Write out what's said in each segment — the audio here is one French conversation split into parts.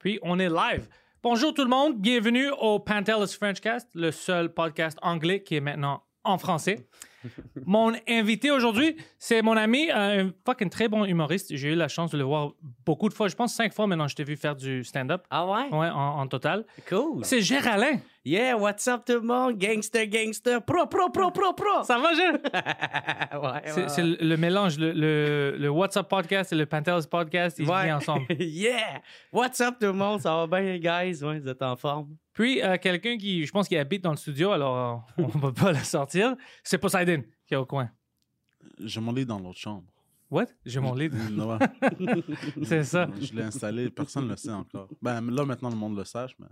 Puis on est live. Bonjour tout le monde, bienvenue au Pantelis Frenchcast, le seul podcast anglais qui est maintenant en français. Mon invité aujourd'hui, c'est mon ami, euh, un fucking très bon humoriste. J'ai eu la chance de le voir beaucoup de fois. Je pense cinq fois maintenant, je t'ai vu faire du stand-up. Ah ouais? Ouais, en, en total. Cool. C'est Géraldin. Yeah, what's up tout le monde? Gangster, gangster, pro, pro, pro, pro, pro. Ça va, Gérald? ouais, C'est ouais, c'est le, le mélange, le, le, le WhatsApp podcast et le Pantelis podcast, ils ouais. viennent ensemble. yeah! What's up tout le monde? Ça va bien, guys? Ouais, vous êtes en forme? Puis, euh, quelqu'un qui, je pense, qui habite dans le studio, alors euh, on va pas le sortir, c'est Poseidon qui est au coin. J'ai mon lit dans l'autre chambre. What? J'ai mon lit. Ouais. C'est ça. Je l'ai installé, personne ne le sait encore. Ben là, maintenant, le monde le sache, mais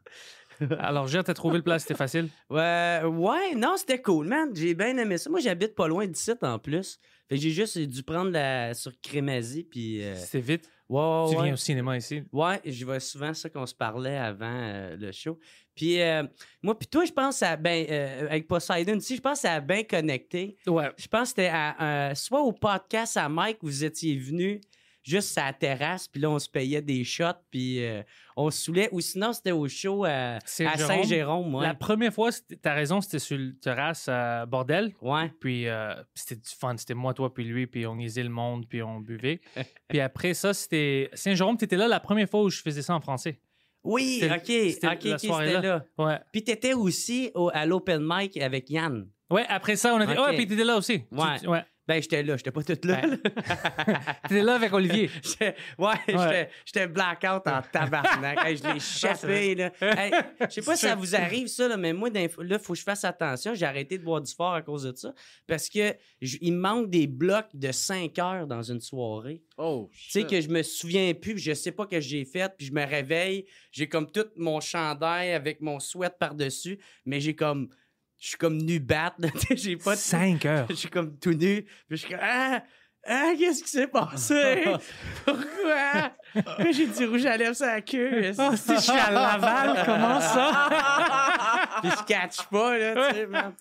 Alors, Gérald, t'as trouvé le place, c'était facile? Ouais, ouais, non, c'était cool, man. J'ai bien aimé ça. Moi, j'habite pas loin d'ici en plus. Fait que j'ai juste dû prendre la sur Crémazie, puis. euh, C'était vite. ouais, ouais, tu ouais. viens au cinéma ici? Ouais, je vois souvent ça qu'on se parlait avant euh, le show. Puis euh, moi, puis toi, je pense à ben euh, avec Poseidon aussi, je pense a bien connecté. Ouais. Je pense que c'était à, soit au podcast à Mike, vous étiez venu juste à la terrasse, puis là, on se payait des shots, puis euh, on se saoulait. Ou sinon, c'était au show à, à Saint-Jérôme. Ouais. La première fois, t'as raison, c'était sur le terrasse à Bordel. Ouais. Puis euh, c'était du fun. C'était moi, toi, puis lui, puis on niaisait le monde, puis on buvait. puis après ça, c'était Saint-Jérôme. T'étais là la première fois où je faisais ça en français. Oui, C'était- OK, c'était OK, la OK, soirée-là. c'était là. Ouais. Puis t'étais aussi au- à l'open mic avec Yann. Ouais, après ça, on a dit. Ok. Ouais, puis t'étais là aussi. Tu- Ouais. tu- ouais. Ben, j'étais là, j'étais pas toute là. Ouais. T'étais là avec Olivier. J'étais- ouais, j'étais- j'étais blackout en tabarnak. Hey, je l'ai échappé, là. Hey, je sais pas si ça vous arrive, ça, là, mais moi, là, faut que je fasse attention. J'ai arrêté de boire du fort à cause de ça. Parce que il me manque des blocs de 5 heures dans une soirée. Oh, Tu sais, que je me souviens plus, puis je sais pas que j'ai fait, puis je me réveille, j'ai comme tout mon chandail avec mon sweat par-dessus, mais j'ai comme. Je suis comme nu bat, là, tu sais, j'ai pas de. Cinq heures. Je suis comme tout nu. Puis je suis comme, ah, ah, qu'est-ce qui s'est passé? Pourquoi? Pourquoi j'ai du rouge à lèvres sur la queue? Oh, si je suis à Laval, comment ça? Puis je catch pas, là, tu sais, man.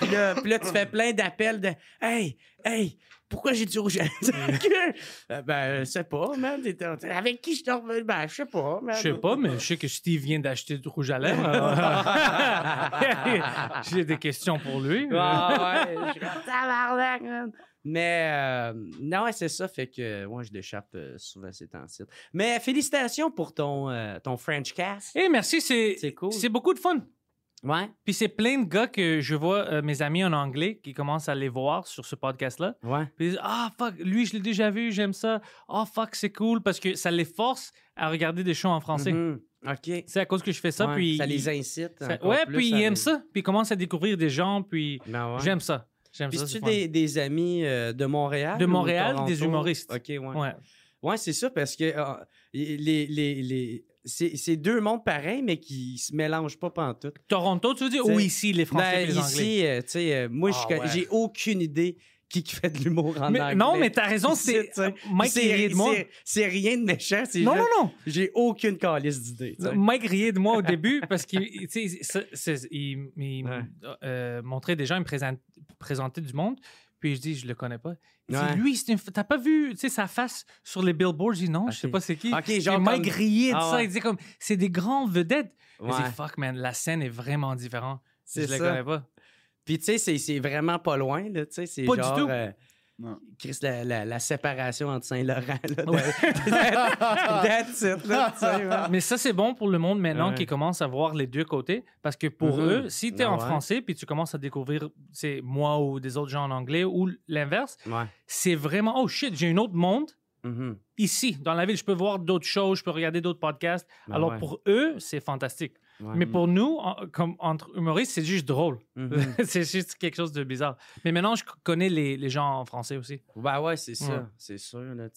Puis là, puis là, tu fais plein d'appels de, hey, hey, pourquoi j'ai du rouge à lèvres ben, je sais pas, man. Avec qui je t'en revenu? Ben, je sais pas, man. Je sais pas, mais je sais que Steve vient d'acheter du rouge à lèvres. alors- J'ai des questions pour lui. Ah ouais, je suis comme tabarnak, man. Mais euh, non, ouais, c'est ça, fait que moi, je l'échappe euh, souvent ces temps-ci. Mais félicitations pour ton, euh, ton French cast. Eh, merci, c'est C'est cool. C'est beaucoup de fun. Ouais, Puis c'est plein de gars que je vois, euh, mes amis en anglais, qui commencent à les voir sur ce podcast-là. ouais. Puis ils disent Ah, fuck, lui, je l'ai déjà vu, j'aime ça. Ah, fuck, c'est cool. Parce que ça les force à regarder des shows en français. Mhm. OK. C'est à cause que je fais ça. Ouais, puis ça les incite. ça- ouais, plus puis ils aiment ça. Puis ils commencent à découvrir des gens. Puis Ben ouais. j'aime ça. J'aime Puis ça. tu des, des amis euh, de Montréal? De ou Montréal, Toronto? des humoristes. OK, ouais. Ouais. Ouais, c'est ça, parce que euh, les, les, les, c'est deux mondes pareils, mais qui se mélangent pas pantoute. Toronto, tu veux dire, T'sais, ou ici, les Français Ben, et les Anglais? ici, euh, tu sais, euh, moi, Ah ouais. j'ai aucune idée qui, qui fait de l'humour en Mais- anglais. non, mais t'as raison, c'est. sais. Mike C'est- riait de moi. c'est- C'est rien de méchant, Non, non, non. J'ai aucune calice d'idée. tu sais. Mike riait de moi au début parce qu'il il, il Ouais. euh, montrait des gens, il me présentait du monde. Puis je dis, je le connais pas. Il dit, Ouais. lui, c'est une f- t'as pas vu tu sais, sa face sur les billboards? Je dis, non, je sais Ok. pas c'est qui. Ok, genre Mike comme- riait de Ah ça. ouais. Il disait comme, c'est des grands vedettes. Je Ouais. dis, fuck, man, la scène est vraiment différente. C'est je le ça. connais pas. Puis tu sais, c'est- c'est vraiment pas loin, là, tu sais, c'est Pas du genre... tout. euh. Chris, la, la- la séparation entre Saint-Laurent, Ouais. Mais ça, c'est bon pour le monde maintenant Ouais. qui commence à voir les deux côtés. Parce que pour Mhm. eux, si tu es Ah en ouais. français puis tu commences à découvrir c'est moi ou des autres gens en anglais ou l'inverse, Ouais. c'est vraiment oh shit, j'ai un autre monde Mhm. ici dans la ville. Je peux voir d'autres choses, je peux regarder d'autres podcasts. Ben Alors ouais. pour eux, c'est fantastique. Ouais. Mais pour nous, en- comme entre humoristes, c'est juste drôle. Mhm. c'est juste quelque chose de bizarre. Mais maintenant, je connais les, les gens en français aussi. Ben ouais, c'est ça, Ouais. c'est sûr, là.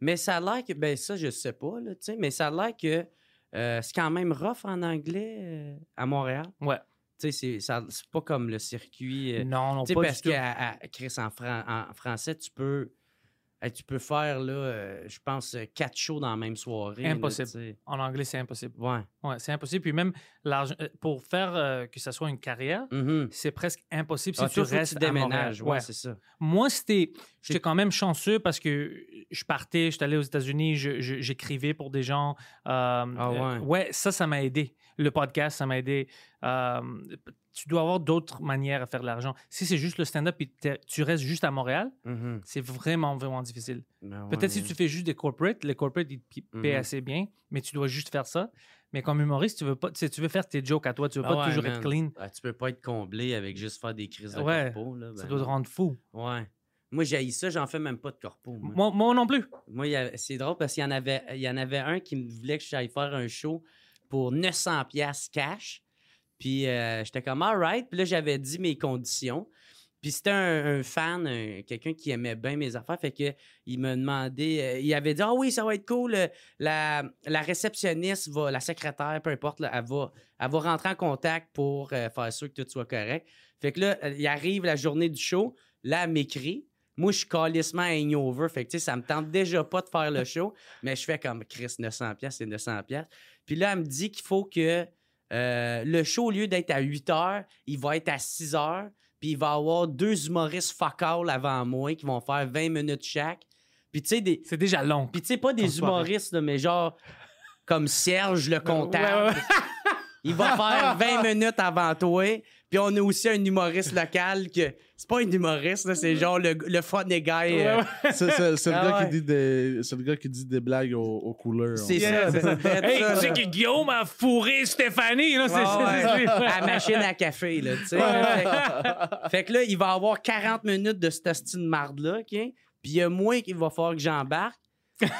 Mais ça a l'air que, ben ça, je sais pas, là, mais ça a l'air que euh, c'est quand même rough en anglais euh, à Montréal. Ouais. Tu sais, c'est, ça- c'est pas comme le circuit. euh, non, non, pas parce du tout. qu'à à Chris, en, fran- en français, tu peux, hey, tu peux faire, là, euh, je pense, euh, quatre shows dans la même soirée. Impossible. tu. En anglais, c'est impossible. ouais. Ouais, c'est impossible. Puis même, euh, pour faire euh, que ça soit une carrière, Mhm. c'est presque impossible si Ah, tu faut que restes tu à déménages, ouais, Ouais. c'est ça. Moi, c'était, j'étais quand même chanceux parce que je partais, j'étais allé aux États-Unis, j'écrivais pour des gens. euh, euh, ouais. ça, ça m'a aidé. Le podcast, ça m'a aidé. Tu dois avoir d'autres manières à faire de l'argent. Si c'est juste le stand-up et tu restes juste à Montréal, Mhm. c'est vraiment, vraiment difficile. Ben Peut-être ouais, si tu fais juste des corporates, les corporates, ils paient Mhm. assez bien, mais tu dois juste faire ça. Mais comme humoriste, tu veux pas, tu sais, tu veux faire tes jokes à toi, tu veux Ah pas ouais, toujours man. être clean. Ah, tu peux pas être comblé avec juste faire des crises de Ouais. corpo, là. Ça ben doit te rendre fou. Ouais. Moi, j'ai ça, j'en fais même pas de corpo. Moi, Moi, moi non plus. Moi, c'est drôle parce qu'il y en avait, il y en avait un qui me voulait que j'aille faire un show pour 900 pièces cash. Puis euh, j'étais comme alright. Puis là, j'avais dit mes conditions. Puis c'était un, un fan, un- quelqu'un qui aimait bien mes affaires. Fait que il me demandait, euh, il avait dit Ah oui, ça va être cool. euh, La, la réceptionniste va, la secrétaire, peu importe, là, elle, va, elle va rentrer en contact pour euh, faire sûr que tout soit correct. Fait que là, il arrive la journée du show. Là, elle m'écrit. Moi, je suis calissement hangover. Fait que, tu sais, ça me tente déjà pas de faire le show. mais je fais comme Chris, 900$, piastres, c'est 900$. piastres. Puis là, elle me dit qu'il faut que euh, le show, au lieu d'être à 8 h, il va être à 6 h. Puis il va y avoir deux humoristes fuck all avant moi qui vont faire 20 minutes chaque. Puis tu sais, des. C'est déjà long. Puis tu sais, pas des humoristes, là, mais genre comme Serge, le comptable. Ouais, ouais. Il va faire 20 minutes avant toi. Puis on a aussi un humoriste local que. C'est pas un humoriste, là, c'est genre le, le funny guy. euh, C'est c'est- c'est le, Ah gars ouais. qui dit des- c'est le gars qui dit des blagues au, au couleur. C'est ça, c'est peut-être Hey, ça, tu sais que Guillaume a fourré Stéphanie, là, c'est Ouais, c'est- ouais. c'est- à la machine à café, là, tu sais. Fait, que- fait que là, il va avoir 40 minutes de cette de marde-là, OK? Puis il y a moins qu'il va falloir que j'embarque.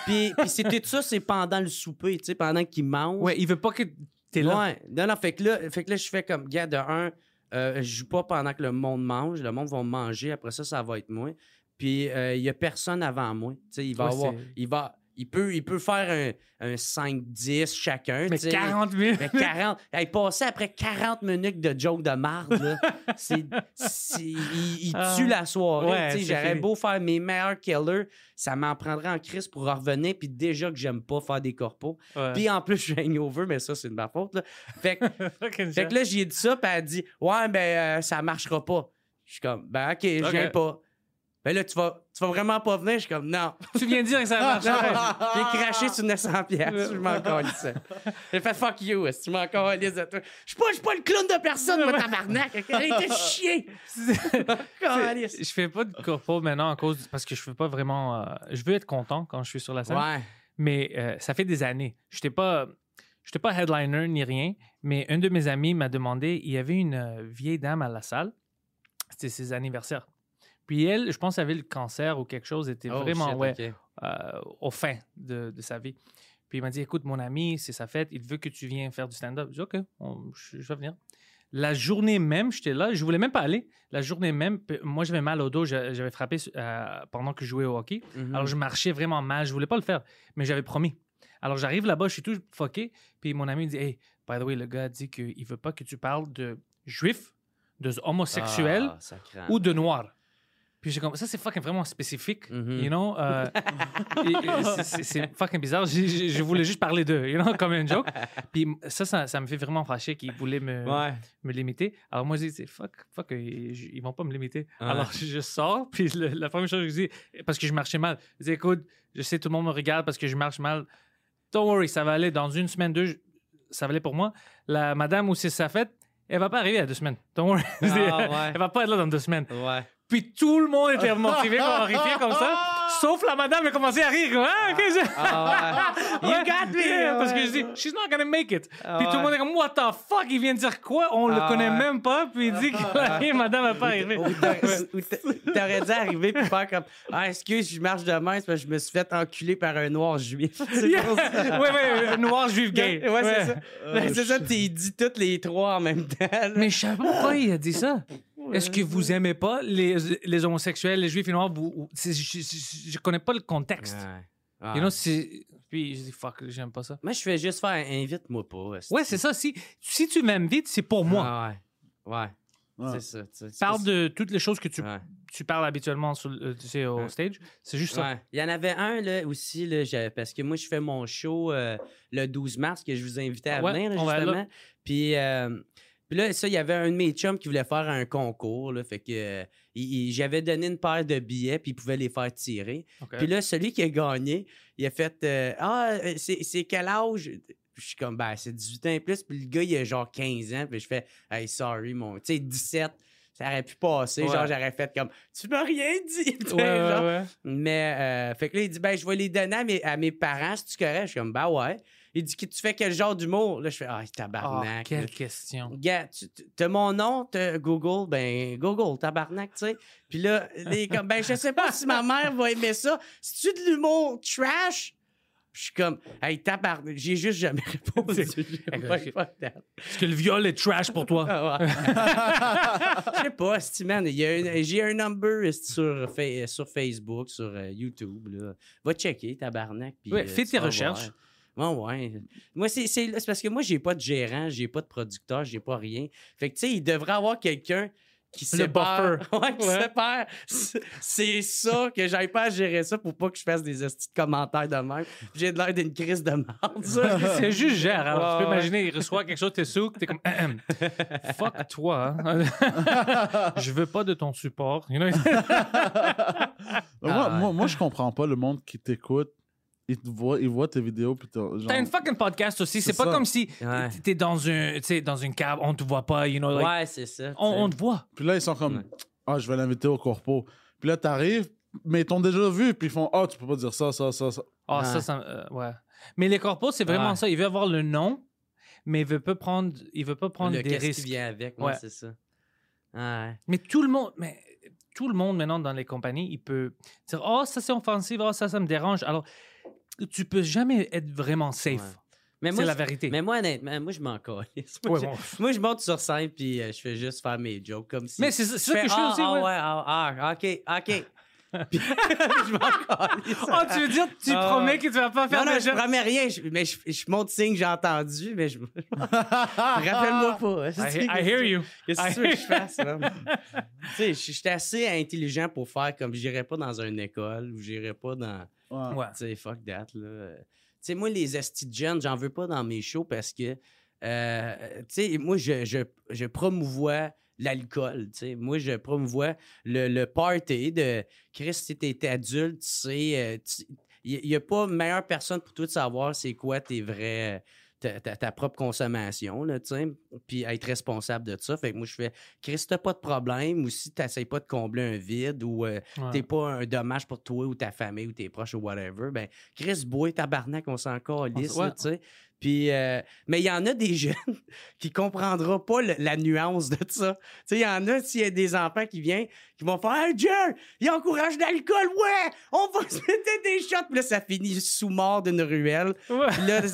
Puis, puis c'est tout ça, c'est pendant le souper, tu sais, pendant qu'il mange. Ouais, il veut pas que t'es là. Ouais. Non, non, fait que là, fait que là je fais comme, gars, de un, euh, je joue pas pendant que le monde mange. Le monde va manger. Après ça, ça va être moi. Puis euh, il y a personne avant moi. Tu sais, il va Ouais, avoir... Il va... Il peut, il peut faire un, un 5-10 chacun. Mais tu sais. 40 minutes. Mais 40. Hey, passer après 40 minutes de joke de marde, c'est, il, il Ah. tue la soirée. Ouais, J'aurais beau faire mes meilleurs killers, ça m'en prendrait en crise pour revenir. Puis déjà que j'aime pas faire des corpos. Ouais. Puis en plus, je suis hangover, mais ça, c'est de ma faute. Là. Fait, que, fait que là, j'ai dit ça, puis elle a dit Ouais, ben, euh, ça marchera pas. Je suis comme Ben, OK, je Ok. viens pas. Ben là, tu vas, tu vas vraiment pas venir? Je suis comme Non. Tu viens de dire que ça marche. J'ai craché sur 900 pièces. Je m'en calisse. J'ai fait fuck you, que tu m'en calisses de toi? Je suis pas, je suis pas le clown de personne, moi, tabarnak. Arrêtez de chier. Je fais pas de corpo maintenant à cause parce que je fais pas vraiment. euh, je veux être content quand je suis sur la scène, Ouais. mais euh, ça fait des années. J'étais pas, j'étais pas headliner ni rien, mais un de mes amis m'a demandé. Il y avait une euh, vieille dame à la salle. C'était ses anniversaires. Puis elle, je pense, avait le cancer ou quelque chose. Était Oh, vraiment shit, ouais, ok. euh, au fin de, de sa vie. Puis il m'a dit Écoute, mon ami, c'est sa fête, il veut que tu viennes faire du stand-up. J'ai dit Ok, on- je, je vais venir. La journée même, j'étais là, je voulais même pas aller. La journée même, moi j'avais mal au dos, j'a- j'avais frappé euh, pendant que je jouais au hockey. Mhm. Alors je marchais vraiment mal, je voulais pas le faire, mais j'avais promis. Alors j'arrive là-bas, je suis tout fucké, puis mon ami me dit Hey, by the way, le gars dit qu'il veut pas que tu parles de juifs, de homosexuels Ah, ou de noirs. Puis j'ai comme ça, c'est fucking vraiment spécifique, Mhm. you know. euh, c'est- fucking bizarre. Je voulais juste parler d'eux, you know, comme une joke. Puis ça, ça, ça me fait vraiment fâcher qu'ils voulaient me, Ouais. me limiter. Alors moi, je dis, fuck, fuck, ils, ils vont pas me limiter. Ouais. Alors je sors, puis le- la première chose que je dis, parce que je marchais mal, je dis, écoute, je sais, tout le monde me regarde parce que je marche mal. Don't worry, ça va aller dans une semaine, deux, ça va aller pour moi. La madame où c'est sa fête, elle va pas arriver à deux semaines. Don't worry. Ah, ouais. Elle va pas être là dans deux semaines. Ouais. Puis tout le monde était motivé, horrifié comme ça. Sauf la madame a commencé à rire. Ah, ok, je- Ah, ouais. You got me! Yeah, parce que Ouais. je dis, she's not gonna make it. Ah, puis tout le ouais. monde est comme, what the fuck, il vient de dire quoi? On le Ah, connaît ouais. même pas. Puis il dit que madame va pas arriver. Ou t'a- T'aurais dû arriver puis faire comme Ah, excuse, je marche de main, c'est parce que je me suis fait enculer par un noir juif. Yeah. ouais, ouais, noir juif gay. Ouais, c'est ça. Ben, c'est ça, t'es dit toutes les trois en même temps. là. Mais je sais pas pourquoi il a dit ça. Est-ce que vous aimez pas les, les homosexuels, les juifs et noirs? Vous, je, je, je connais pas le contexte. Ouais. You know. Puis je dis, fuck, j'aime pas ça. Moi, je fais juste faire invite-moi pas. Ouais, c'est ça. Si, si tu m'invites, c'est pour moi. Ah, ouais. Ouais. Ouais. C'est ça. Parle de toutes les choses que tu, Ouais. tu parles habituellement sur, le- tu sais, au Ouais. stage. C'est juste ça. Il y en avait un là, aussi, là, parce que moi, je fais mon show euh, le 12 mars que je vous invitais à Ouais, venir, là, on va aller là. justement. Puis, euh, puis là, ça, il y avait un de mes chums qui voulait faire un concours. Là, fait que euh, il- il- j'avais donné une paire de billets, puis il pouvait les faire tirer. Puis là, celui qui a gagné, il a fait euh, Ah, euh, c'est c'est quel âge Je suis comme, ben, c'est 18 ans et plus. Puis le gars, il a genre 15 ans. Puis je fais, hey, sorry, mon. Tu sais, 17, ça aurait pu passer. Ouais. Genre, j'aurais fait comme, tu m'as rien dit. Ouais, ouais, genre. ouais. Mais, euh, fait que là, il dit, ben, je vais les donner à mes, à mes parents, si tu correct. Je suis comme, ben ouais. Il dit, que tu fais quel genre d'humour? Là, je fais, ah, Ah, tabarnak. quelle là. question. Gars, tu- mon nom, t'as Google, ben Google, tabarnak, tu sais. Puis là, les, comme, ben je sais pas si ma mère va aimer ça. Si tu de l'humour trash, je suis comme, hey, tabarnak, j'ai juste jamais répondu. Est-ce que le viol est trash pour toi? Ah. Je sais pas, esti, man, j'ai un number sur, sur Facebook, sur euh, YouTube. Là. Va checker, tabarnak. puis, Ouais, euh, fais tes recherches. voir. Ouais, ouais. Moi, c'est c'est- c'est parce que moi, j'ai pas de gérant, j'ai pas de producteur, j'ai pas rien. Fait que, tu sais, il devrait avoir quelqu'un qui Le sépare. buffer. Ouais, qui Ouais. sépare. C'est- ça que j'aille pas à gérer ça pour pas que je fasse des de commentaires de même. J'ai de l'air d'une crise de merde, ça. C'est juste gère. Alors, tu peux imaginer, il reçoit quelque chose, t'es souk, t'es comme, fuck toi. hein. je veux pas de ton support. You know? Mais moi, Ah ouais. moi, moi, je comprends pas le monde qui t'écoute. Il te voit, il voit tes vidéos. Puis t'as- genre... T'as une fucking podcast aussi. C'est C'est pas ça. comme si Ouais. t'es dans, un, dans une cave, on te voit pas, you know, like, Ouais, c'est ça. on, te voit. Puis là, ils sont comme Ouais. Ah, je vais l'inviter au corpo. Puis là, t'arrives, mais ils t'ont déjà vu. Puis ils font Ah, tu peux pas dire ça, ça, ça, ça. Ah, Ouais. ça, ça, euh, ouais. Mais les corpos, c'est vraiment Ouais. ça. Il veut avoir le nom, mais il veut pas prendre, il veut pas prendre le des qu'est-ce qui risques. vient avec, ouais, Ouais. c'est ça. Ouais. Mais tout le monde, mais tout le monde maintenant dans les compagnies, il peut dire oh ça c'est offensif, oh ça ça me dérange. Alors tu peux jamais être vraiment safe. Ouais. Mais C'est moi, la vérité. Mais moi, honnêtement, moi, je m'en calisse. Moi, Ouais, je- bon. moi, je monte sur scène puis euh, je fais juste faire mes jokes comme si. Mais c'est ça que je fais ah, aussi. ah, ouais. ah, ah, ok, ok. Puis je m'en calisse. Oh, tu veux dire, tu Ah, promets que tu vas pas faire Non, non, je promets rien, je- mais je, je monte signe que j'ai entendu, mais je. Rappelle-moi pas. I, I hear you. Qu'est-ce que I tu veux que hear- je fasse, man? tu sais, je je suis assez intelligent pour faire comme j'irais pas dans une école ou j'irais pas dans. Ouais. Ouais. Tu sais, fuck that, là. Tu sais, moi, les esti de jeunes, j'en veux pas dans mes shows parce que, euh, tu sais, moi, je, je, je promouvois l'alcool, tu sais. Moi, je promouvois le, le party de Chris, si t'es adulte, tu sais, il n'y a pas meilleure personne pour toi de savoir c'est quoi tes vrais... Ta, ta- ta propre consommation, là, tu sais, puis être responsable de ça. Fait que moi, je fais, Chris, t'as pas de problème, ou si t'essayes pas de combler un vide, ou euh, Ouais. t'es pas un dommage pour toi ou ta famille ou tes proches ou whatever, ben Chris bois tabarnak, on s'en calisse, ouais. tu sais. Puis, euh, mais il y en a des jeunes qui comprendront pas le- la nuance de ça. Tu sais, il y en a, s'il y a des enfants qui viennent, qui vont faire Hey, Jer, il encourage l'alcool, ouais, on va se mettre des shots. Puis là, ça finit sous mort d'une ruelle. Ouais. Puis là, de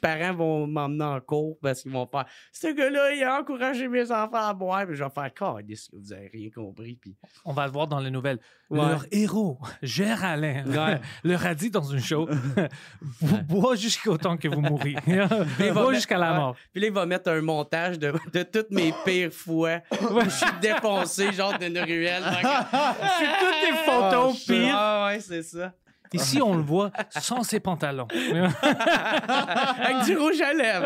parents vont m'emmener en cours parce qu'ils vont faire Ce gars-là, il a encouragé mes enfants à boire. Puis je vais faire Calice, vous avez rien compris. Puis On va le voir dans les nouvelles. Ouais. Leur héros, Alain, Ouais. leur a dit dans une show Bo- bois jusqu'au temps que vous mourriez. va bois jusqu'à la mort. Puis là, il va mettre un montage de, de toutes mes pires fois où je suis défoncé, genre d'une ruelle. C'est toutes des photos pires. Ah ouais, c'est ça. Ici, on le voit sans ses pantalons. Avec du rouge à lèvres.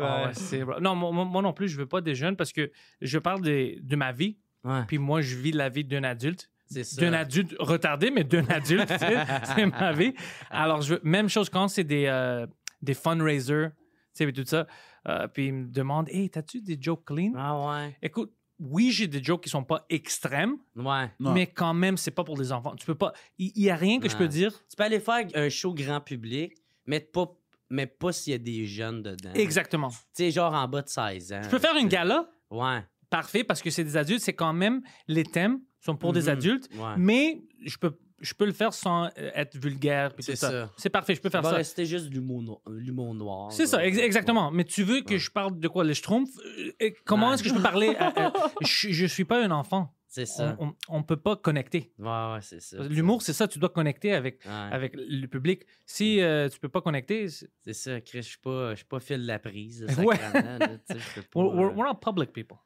Ah ouais, c'est- non, moi, non plus, je veux pas des jeunes parce que je parle des- de ma vie, Ouais, puis moi, je vis la vie d'un adulte. c'est ça. D'un adulte retardé, mais d'un adulte, c'est ma vie. Alors, je veux, même chose quand c'est des, euh, des fundraisers, tu sais, tout ça. Euh, puis ils me demandent Hey, t'as-tu des jokes clean? Ah ouais. Écoute, oui, j'ai des jokes qui sont pas extrêmes, Ouais. Non. mais quand même, c'est pas pour des enfants. Tu peux pas. Il il y, a rien que je peux dire. Tu peux aller faire un show grand public, mais pas, mais pas s'il y a des jeunes dedans. Exactement. Tu sais, genre en bas de 16 ans. Je peux faire une gala, Ouais. parfait, parce que c'est des adultes. C'est quand même les thèmes sont pour des Mhm. adultes, Ouais. mais je peux, je peux le faire sans euh, être vulgaire. puis C'est tout ça. ça. C'est parfait, je peux Ça faire va ça. rester juste de l'humour no- l'humour noir. C'est ça, ex- exactement. Mais tu veux que Ouais. je parle de quoi? Les schtroumpfs? Euh, et comment Ouais. est-ce que je peux parler? à- à- je, je suis pas un enfant. C'est ça. On, on peut pas connecter. Ouais, ouais, c'est ça. L'humour, c'est ça, tu dois connecter avec, Ouais. avec le public. Si euh, tu peux pas connecter, c'est- ça, Chris, je suis pas, pas fil de la prise. Ouais. là, pas, we're, we're, euh, we're not public people.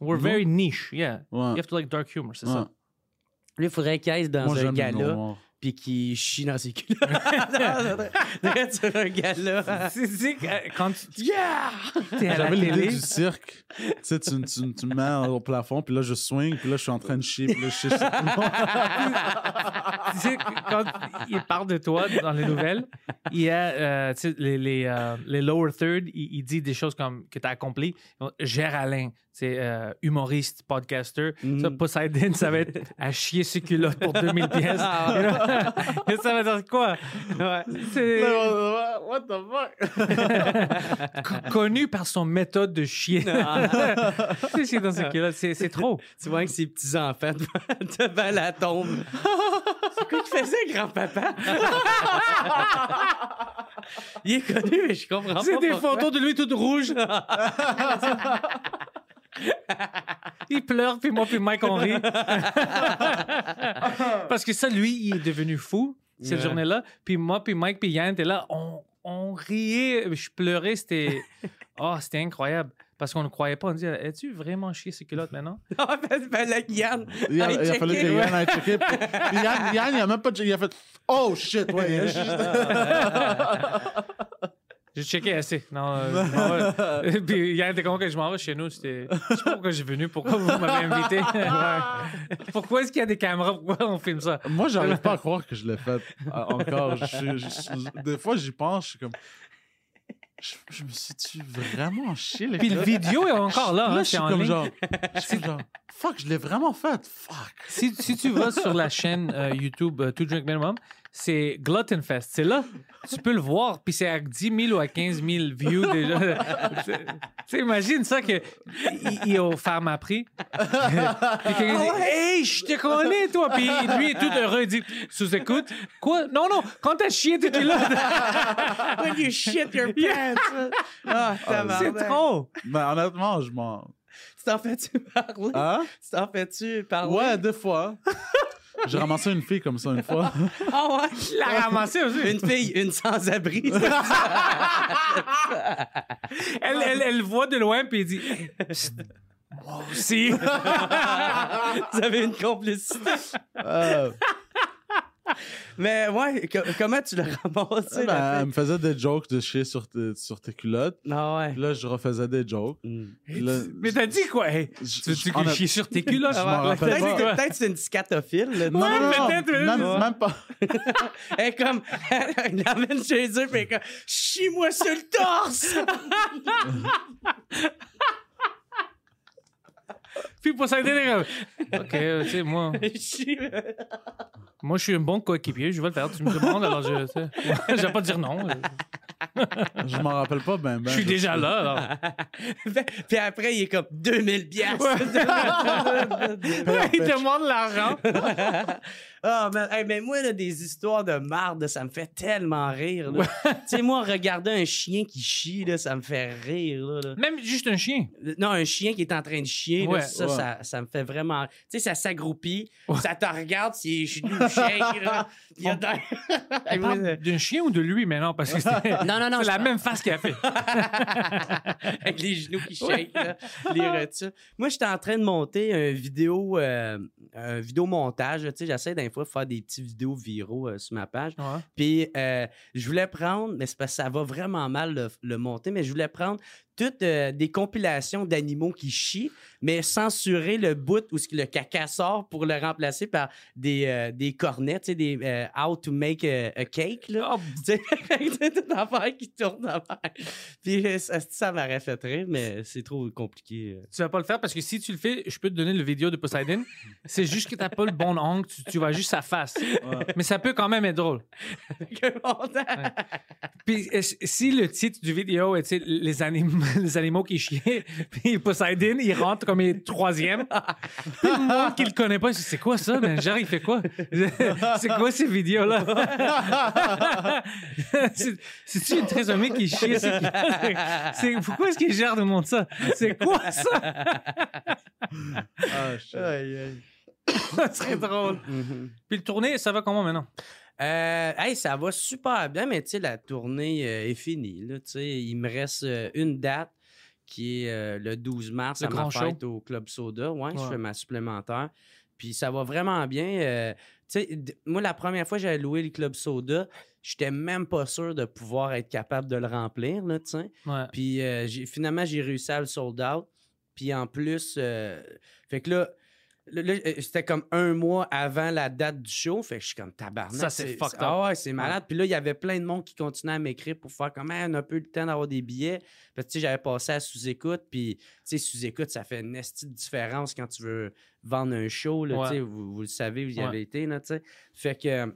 We're very niche, yeah. Ouais. You have to like dark humor, c'est Ouais. ça. Lui, il faudrait qu'il aille dans Moi, un gala puis qu'il chie dans ses culottes. Sur un gala. C'est euh, quand tu Yeah! es à la J'avais l'idée du cirque. tu sais, tu, tu, tu me mets au plafond, puis là, je swing, puis là, je suis en train de chier, puis là, je chie sur tout le monde. tu sais, quand il parle de toi dans les nouvelles, il y a euh, tu sais, les, les, euh, les lower third, il, il dit des choses comme que tu as accompli. Gère Alain, euh, humoriste, podcaster. Mhm. Ça, Poseidon, ça va être à chier ses culottes pour 2000 pièces. Ah, ça va dire quoi? Ouais. C'est What the fuck? co- connu par son méthode de chier. C'est chier dans ses culottes. C'est c'est trop. Tu vois que ses petits-enfants devant, la tombe. C'est quoi qu'il faisait, grand-papa? Il est connu, mais je comprends pas. C'est des photos de lui tout rouge. il pleure, puis moi, puis Mike, on rit. Parce que ça, lui, il est devenu fou cette Ouais. journée-là. Puis moi, puis Mike, puis Yann étaient là. On, on riait, je pleurais. C'était oh, c'était incroyable. Parce qu'on ne croyait pas. On dit Es-tu vraiment chié ces culottes maintenant Non, mais fallait que Yann Il a, il a fallu que. Yann aille checker. Puis puis Yann, Yann, il a même pas checké. Il a fait Oh shit, ouais. J'ai checké assez. Non, euh, je m'en vais. Puis que je m'en vais chez nous. C'était- Je sais pas pourquoi j'ai venu. Pourquoi vous m'avez invité Ouais. Pourquoi est-ce qu'il y a des caméras? Pourquoi on filme ça? Moi, j'arrive pas à croire que je l'ai fait euh, encore. Je suis- je suis- des fois, j'y pense, je suis comme. Je, je me suis-tu vraiment chié les Puis le vidéo est encore là. Là, hein, je c'est suis en comme ligne. genre. Je suis genre. Fuck, je l'ai vraiment fait. Fuck. Si, si tu vas sur la chaîne euh, YouTube euh, Two Drink Minimum, c'est Glutton Fest. C'est là. Tu peux le voir. Puis c'est à 10 000 ou à 15 000 views déjà. Tu sais, imagine ça que il, est au Farm à prix. Puis quelqu'un dit Hey, je te connais, toi. Puis lui est tout heureux. Il dit Sous-écoute. Quoi? Non, non. Quand t'as chié, t'es là. When you shit your pants. Ah, C'est tabarnak. trop. Ah, Ben, honnêtement, je m'en. Tu t'en fais-tu parler? Hein? Tu t'en fais-tu parler? Ouais, des fois. J'ai ramassé une fille comme ça une fois. Ah ouais? Il l'a ramassé aussi? Une fille, une sans-abri. Elle, elle, elle le voit de loin, puis il dit Moi aussi. Vous avez une complicité. Euh, Mais ouais, co- comment tu l'as ramassé? ben, la elle me faisait des jokes de chier sur tes, sur tes culottes. Ah ouais. Puis là, je refaisais des jokes. Mm. Là, Mais t'as dit quoi? Hey, je- Tu veux je- que honnête- je chie sur tes culottes? Je m'en rappelle Peut-être que- peut-être que c'est une scatophile. Là. Non, non, non, peut-être, même, Ouais. même pas. Elle est comme, elle l'amène chez eux, puis elle est comme, chie-moi sur le torse! Puis pour ça, OK, euh, tu sais, moi, moi, je suis un bon coéquipier, je vais le faire. Tu me demandes, alors je tu sais. Je vais pas dire non. Je m'en rappelle pas, ben, ben. Je suis déjà là, alors. puis après, il est comme 2000 piastres. Il demande l'argent. Ah, mais, hey, mais moi, là, des histoires de marde, ça me fait tellement rire. tu sais, moi, regarder un chien qui chie, là, ça me fait rire. là, là. Même juste un chien. Non, un chien qui est en train de chier, là, ça, ouais. ça, ça me fait vraiment. Tu sais, ça s'agroupit, ça te regarde, genoux shake, là. Il y a d'un chien ou de lui maintenant? Parce que c'est Non, non, non. c'est la même face qu'il a fait. Avec les genoux qui shake, les rotules. Moi, j'étais en train de monter un vidéo, euh, un vidéo montage. Tu sais, j'essaie des fois faire des petits vidéos viraux euh, sur ma page. Puis, euh, je voulais prendre, mais c'est parce que ça va vraiment mal le, le monter, mais je voulais prendre toutes euh, des compilations d'animaux qui chient, mais censurer le bout où ce que le caca sort pour le remplacer par des, euh, des cornets, tu sais, des euh, How to make a, a cake, là. Oh, Tu sais, toute affaire qui tourne en l'air. Puis ça, ça m'aurait fait rire, mais c'est trop compliqué. tu vas pas le faire parce que si tu le fais, je peux te donner le vidéo de Poseidon. C'est juste que t'as pas le bon angle, tu, tu vois juste sa face. Ouais. Mais ça peut quand même être drôle. Puis si le titre du vidéo est tu sais, les, anim- les animaux qui chiaient, puis Poseidon, il rentre comme il est troisième. Puis le monde qui le connaît pas, il dit, c'est quoi ça? Ben, genre, il fait quoi? C'est quoi ces vidéos-là? C'est- C'est-tu une trisomie qui chie? C'est- Pourquoi est-ce qu'il gère de monde ça? C'est quoi ça? Ah, shit. Ça serait drôle. Mhm. Puis le tournée, ça va comment maintenant? Euh, hey, ça va super bien, mais tu sais, la tournée euh, est finie. Là, il me reste euh, une date qui est le 12 mars Le à ma au Club Soda. Ouais, je fais ma supplémentaire. Puis ça va vraiment bien. moi, la première fois que j'avais loué le Club Soda, j'étais même pas sûr de pouvoir être capable de le remplir. Là. Ouais. Puis finalement, j'ai réussi à le sold out. Puis en plus, fait que là, c'était comme un mois avant la date du show. Fait que je suis comme tabarnak. Ça, c'est fucked up. Ah ouais, c'est malade. Puis là, il y avait plein de monde qui continuait à m'écrire pour faire comme, Hey, on a un peu le temps d'avoir des billets. Parce que tu sais, j'avais passé à sous-écoute. Puis, tu sais, sous-écoute, ça fait une esti de différence quand tu veux vendre un show. Là, Ouais. tu sais, vous, vous le savez, vous y Ouais. avez été. Là, tu sais. fait que euh,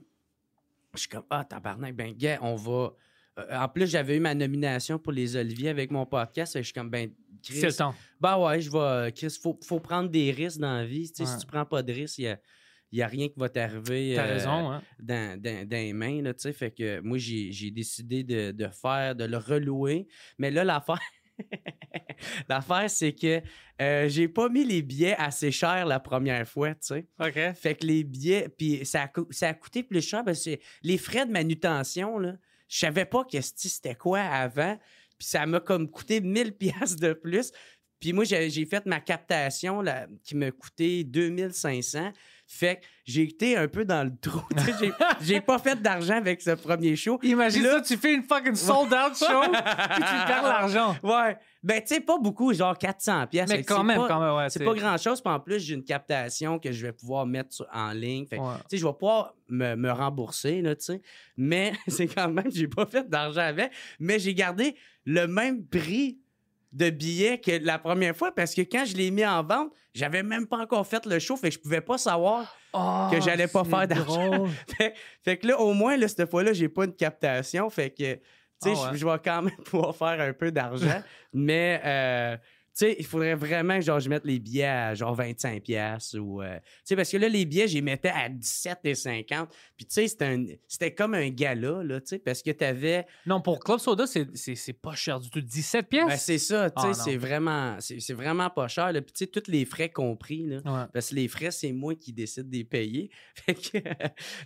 je suis comme, ah, tabarnak, ben, gars, on va. Euh, en plus, j'avais eu ma nomination pour les Oliviers avec mon podcast. Fait que je suis comme, ben, Chris, C'est le temps. ben ouais, je vais. Chris, faut, faut prendre des risques dans la vie. Ouais. Si tu prends pas de risques, il n'y a, rien qui va t'arriver euh, raison, hein? dans, dans- dans les mains. Là, tu sais. fait que moi, j'ai j'ai décidé de, de faire, de le relouer. Mais là, l'affaire. L'affaire, c'est que euh, j'ai pas mis les billets assez chers la première fois, tu sais. OK. Fait que les billets, puis ça a, ça a coûté plus cher parce que les frais de manutention, là, je savais pas que c'était quoi avant. Puis ça m'a comme coûté 1000 pièces de plus. Puis moi, j'ai fait ma captation là, qui m'a coûté 2500. Fait que j'ai été un peu dans le trou. J'ai- pas fait d'argent avec ce premier show. Imagine là- ça, tu fais une fucking sold-out show, puis tu perds l'argent. Ouais. Ben, tu sais, pas beaucoup, genre 400 pièces. Mais quand même, quand même, ouais. C'est pas grand-chose. Puis en plus, j'ai une captation que je vais pouvoir mettre sur- en ligne. Fait Ouais. tu sais, je vais pouvoir me, me rembourser, là, tu sais. Mais c'est quand même, j'ai pas fait d'argent avec. Mais j'ai gardé le même prix de billets que la première fois parce que quand je l'ai mis en vente, j'avais même pas encore fait le show. Fait que je pouvais pas savoir. Oh, que j'allais pas faire d'argent. Fait, fait que là, au moins, là, cette fois-là, j'ai pas une captation. Fait que, tu sais, Ah ouais. je- vais quand même pouvoir faire un peu d'argent. mais, euh, sais, il faudrait vraiment que genre, je mette les billets à genre 25 pièces ou... euh, tu sais, parce que là, les billets, je les mettais à 17,50. Puis, tu sais, c'était comme un gala, là, tu sais, parce que t'avais... Non, pour Club Soda, c'est- pas cher du tout. 17 pièces? Ben, c'est ça, tu sais, Ah, c'est vraiment, vraiment pas cher. là. Puis, tu sais, tous les frais compris, là. Ouais. Parce que les frais, c'est moi qui décide de les payer. Fait que,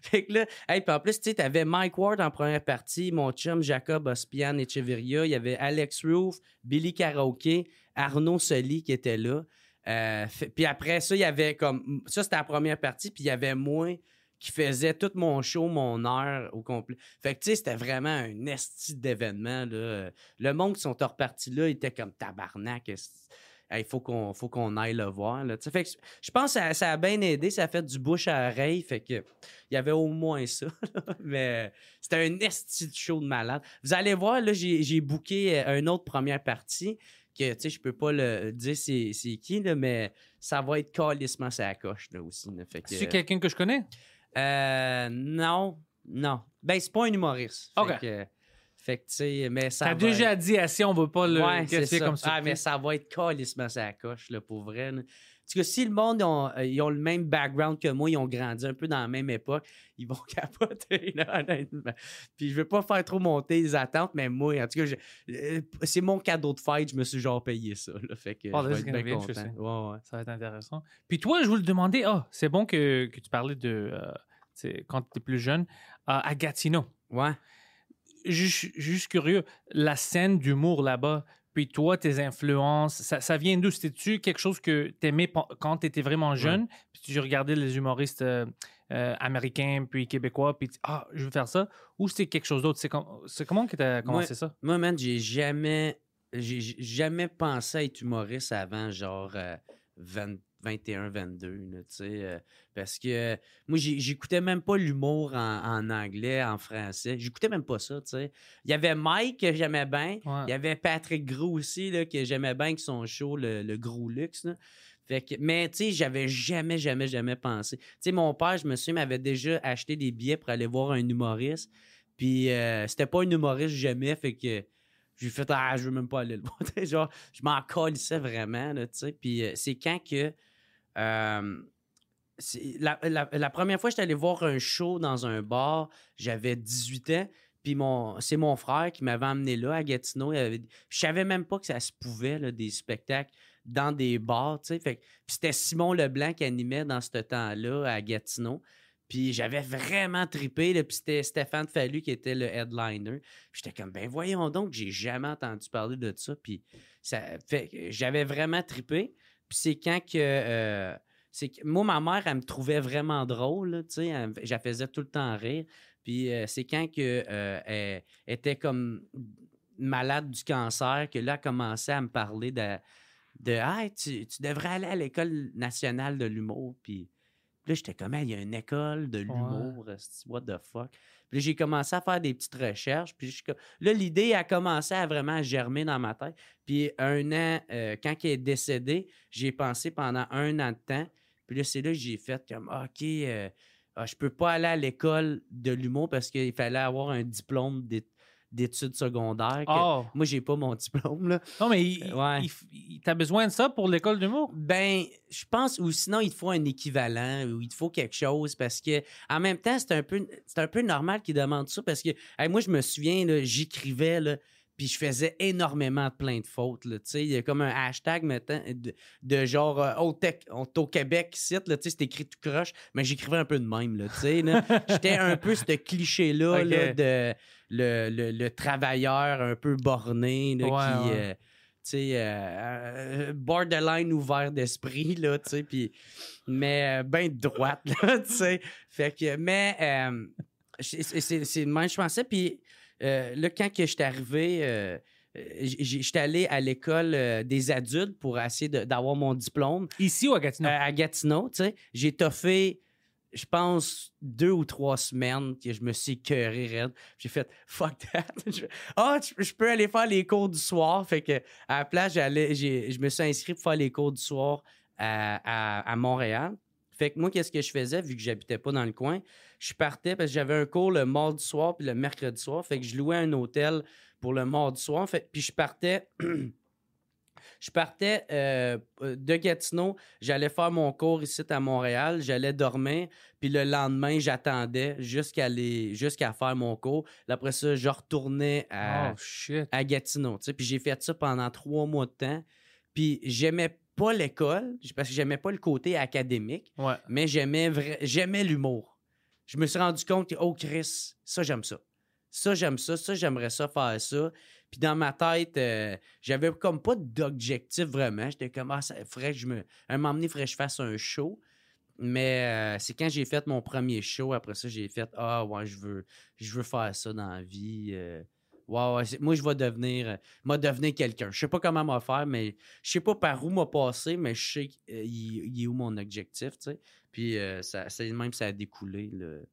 fait que là, hey, puis en plus, tu sais, t'avais Mike Ward en première partie, mon chum Jacob Ospian Echeverria, il y avait Alex Roof, Billy Karaoke, Arnaud Soli qui était là. Euh, puis après ça, il y avait comme. Ça, c'était la première partie, puis il y avait moi qui faisait tout mon show, mon heure au complet. Fait que, tu sais, c'était vraiment un esti d'événement. Le monde qui sont repartis là, il était comme tabarnak. Il faut qu'on aille le voir. Fait que je pense que ça, a bien aidé. Ça a fait du bouche à oreille. Fait que il y avait au moins ça. Mais c'était un esti de show de malade. Vous allez voir, là, j'ai j'ai booké euh, une autre première partie que, tu sais, je peux pas le dire c'est c'est qui, là, mais ça va être calissement sa coche, là, aussi. là. Fait que, C'est quelqu'un que je connais? euh, non, non. Ben, c'est pas un humoriste. Fait Ok. que, fait que, tu sais, mais ça T'as déjà être- dit assez, on veut pas le Ouais, c'est ça. comme ça. Ah, mais ça va être calissement sa coche, là, pour vrai. là. Parce que si le monde, ont, euh, ils ont le même background que moi, ils ont grandi un peu dans la même époque, ils vont capoter, là, honnêtement. Puis je veux pas faire trop monter les attentes, mais moi, en tout cas, euh, c'est mon cadeau de fête, je me suis genre payé ça, là. Fait que Oh, je this vais is être gonna bien be content. interesting. Ouais, ouais. Ça va être intéressant. Puis toi, je voulais te demander, ah, c'est bon que, que tu parlais de euh, quand tu étais plus jeune, euh, à Gatineau. Ouais. Juste, juste curieux, la scène d'humour là-bas, puis toi, tes influences, ça, ça vient d'où? C'était-tu quelque chose que tu aimais quand tu étais vraiment jeune, puis tu regardais les humoristes euh, euh, américains, puis québécois, puis tu- ah, je veux faire ça, ou c'était quelque chose d'autre? C'est com- c'est comment que tu as commencé ça? Moi, man, j'ai jamais j'ai jamais pensé être humoriste avant, genre, euh, 20 21, 22, là, tu sais. euh, parce que euh, moi, j'écoutais même pas l'humour en, en anglais, en français. J'écoutais même pas ça, tu sais. Il y avait Mike que j'aimais bien. Ouais. Il y avait Patrick Gros aussi, là, que j'aimais bien, qui son show, le, le Gros Luxe, là. Fait que, mais tu sais, j'avais jamais, jamais, jamais pensé. Tu sais, mon père, je me souviens, m'avait déjà acheté des billets pour aller voir un humoriste. Puis euh, c'était pas un humoriste jamais, fait que j'ai fait Ah, je veux même pas aller le voir. Genre, je m'en calissais vraiment, là, tu sais. Puis euh, c'est quand que. Euh, la, première fois que j'étais allé voir un show dans un bar, j'avais 18 ans. Puis c'est mon frère qui m'avait emmené là à Gatineau. Je savais même pas que ça se pouvait, des spectacles dans des bars, tu sais. Puis c'était Simon Leblanc qui animait dans ce temps-là à Gatineau. Puis j'avais vraiment trippé. Là, puis c'était Stéphane Fallu qui était le headliner. J'étais comme, ben voyons donc, j'ai jamais entendu parler de ça. Puis j'avais vraiment trippé. Puis c'est quand que. euh, c'est que- moi, ma mère, elle me trouvait vraiment drôle. tu sais, elle la faisais tout le temps rire. Puis euh, c'est quand que, euh, elle était comme malade du cancer que là, elle commençait à me parler de, de Hey, tu, tu devrais aller à l'école nationale de l'humour. Puis là, j'étais comme, il y a une école de l'humour, what the fuck? Puis là, j'ai commencé à faire des petites recherches. Puis je là, l'idée a commencé à vraiment germer dans ma tête. Puis un an, euh, quand il est décédé, j'ai pensé pendant un an de temps. Puis là, c'est là que j'ai fait comme, OK, euh, ah, je peux pas aller à l'école de l'humour parce qu'il fallait avoir un diplôme d'é- d'études secondaires. que- Oh. Moi, j'ai pas mon diplôme, là. Non, mais il, Euh, ouais. il f- il- t'as besoin de ça pour l'école d'humour? Ben, je pense, ou sinon, il te faut un équivalent, ou il te faut quelque chose, parce que, en même temps, c'est un peu, c'est un peu normal qu'ils demandent ça, parce que, hey, moi, je me souviens, là, j'écrivais, là, puis je faisais énormément de plein de fautes, là, tu sais, il y a comme un hashtag, maintenant, de, de genre, euh, au, tech- on est au Québec, site, là, tu sais, c'est écrit tout croche, mais j'écrivais un peu de même, là, tu sais, là. J'étais un peu ce cliché-là, là, de le, le- le travailleur un peu borné, là, Ouais, qui... ouais. euh, euh, euh, borderline ouvert d'esprit, là, tu sais, puis, mais ben de droite, là, tu sais. Fait que, mais, euh, c'est le même, je pensais, puis euh, là, quand que j'étais arrivé, euh, j'ai- j'étais allé à l'école euh, des adultes pour essayer d'avoir mon diplôme Ici ou à Gatineau? euh, à Gatineau, tu sais. J'ai toffé, je pense, deux ou trois semaines que je me suis écœuré raide. J'ai fait « fuck that ». Ah, je je peux aller faire les cours du soir. Fait que à la place, j'allais, je me suis inscrit pour faire les cours du soir à, à- à Montréal. Fait que moi, qu'est-ce que je faisais, vu que j'habitais pas dans le coin? Je partais parce que j'avais un cours le mardi soir puis le mercredi soir. Fait que je louais un hôtel pour le mardi soir. Fait, puis je partais... Je partais euh, de Gatineau, j'allais faire mon cours ici à Montréal, j'allais dormir, puis le lendemain, j'attendais jusqu'à faire mon cours. Après ça, je retournais à, oh, à Gatineau. Puis j'ai fait ça pendant trois mois de temps. Puis j'aimais pas l'école, parce que j'aimais pas le côté académique, Ouais. mais j'aimais l'humour. Je me suis rendu compte que, oh Chris, ça j'aime ça. Ça j'aime ça, ça j'aimerais ça faire ça. Puis dans ma tête, euh, j'avais comme pas d'objectif vraiment. J'étais comme, ah, ça faudrait que je me. Un moment donné, il faudrait que je fasse un show. Mais euh, c'est quand j'ai fait mon premier show, après ça, j'ai fait, ah ouais, je veux, je veux faire ça dans la vie. euh. Moi, je vais devenir, euh, devenir quelqu'un. Je sais pas comment m'a faire, mais je sais pas par où m'a passé, mais je sais qu'il il est où mon objectif, tu sais. Puis euh, ça, c'est même ça a découlé. Le,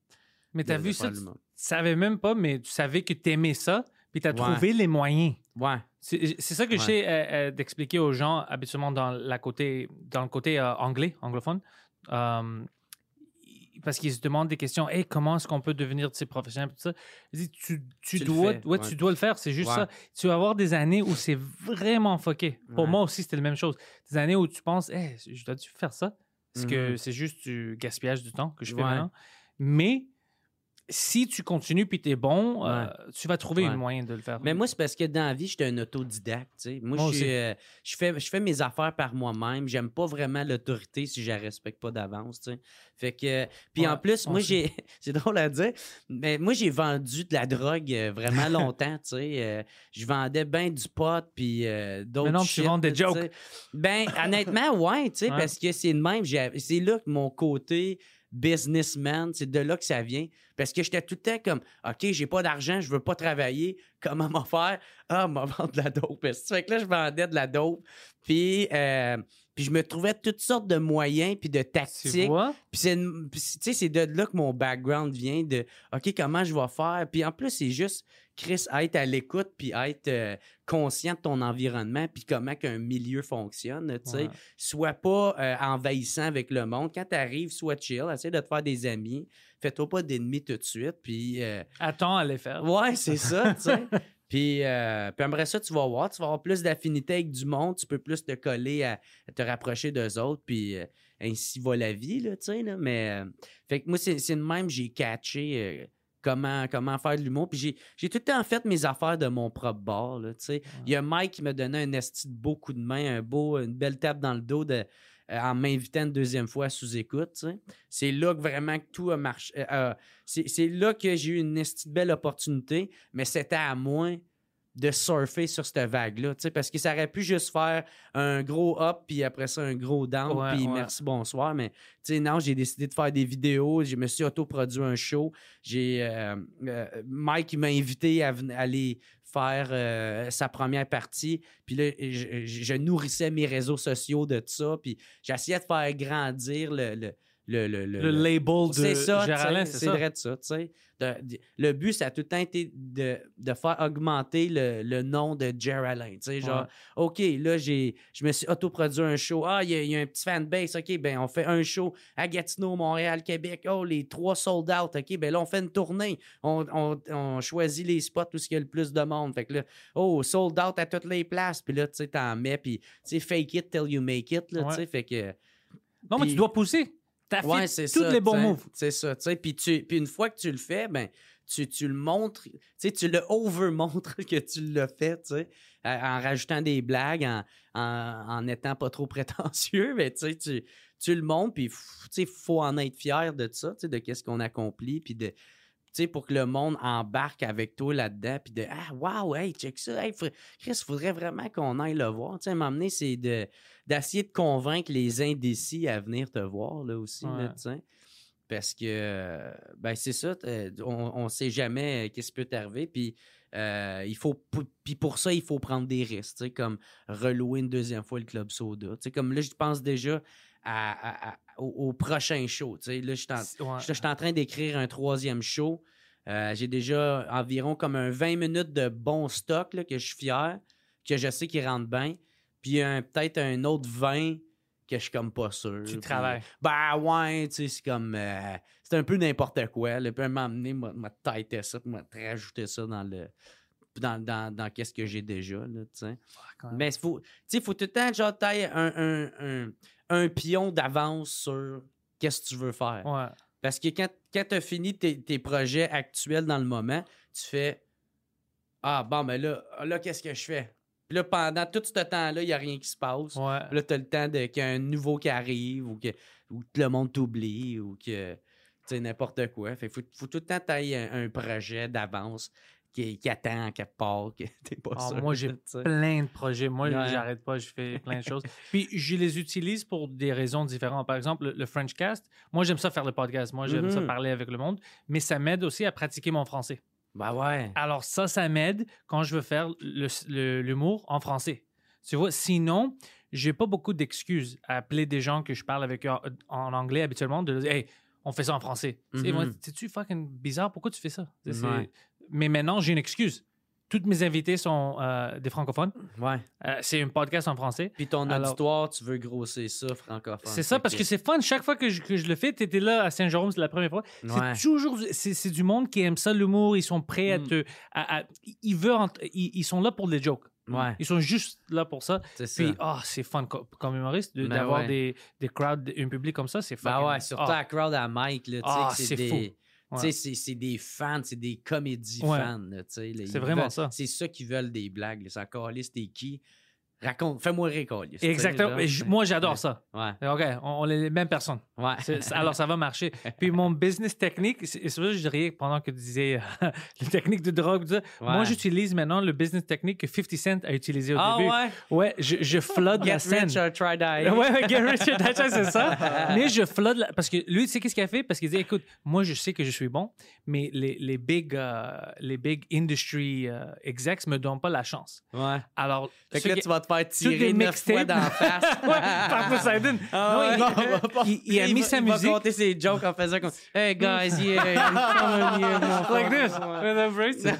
Mais t'as de- vu ça, tu savais même pas, mais tu savais que t'aimais ça, puis t'as Ouais. trouvé les moyens. Ouais. C'est c'est ça que Ouais. j'essaie euh, euh, d'expliquer aux gens habituellement dans, la côté, dans le côté euh, anglais, anglophone. Euh, parce qu'ils se demandent des questions. Hey, comment est-ce qu'on peut devenir tu sais, professionnel? Tout ça. Je dis, tu, tu, Tu le dois, fais, ouais, ouais. tu dois le faire. C'est juste ça. Tu vas avoir des années où c'est vraiment fucké. Pour moi aussi, c'était la même chose. Des années où tu penses, hey, je dois-tu faire ça? Parce que Mhm. c'est juste du gaspillage du temps que je fais Ouais. maintenant. Mais si tu continues puis tu es bon, euh, tu vas trouver Ouais. un moyen de le faire. Mais moi, c'est parce que dans la vie, j'étais un autodidacte. tu. Moi, je, euh, je, fais, je fais mes affaires par moi-même. J'aime pas vraiment l'autorité si je la respecte pas d'avance. tu. Fait que. Puis Ouais, en plus, moi j'ai. c'est drôle à dire, mais moi, j'ai vendu de la drogue euh, vraiment longtemps. tu sais. Je vendais bien du pot, puis euh, d'autres. Maintenant, tu shit, vends des tu jokes. Ben, honnêtement, ouais, tu sais, parce que c'est de même. C'est là que mon côté businessman, c'est de là que ça vient. Parce que j'étais tout le temps comme, OK, j'ai pas d'argent, je veux pas travailler. Comment m'en faire? Ah, m'en vendre de la dope. Fait que là, je vendais de la dope. Puis, euh, puis je me trouvais toutes sortes de moyens puis de tactiques. Puis c'est, c'est- tu sais, c'est de là que mon background vient de OK, comment je vais faire? Puis en plus, c'est juste, Chris, être à l'écoute puis être euh, conscient de ton environnement puis comment qu'un milieu fonctionne, tu sais. Ouais. Sois pas euh, envahissant avec le monde. Quand tu arrives, sois chill, essaie de te faire des amis. Fais-toi pas d'ennemis tout de suite. Puis euh, Attends à les faire. Ouais, c'est ça, tu sais. Puis, euh, puis après ça, tu vas voir, tu vas avoir plus d'affinité avec du monde, tu peux plus te coller à, à te rapprocher d'eux autres, puis euh, ainsi va la vie, là, tu sais. là. Mais, euh, fait que moi, c'est c'est de même, j'ai catché comment, comment faire de l'humour. Puis j'ai- j'ai tout le temps fait mes affaires de mon propre bord, là, tu sais. Il y a Mike qui m'a donné un esti de beau coup de main, un beau, une belle tape dans le dos de, en m'invitant une deuxième fois sous écoute. C'est là que vraiment que tout a marché. euh, euh, c'est là que j'ai eu une belle opportunité, mais c'était à moi de surfer sur cette vague-là, parce que ça aurait pu juste faire un gros up, puis après ça, un gros down, Ouais, puis ouais. merci, bonsoir, mais non, j'ai décidé de faire des vidéos, je me suis autoproduit un show, j'ai... euh, euh, Mike, m'a invité à aller faire euh, sa première partie, puis là, je, nourrissais mes réseaux sociaux de ça, puis j'essayais de faire grandir le le, le, le- label de c'est ça, Géraldin, c'est vrai de ça, tu sais. De- de- le but, ça a tout le temps été de, de faire augmenter le, le nom de Geraldine, tu sais, genre, OK, là, j'ai, je me suis autoproduit un show. Ah, il y, a- il y a un petit fanbase. OK, ben on fait un show à Gatineau, Montréal, Québec. Oh, les trois sold out. OK, ben là, on fait une tournée. On, on- on choisit les spots où il y a le plus de monde. Fait que là, oh, sold out à toutes les places. Puis là, tu sais, t'en mets. Puis, tu sais, fake it till you make it, là, tu sais. Fait que... Non, mais tu dois pousser. T'as Ouais, fait tous ça, les bons moves. C'est ça. Puis, tu- puis une fois que tu le fais, ben, tu, tu le montres, tu sais, tu le over-montres que tu l'as fait, tu sais, en rajoutant des blagues, en, en, en étant pas trop prétentieux, mais tu sais, tu, tu le montres, puis, tu sais, faut en être fier de ça, tu sais, de qu'est-ce qu'on accomplit, puis de, tu sais, pour que le monde embarque avec toi là-dedans, puis de Ah, wow, hey, check ça, hey, Chris, il faudrait vraiment qu'on aille le voir. Tu sais, m'emmener, c'est de, d'essayer de convaincre les indécis à venir te voir, là aussi, Ouais. Parce que, euh, ben, c'est ça, t'es- on ne sait jamais euh, qu'est-ce qui peut t'arriver, puis euh, il faut, puis pour ça, il faut prendre des risques, comme relouer une deuxième fois le Club Soda. Tu sais, comme là, je pense déjà à- à- à- au, au prochain show, tu sais. Là, je suis en- Ouais. je je suis en train d'écrire un troisième show. Euh, j'ai déjà environ comme un 20 minutes de bon stock là, que je suis fier, que je sais qu'il rentre bien. Puis peut-être un autre 20 que je suis comme pas sûr. Tu travailles. Ben ouais, tu sais, c'est comme. euh, c'est un peu n'importe quoi. Là. Puis donné, m'a têté ça, puis m'a rajouté ça dans le. Dans, dans, dans qu'est-ce que j'ai déjà, là, tu sais. Mais il faut, tu sais, faut tout le temps, genre, taille un, un, un, un pion d'avance sur qu'est-ce que tu veux faire. Ouais. Parce que quand, quand tu as fini tes, tes projets actuels dans le moment, tu fais Ah, bon, mais là, là qu'est-ce que je fais? Puis là, pendant tout ce temps-là, il n'y a rien qui se passe. Ouais. Là, tu as le temps qu'il y a un nouveau qui arrive ou que, ou que le monde t'oublie ou que, tu sais, n'importe quoi. Fait faut tout le temps tailler un, un projet d'avance qui, qui attend quelque part, que t'es pas Ah, sûr. moi, j'ai tu plein de projets. Moi, Ouais. j'arrête pas, je fais plein de choses. Puis, je les utilise pour des raisons différentes. Par exemple, le, Frenchcast, moi, j'aime ça faire le podcast. Moi, j'aime ça Mhm. parler avec le monde. Mais ça m'aide aussi à pratiquer mon français. Ben ouais. Alors, ça, ça m'aide quand je veux faire l'humour en français. Tu vois, sinon, j'ai pas beaucoup d'excuses à appeler des gens que je parle avec eux en, en anglais habituellement de leur dire Hey, on fait ça en français. Tu moi, Mhm. C'est-tu fucking bizarre? Pourquoi tu fais ça? Tu c'est-. Mais maintenant, j'ai une excuse. Toutes mes invités sont euh, des francophones. Ouais. Euh, c'est un podcast en français. Puis ton Alors- auditoire, tu veux grosser ça, francophone. C'est ça, parce que c'est fun. Chaque fois que je, que je le fais, tu étais là à Saint-Jérôme, c'est la première fois. Ouais. C'est toujours. C'est du monde qui aime ça, l'humour. Ils sont prêts à Mm. te. à- à- ils, veulent ent- ils, ils sont là pour des jokes. Ouais, Ils sont juste là pour ça. c'est ça. Puis, ah, c'est fun co- comme humoriste de- Ben d'avoir ouais. des, des crowds, un public comme ça. C'est Ben fucking- ouais, surtout ah, à crowd à Mike, là, tu sais, Ah, c'est c'est des... fou. Tu sais, c'est- des fans, c'est des comédies Ouais. fans, C'est vraiment veulent- ça. C'est ça qu'ils veulent des blagues. encore là, c'était qui? Raconte, fais-moi rire, Exactement. genre. Moi, j'adore ça. Ouais, OK, on, on est les mêmes personnes. ouais. Alors, ça va marcher. Puis mon business technique, c'est ça que je riais pendant que tu disais euh, les techniques de drogue. ça. Moi, Ouais. j'utilise maintenant le business technique que 50 Cent a utilisé au Ah début. ouais? Ouais, je, je flood la Get scène. rich or try die. Ouais, ouais, get rich or die c'est ça. Mais je flood la- Parce que lui, tu sais qu'est-ce qu'il a fait? Parce qu'il dit, écoute, moi, je sais que je suis bon, mais les, les big, euh, les big industry euh, execs me donnent pas la chance. Ouais. Alors, Fait que là, tu vas te faire Toutes tirer neuf fois mixtapes. dans la face. Ouais, par Poseidon. Ah Non, ouais. il- Non, il, il a mis va- sa il va musique. compter ses jokes en faisant comme Hey guys, yeah, I'm coming here, mon Like this, with a bracelet.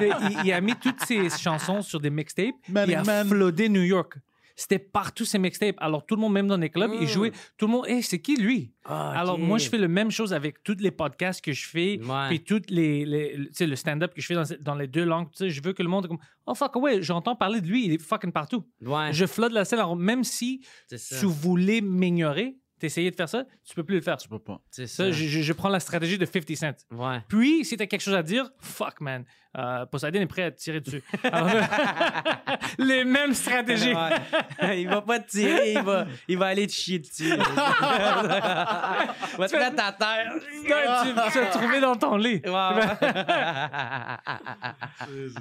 Mais il, a mis toutes ses chansons sur des mixtapes. Il a man. floodé New York. C'était partout ses mixtapes. Alors tout le monde, même dans les clubs, il Mm. jouait. Tout le monde, hey, c'est qui lui? Ah, Alors moi, je fais la même chose avec tous les podcasts que je fais, Ouais. puis toutes les, les- tu sais, le stand-up que je fais dans, dans les deux langues. Tu sais, je veux que le monde est comme, oh fuck ouais, j'entends parler de lui, il est fucking partout. Ouais, Je flotte la scène. Alors même si tu voulais m'ignorer, t'essayais de faire ça, tu peux plus le faire. Tu peux pas. C'est Ça, ça. je, je- je prends la stratégie de 50 Cent. Ouais. Puis, si t'as quelque chose à dire, fuck, man. Euh, Poseidon est prêt à te tirer dessus. Alors, les mêmes stratégies. Ouais. il va pas te tirer, il va, il va aller te chier dessus. il va te mettre à terre. Non, tu, tu vas te trouver dans ton lit.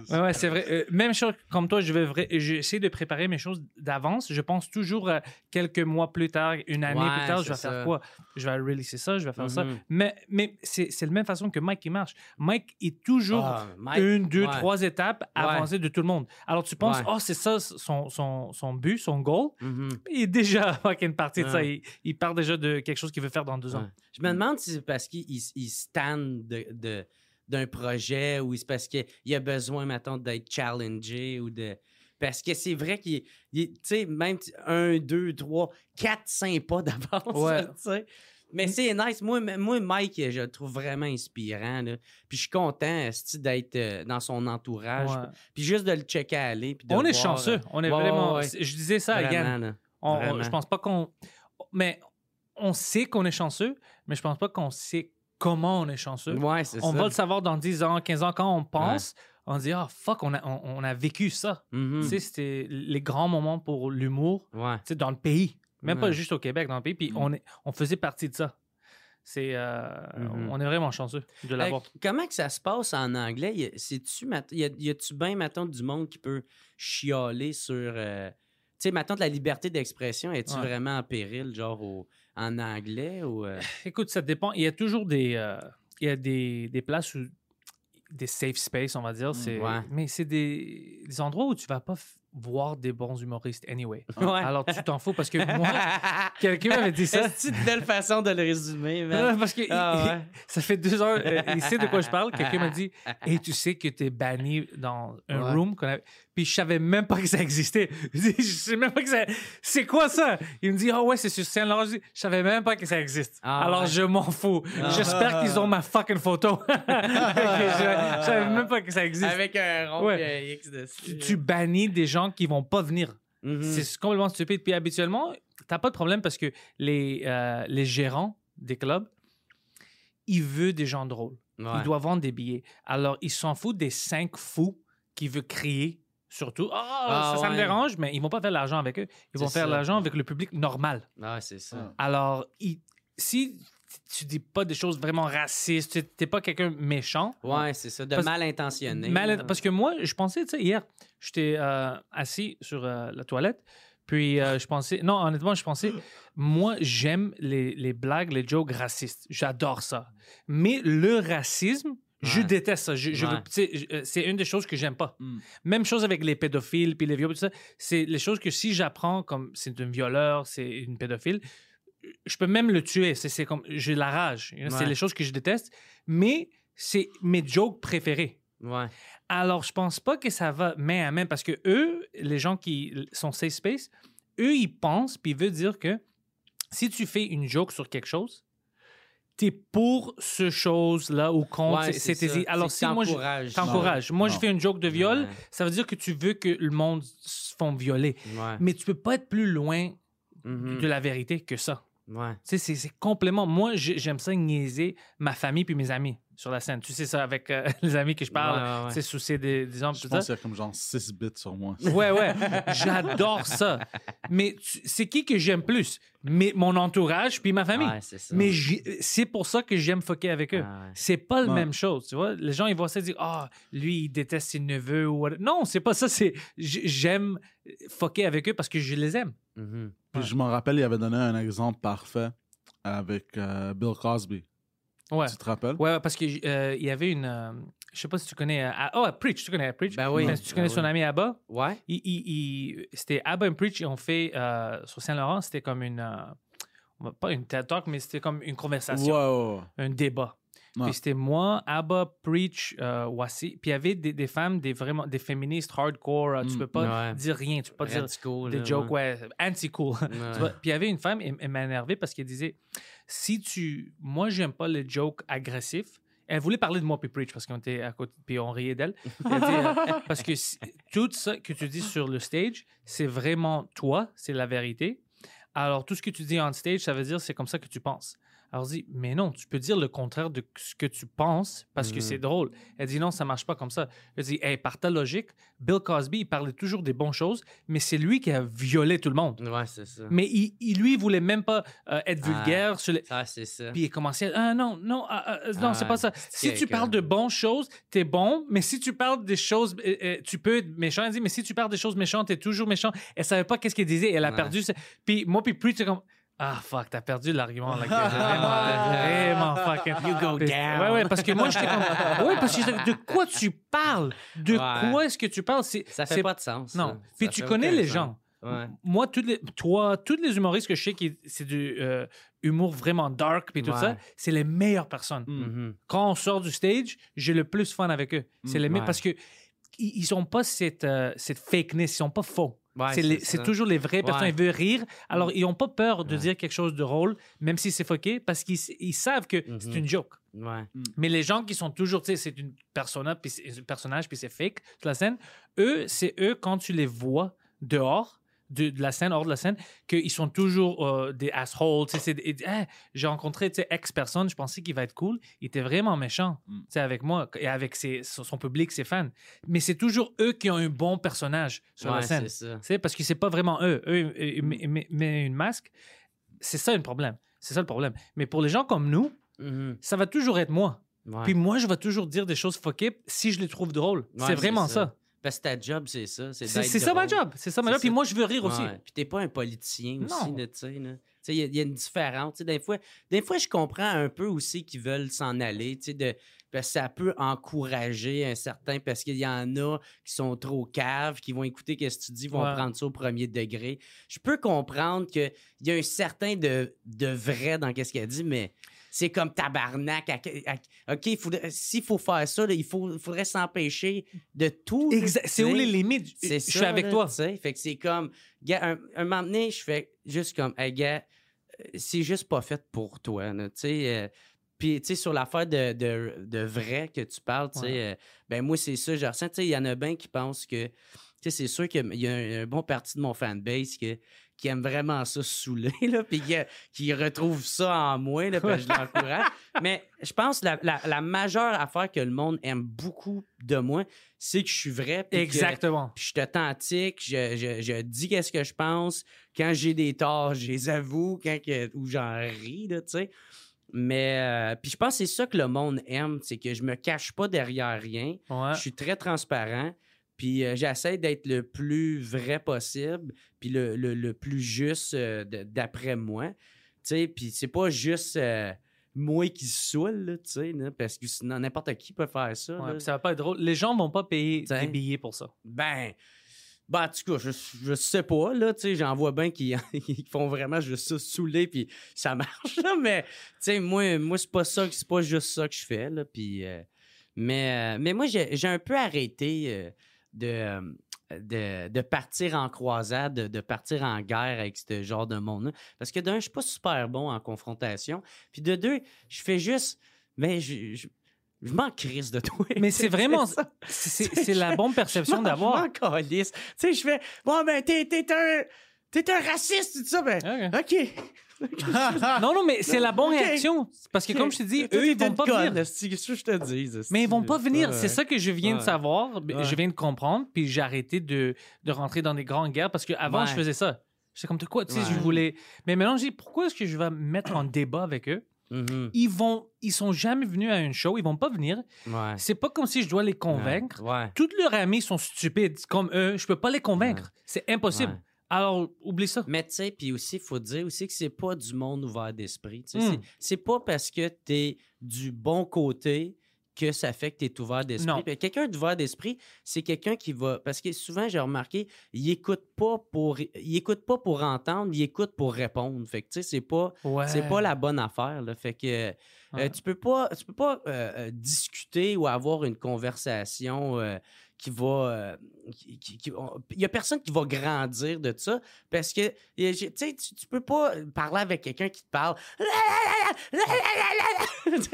Ouais, c'est vrai. Euh, même chose comme toi, je vais vrai, j'essaie de préparer mes choses d'avance. Je pense toujours euh, quelques mois plus tard, une année Ouais, plus tard, je vais faire quoi? Je vais releaser ça, je vais faire ça. Mhm. Mais, mais c'est c'est la même façon que Mike qui marche. Mike est toujours Ah, Mike, une, deux, ouais. trois étapes avancées de tout le monde. Alors tu penses, oh, c'est ça son, son, son but, son goal? Mhm. Il est déjà fucking parti de ça. Il, il part déjà de quelque chose qu'il veut faire dans deux ans. Je me demande si c'est parce qu'il il, il stan de, de- d'un projet ou c'est parce qu'il a besoin, mettons, d'être challengé ou de. Parce que c'est vrai qu'il il- tu sais, même un, deux, trois, quatre, cinq pas d'avance. Ouais. Mais c'est nice. Moi, moi, Mike, je le trouve vraiment inspirant. là. Puis je suis content d'être euh, dans son entourage. Ouais. Puis juste de le checker aller. puis de On est voir, chanceux. euh, On est ouais, vraiment. ouais. Je disais ça à Yann. je pense pas qu'on. Mais on sait qu'on est chanceux, mais je pense pas qu'on sait comment on est chanceux. On ça. va le savoir dans 10 ans, 15 ans, quand on pense, on dit Ah, fuck, on a, on, on a vécu ça. Tu sais, c'était les grands moments pour l'humour, Ouais. tu sais, dans le pays. Même pas juste au Québec, dans le pays. Puis on, est, on faisait partie de ça. C'est, euh, Mhm. On est vraiment chanceux de l'avoir. Euh, comment que ça se passe en anglais? Y a- C'est-tu, y a- y a-tu bien, mettons, du monde qui peut chialer sur... euh, tu sais, mettons, de la liberté d'expression, est-tu Ouais. vraiment en péril, genre, au- en anglais ou... euh? Écoute, ça dépend. Il y a toujours des, euh, il y a des, des places où des safe space, on va dire. C'est, Ouais. Mais c'est des, des endroits où tu vas pas f- voir des bons humoristes anyway. Ouais. Alors tu t'en fous parce que moi, quelqu'un m'avait dit ça. C'est une belle façon de le résumer, man? Parce que Ah il- ouais. ça fait deux heures, euh, il sait de quoi je parle. Quelqu'un m'a dit Et tu sais que tu es banni dans un Ouais. room qu'on avait- Puis je savais même pas que ça existait. Je dis, Je sais même pas que ça. C'est quoi ça? Il me dit Ah ouais, c'est sur Saint-Laurent. Je dis, Je savais même pas que ça existe. Ah Alors ouais. je m'en fous. J'espère qu'ils ont ma fucking photo. je, je savais même pas que ça existe. Avec un rond Ouais. et un X dessus. Tu, tu bannis des gens qui vont pas venir. Mhm. C'est complètement stupide. Puis habituellement, t'as pas de problème parce que les, euh, les gérants des clubs, ils veulent des gens drôles. Ouais. Ils doivent vendre des billets. Alors, ils s'en foutent des cinq fous qui veulent crier. Surtout, ah, Ah, ça, ça me dérange, mais ils vont pas faire de l'argent avec eux. Ils vont faire l'argent avec le public normal. Ah, c'est ça. Alors, ils- si tu dis pas des choses vraiment racistes, tu t'es pas quelqu'un méchant, Ouais, c'est ça. De Parce- mal intentionné. Mal- parce que moi, je pensais, tu sais, hier, j'étais euh, assis sur euh, la toilette, puis euh, je pensais, non, honnêtement, je pensais, moi, j'aime les, les blagues, les jokes racistes. J'adore ça. Mais le racisme, je déteste ça. Je, je veux- Ouais. tu sais, je- euh, c'est une des choses que j'aime pas. Mm. Même chose avec les pédophiles, puis les viols, tout ça. C'est les choses que si j'apprends comme c'est un violeur, c'est une pédophile, je peux même le tuer. C'est- C'est comme, j'ai la rage. You know, C'est Ouais. les choses que je déteste. Mais c'est mes jokes préférés. Ouais. Alors, je pense pas que ça va main à main parce que eux, les gens qui sont safe space, eux, ils pensent puis ils veulent dire que si tu fais une joke sur quelque chose, t'es pour ce chose-là ou contre. Ouais, c'est. Alors, si moi, je t'encourage. Moi, je fais une joke de viol, Ouais. ça veut dire que tu veux que le monde se font violer. Ouais. Mais tu peux pas être plus loin Mhm. de la vérité que ça. Ouais. Tu sais, c'est- complètement. Moi, j'ai- j'aime ça niaiser ma famille puis mes amis sur la scène. Tu sais ça avec euh, les amis que je parle, Ouais, ouais, ouais. tu sais, soucier des, des hommes, Je tout pense qu'il y a comme genre 6 bits sur moi. Ouais, ouais, j'adore ça. Mais c'est qui que j'aime plus? Mais mon entourage puis ma famille. Ouais, c'est ça. Mais c'est pour ça que j'aime fucker avec eux. Ah ouais. C'est pas la Ouais. même chose, tu vois. Les gens, ils vont se dire, ah, lui, il déteste ses neveux. Ou... Non, c'est pas ça. C'est j'aime fucker avec eux parce que je les aime. Mhm. Puis Ouais. je m'en rappelle, il avait donné un exemple parfait avec euh, Bill Cosby. Ouais. Tu te rappelles? Ouais, parce qu'il y avait une. euh, je sais pas si tu connais. euh, oh, Preach, tu connais Preach? Ben oui. Enfin, si tu Ben connais son oui. ami Abba? Ouais. Il, il- il- c'était Abba et Preach, ils ont fait euh, sur Saint-Laurent, c'était comme une. euh, pas une TED Talk, mais c'était comme une conversation, un débat. Ouais. Puis c'était moi, Abba, Preach, euh, Wassi. Puis il y avait des, des femmes, des, vraiment, des féministes hardcore. euh, Tu Mm. peux pas Ouais. dire rien, tu peux pas dire des là, jokes, ouais. ouais, anti-cool. Puis il y avait une femme, elle, elle m'a énervé parce qu'elle disait si tu. Moi, j'aime pas les jokes agressifs. Elle voulait parler de moi puis Preach parce qu'on était à côté puis on riait d'elle. Euh, parce que si- tout ça que tu dis sur le stage, c'est vraiment toi, c'est la vérité. Alors tout ce que tu dis on stage, ça veut dire c'est comme ça que tu penses. Alors je dis mais non, tu peux dire le contraire de ce que tu penses parce que c'est drôle. Elle dit non, ça marche pas comme ça. Elle dit hey, par ta logique, Bill Cosby, il parlait toujours des bonnes choses, mais c'est lui qui a violé tout le monde. Ouais, c'est ça. Mais il, il- lui, il voulait même pas euh, être Ah. vulgaire. sur les- Ça, c'est ça. Puis il commençait à, ah non, non, ah, ah, non, Ah, c'est pas ça. c'est Si tu parles de bonnes choses, t'es bon, mais si tu parles des choses, euh, euh, tu peux être méchant. Elle dit, mais si tu parles des choses méchantes, t'es toujours méchant. Elle savait pas qu'est-ce qu'elle disait. Elle a Ouais. perdu. Puis moi, puis Preach, c'est comme, ah fuck, t'as perdu l'argument. là, vraiment, vraiment fucking. You go down. Ouais, ouais, parce que moi, j'étais comme, ouais, parce que de quoi tu parles? De Ouais. quoi est-ce que tu parles? C'est, Ça fait c'est- pas de sens. Non. ça. Puis Ça tu connais les sens. gens. Ouais. Moi, toutes les, toi, tous les humoristes que je sais qui c'est du euh, humour vraiment dark puis tout Ouais. ça, c'est les meilleures personnes. Mm. Mhm. Quand on sort du stage, j'ai le plus fun avec eux. C'est Mm, les meilleurs ouais. parce que ils, ils ont pas cette, euh, cette fakeness, ils sont pas faux. Ouais, c'est, c'est c'est toujours les vraies personnes. Ouais. Ils veulent rire. Alors, ils n'ont pas peur de Ouais. dire quelque chose de drôle, même si c'est foqué, parce qu'ils ils savent que c'est Mhm. une joke. Ouais. Mais les gens qui sont toujours, tu sais, c'est une persona, puis c'est un personnage, puis c'est fake, sur la scène, eux, c'est eux, quand tu les vois dehors, de, de la scène, hors de la scène, qu'ils sont toujours euh, des assholes. Ah, J'ai rencontré tu sais, X personne, je pensais qu'il va être cool. Il était vraiment méchant Mm. avec moi et avec ses- son public, ses fans. Mais c'est toujours eux qui ont un bon personnage sur la scène. c'est parce que c'est pas vraiment eux. Eux, ils- ils met- met- met une masque. C'est ça le problème. C'est ça le problème. Mais pour les gens comme nous, Mhm. ça va toujours être moi. Ouais. Puis moi, je vais toujours dire des choses fuckées si je les trouve drôles. Ouais, c'est vraiment ça. Parce que ta job, c'est ça. C'est ça ma job. C'est ça ma job. Puis moi, je veux rire aussi. Puis t'es pas un politicien aussi, tu sais. là. Tu sais, il y a- une différence. Des fois, des fois, je comprends un peu aussi qu'ils veulent s'en aller, tu sais, de, parce que ça peut encourager un certain, parce qu'il y en a qui sont trop caves, qui vont écouter ce que tu dis, vont Ouais. prendre ça au premier degré. Je peux comprendre qu'il y a un certain de, de vrai dans ce qu'elle dit, mais c'est comme tabarnak. à- à- OK, s'il faut faire ça, là, il faut, faudrait s'empêcher de tout. C'est où les limites? Je suis ça, avec là, toi. tu sais. Fait que c'est comme, gars, un, un moment donné, je fais juste comme, hey, gars, euh, c'est juste pas fait pour toi, tu sais. euh, puis, tu sais, sur l'affaire de, de, de vrai que tu parles, tu sais, Ouais. euh, ben moi, c'est ça, je ressens, tu sais, il y en a bien qui pensent que, tu sais, c'est sûr qu'il y a un, un bon parti de mon fanbase que, qui aime vraiment ça saouler, là, puis qui, qui retrouve ça en moi, là, puis je l'encourage. Mais je pense que la, la, la majeure affaire que le monde aime beaucoup de moi, c'est que je suis vrai. puis que- Exactement. puis je suis authentique, je, je, je dis qu'est-ce que je pense. Quand j'ai des torts, je les avoue, quand que, ou j'en ris, tu sais. Mais, euh, puis je pense que c'est ça que le monde aime, c'est que je me cache pas derrière rien. Ouais. Je suis très transparent, puis euh, j'essaie d'être le plus vrai possible, puis le, le, le plus juste euh, d'après moi. Tu sais, puis c'est pas juste euh, moi qui saoule, là, tu sais, parce que sinon n'importe qui peut faire ça. Ouais, ça va pas être drôle. Les gens vont pas payer T'sais? des billets pour ça. Ben, ben, en tout cas, je, je sais pas, là, tu sais, j'en vois bien qui, font vraiment juste ça saouler, puis ça marche, là, mais, tu sais, moi, moi c'est pas ça, c'est pas juste ça que je fais, là, puis, mais, mais moi, j'ai j'ai un peu arrêté de, euh, de, de partir en croisade, de, de partir en guerre avec ce genre de monde-là, parce que d'un, je suis pas super bon en confrontation, puis de deux, je fais juste, ben, je... je je m'en crisse de toi. Mais c'est vraiment. ça. C'est la bonne perception d'avoir. Je m'en. Tu sais, je fais, bon, ben, t'es, un. T'es un raciste, tout ça. Ben, Ok. OK. Non, non, mais c'est la bonne réaction. Parce que, comme je te dis, eux, ils vont pas venir. Qu'est-ce que je te dis? Mais ils vont pas venir. C'est ça que je viens de savoir. Ouais. Je viens de comprendre. Puis j'ai arrêté de, de rentrer dans des grandes guerres parce qu'avant, Ouais. je faisais ça. J'étais comme, de quoi? Tu sais, je voulais. Mais maintenant, je dis, pourquoi est-ce que je vais me mettre en débat avec eux? Mhm. Ils vont. Ils sont jamais venus à une show. Ils vont pas venir. Ouais. C'est pas comme si je dois les convaincre. Ouais. Tous leurs amis sont stupides comme eux. Je peux pas les convaincre. C'est impossible. Alors, oublie ça. Mais tu sais, puis aussi, il faut dire aussi que c'est pas du monde ouvert d'esprit. Hmm. C'est- C'est pas parce que tu es du bon côté que ça fait que tu es ouvert d'esprit. Puis Quelqu'un d'ouvert d'esprit, c'est quelqu'un qui va. Parce que souvent, j'ai remarqué, il écoute pas pour. Il écoute pas pour entendre, il écoute pour répondre. Fait que tu sais, c'est pas. Ouais. C'est pas la bonne affaire. Là. Fait que euh, tu peux pas, tu peux pas euh, euh, discuter ou avoir une conversation euh, qui va. euh, qui- qui- qui- on- Il y a personne qui va grandir de ça parce que tu sais, tu, peux pas parler avec quelqu'un qui te parle. Il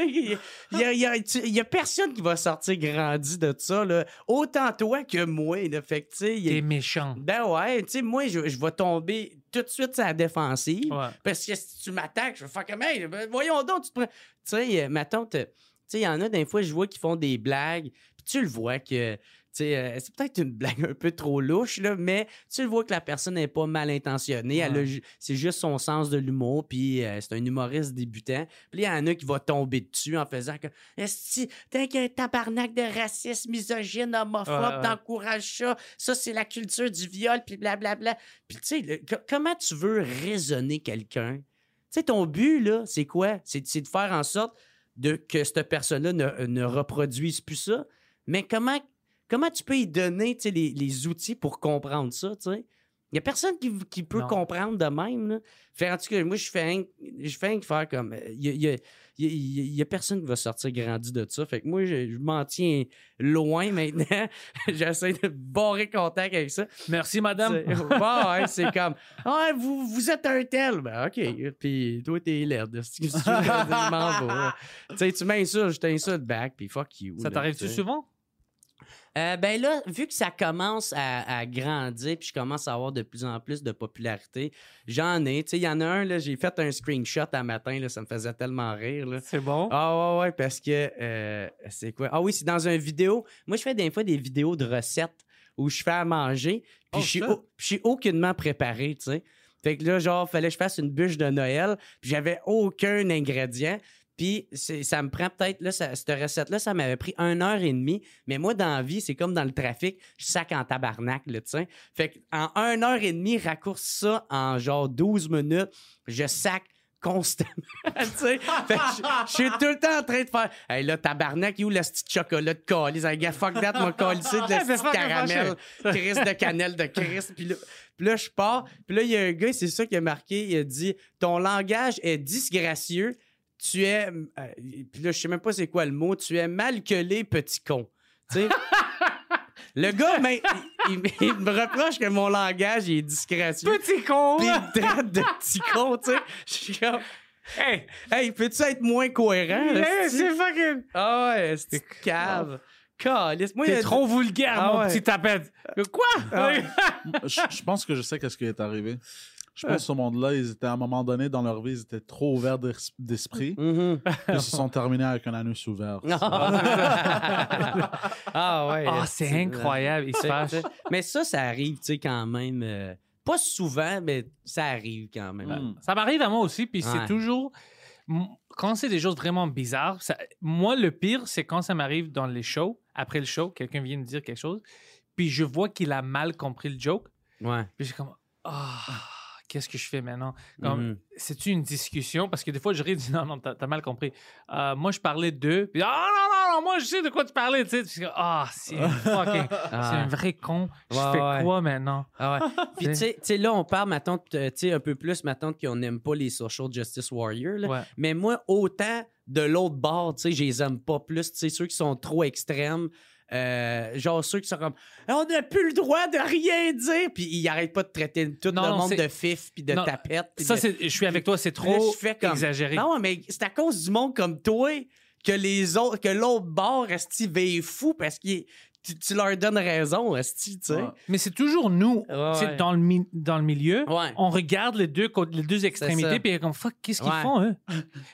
y a- il y, a- il y a- tu- il y a personne qui va sortir grandi de ça. Là. Autant toi que moi. Là. Fait que, T'es méchant. ben ouais, tu sais, moi, je, je vais tomber tout de suite sur la défensive. Ouais. Parce que si tu m'attaques, je vais faire comme, hey, ben, voyons donc, tu te prends. Tu sais, euh, ma tante, tu sais, il y en a des fois, je vois qu'ils font des blagues, puis tu le vois que, euh, c'est peut-être une blague un peu trop louche, là, mais tu le vois que la personne n'est pas mal intentionnée. Ouais. c'est juste son sens de l'humour, puis euh, c'est un humoriste débutant. Puis il y en a qui va tomber dessus en faisant que, est-ce t'es qu'un tabarnak de raciste, misogyne, homophobe, Ouais, ouais. t'encourages ça, ça c'est la culture du viol, puis blablabla. Puis tu sais, comment tu veux raisonner quelqu'un? Tu sais, ton but, là, c'est quoi? C'est c'est de faire en sorte de, que cette personne-là ne, ne reproduise plus ça. Mais comment, comment tu peux y donner les, les outils pour comprendre ça, tu sais? Il n'y a personne qui, qui peut Non. comprendre de même. Là. Fait, en tout cas, moi, je fais un, je fais un faire comme. Il a, il y a- personne qui va sortir grandi de ça. Fait que moi, je, je m'en tiens loin maintenant. J'essaie de barrer contact avec ça. Merci, madame. C'est- Bon, ouais, c'est comme Ah, vous, vous êtes un tel. Ben, OK. Puis toi, t'es laide. Tu m'insultes, je t'insulte back, puis fuck you. Ça t'arrive-tu souvent? Euh, ben là, vu que ça commence à, à grandir, puis je commence à avoir de plus en plus de popularité, j'en ai. Tu sais, il y en a un, là, j'ai fait un screenshot un matin, là, ça me faisait tellement rire. Là. C'est bon? Ah ouais, ouais, parce que euh, c'est quoi? Ah oui, c'est dans une vidéo. Moi, je fais des fois des vidéos de recettes où je fais à manger, puis Oh, je suis ça? au- puis je suis aucunement préparé, tu sais. Fait que là, genre, fallait que je fasse une bûche de Noël, puis j'avais aucun ingrédient. Puis ça me prend peut-être, là, ça- cette recette-là, ça m'avait pris une heure et demie. Mais moi, dans la vie, c'est comme dans le trafic, je sac en tabarnak, là, tu sais. Fait qu'en une heure et demie, raccourci ça en genre 12 minutes, je sac constamment, tu sais. Fait que je je suis tout le temps en train de faire Hey là, tabarnak, où la petite chocolat de calice? Hey, gars, fuck that, m'a calissé de la petite fuck, caramel, crise de cannelle de crise. Puis là, puis là, je pars. Puis là, il y a un gars, c'est ça qui a marqué. Il a dit Ton langage est disgracieux. Tu es. euh, puis là, je sais même pas c'est quoi le mot. Tu es malcolé, petit con. Tu sais? Le gars, mais, il, il- il me reproche que mon langage il est disgracieux. Petit con! Puis il me traite de petit con, tu sais. Je suis comme. Hey! Hey, peux-tu être moins cohérent? Hey, c'est fucking... Ah ouais, c'est cave. Calice. Moi, T'es trop vulgaire, Ah mon ouais. petit tapette. Quoi? Ah. je, je pense que je sais qu'est-ce qui est arrivé. Je pense que ce monde-là, ils étaient à un moment donné dans leur vie, ils étaient trop ouverts d'es- d'esprit. Puis Ils se sont terminés avec un anus ouvert. ah ouais. Ah, c'est incroyable. Se. Mais ça, ça arrive, tu sais, quand même. euh, pas souvent, mais ça arrive quand même. Mm. Ça m'arrive à moi aussi, puis c'est toujours... Quand c'est des choses vraiment bizarres, ça- moi, le pire, c'est quand ça m'arrive dans les shows, après le show, quelqu'un vient me dire quelque chose, puis je vois qu'il a mal compris le joke, Ouais. puis j'ai comme... Ah, qu'est-ce que je fais maintenant? Comme, Mhm. c'est-tu une discussion? Parce que des fois, je ris, non, non, t'as t'as mal compris. Euh, moi, je parlais d'eux, puis ah non, non, non, moi, je sais de quoi tu parlais, tu sais. Ah, c'est fucking. C'est Ah. un vrai con. Je Ouais, fais ouais. quoi maintenant? Ah ouais. Puis, tu sais- là, on parle, maintenant, tu sais, un peu plus, maintenant, qu'on n'aime pas les social justice warriors. là. Mais moi, autant de l'autre bord, tu sais, je les aime pas plus. Tu sais, ceux qui sont trop extrêmes. Euh, genre ceux qui sont comme on n'a plus le droit de rien dire puis ils arrêtent pas de traiter tout Non, le non, monde c'est- de fif puis de Non, tapette puis Ça, de- c'est, je suis avec toi, c'est là, trop je fais comme- exagéré. non mais c'est à cause du monde comme toi que les autres, que l'autre bord, veille fou parce que tu, tu leur donnes raison, esti, tu sais. Ouais. Mais c'est toujours nous, Ouais, dans, le mi- dans le milieu, Ouais. on regarde les deux, les deux extrémités, puis on est comme fuck, qu'est-ce qu'ils Ouais. font, eux?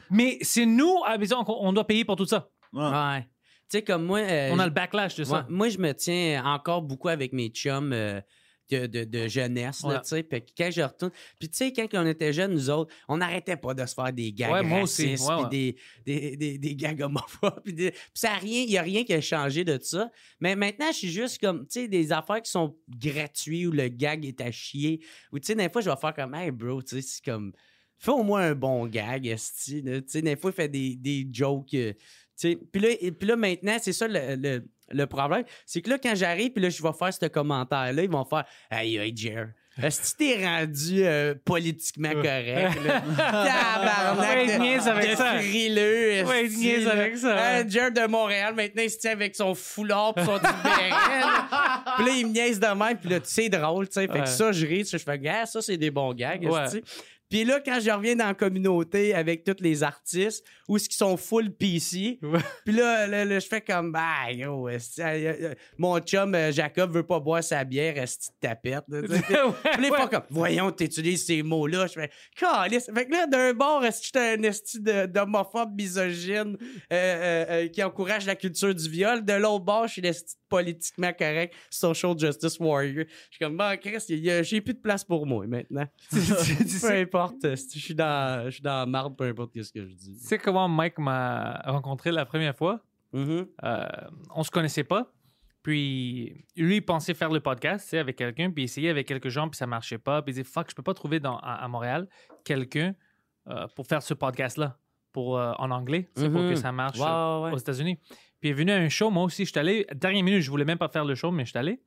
Mais c'est nous, à maison, qu'on- on doit payer pour tout ça. Ouais. Tu sais, comme moi. euh, On a le backlash de ça. Moi, je me tiens encore beaucoup avec mes chums euh, de, de- de jeunesse, Ouais. tu sais. Puis quand je retourne... Puis tu sais, quand on était jeunes, nous autres, on n'arrêtait pas de se faire des gags Ouais, moi aussi. racistes, Ouais, puis. Des, des, des, des gags homophobes. Puis des- ça a rien... Il n'y a rien qui a changé de ça. Mais maintenant, je suis juste comme, tu sais, des affaires qui sont gratuites où le gag est à chier. Ou tu sais, des fois, je vais faire comme, hey, bro, tu sais, c'est comme... Fais au moins un bon gag. Tu sais, des fois, il fait des, des jokes... euh. Puis là, puis là, maintenant, c'est ça le, le- le problème. C'est que là, quand j'arrive, puis là, je vais faire ce commentaire-là, ils vont faire Hey, hey, Jer, est-ce que t'es rendu euh, politiquement correct? Tabarnak! Ouais, niaise avec de ça. frileux, Ouais, niaise avec ça. Un Jer de Montréal, maintenant, il se tient avec son foulard pis son petit béret, là. Puis là, il me niaise de même, puis là, c'est drôle, tu sais. Fait que ça, je ris, je fais, gars, ça, c'est des bons gags, Ouais. Puis là, quand je reviens dans la communauté avec tous les artistes, où ce qui sont full PC, Ouais. puis là, là, là, je fais comme, bah, yo, esti, euh, euh, mon chum euh, Jacob veut pas boire sa bière, est-ce tapette? là. Puis font comme, voyons, t'utilises ces mots-là. Je fais, calisse. Fait que là, d'un bord, est-ce que j'étais un esti de- d'homophobe misogyne euh, euh, euh, qui encourage la culture du viol? De l'autre bord, je suis l'esti de politiquement correct, social justice warrior. Je suis comme, bon, Chris, y a- j'ai plus de place pour moi maintenant. peu importe, esti, je suis dans, je suis dans la marde, peu importe ce que je dis. Tu sais comment Mike m'a rencontré la première fois? Mhm. Euh, on se connaissait pas. Puis lui, il pensait faire le podcast avec quelqu'un, puis essayer avec quelques gens, puis ça marchait pas. Puis il disait Fuck, je peux pas trouver dans, à, à Montréal quelqu'un euh, pour faire ce podcast-là pour, euh, en anglais, tu sais, pour Mhm. que ça marche euh, ouais. aux États-unis. Puis il est venu à un show, moi aussi, je suis allé, dernière minute, je voulais même pas faire le show, mais je suis allé.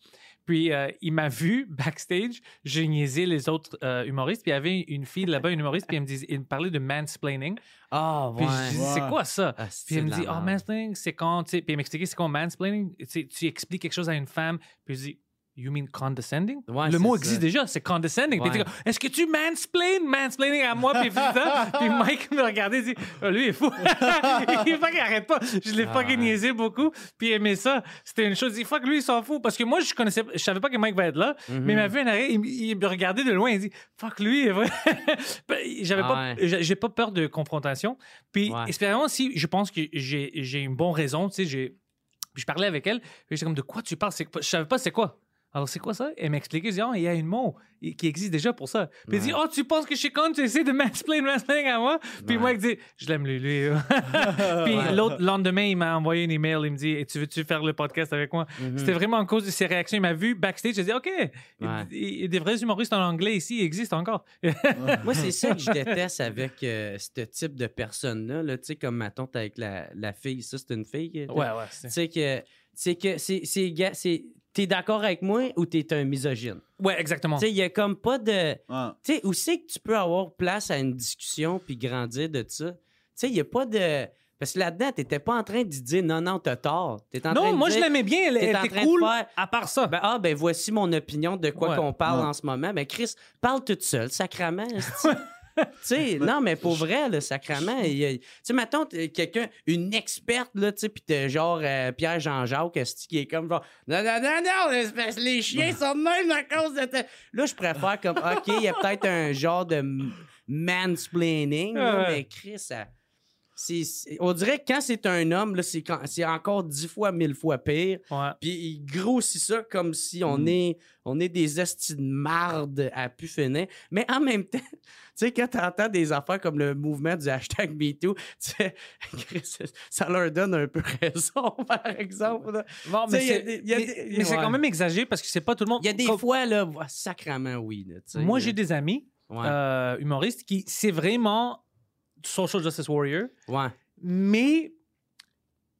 Puis euh, il m'a vu backstage, j'ai niaisé les autres euh, humoristes, puis il y avait une fille là-bas, une humoriste, puis elle me, disait, il me parlait de mansplaining. Ah, Puis ouais. je dis, c'est quoi ça? Ah, Puis elle me dit, oh, mansplaining, c'est quand, tu sais, puis elle m'expliquait c'est quoi mansplaining? Tu, sais, tu expliques quelque chose à une femme, puis je dis, you mean condescending? Ouais, le mot ça. existe déjà, c'est condescending. Ouais. il est-ce que tu mansplain, mansplaining à moi? Puis, il ça. puis Mike me regardait, il dit, oh, lui, il est fou. il fucking arrête pas. Je l'ai Ah, fucking niaisé beaucoup. Puis il aimait ça. C'était une chose, il dit, fuck, lui, il s'en fout. Parce que moi, je connaissais, je savais pas que Mike va être là, Mhm. mais il m'a vu un arrêt, il, il me regardait de loin, il dit, fuck, lui, il est vrai. J'avais Ah pas, ouais. j'ai pas peur de confrontation. Puis, espérons si je pense que j'ai une bonne raison, tu sais, j'ai. Je parlais avec elle, j'étais comme de quoi tu parles, je savais pas c'est quoi. Alors c'est quoi ça? Elle m'expliquait, je dis, ah, il y a un mot qui existe déjà pour ça. Puis elle dit, oh, tu penses que je suis con, tu essaies de mansplain, mansplain à moi? Puis Ouais. moi, il dit, je l'aime lui, lui. Puis Ouais. l'autre lendemain, il m'a envoyé une email, il me dit, tu veux-tu faire le podcast avec moi? Mhm. C'était vraiment à cause de ses réactions. Il m'a vu backstage, j'ai dit, OK, Ouais. il- il- des vrais humoristes en anglais ici existent encore. Moi, c'est ça que je déteste avec euh, ce type de personnes-là. là. Tu sais, comme ma tante avec la, la fille. Ça, c'est une fille. que- ouais, ouais. Tu sais que. C'est que c'est. c'est T'es d'accord avec moi ou t'es un misogyne? Ouais, exactement. Tu sais, il y a comme pas de. Ouais. Tu sais, où c'est que tu peux avoir place à une discussion puis grandir de ça? Tu sais, il n'y a pas de. Parce que là-dedans, t'étais pas en train de dire non, non, t'as tort. T'es en train Non, de moi, je l'aimais bien. Elle, était train de cool. faire- À part ça. Ben, ah, ben voici mon opinion de quoi Ouais. qu'on parle Ouais. en ce moment. Ben, Chris, parle toute seule, sacrament. sais, non, mais pour vrai, le sacrament, tu sais, mettons, quelqu'un, une experte, là, tu sais, pis t'es genre euh, Pierre-Jean-Jacques, qui est comme genre, non, non, non, non, les, chiens sont de même à cause de ta... Là, je préfère comme, OK, il y a peut-être un genre de mansplaining, là, mais Chris, ça... on dirait que quand c'est un homme, là, c'est, quand- c'est encore dix fois, mille fois pire. Puis il grossit ça comme si on, Mm. est, on est des estis de marde à pu finir. Mais en même temps, tu sais, quand t'entends des affaires comme le mouvement du hashtag MeToo, tu sais, Chris, ça leur donne un peu raison, par exemple. Bon, mais c'est ouais. quand même exagéré parce que c'est pas tout le monde. Il y a des Comme- fois, là, sacrament, oui. là, Moi, j'ai des amis Ouais, euh, humoristes qui, c'est vraiment social justice warrior, ouais. mais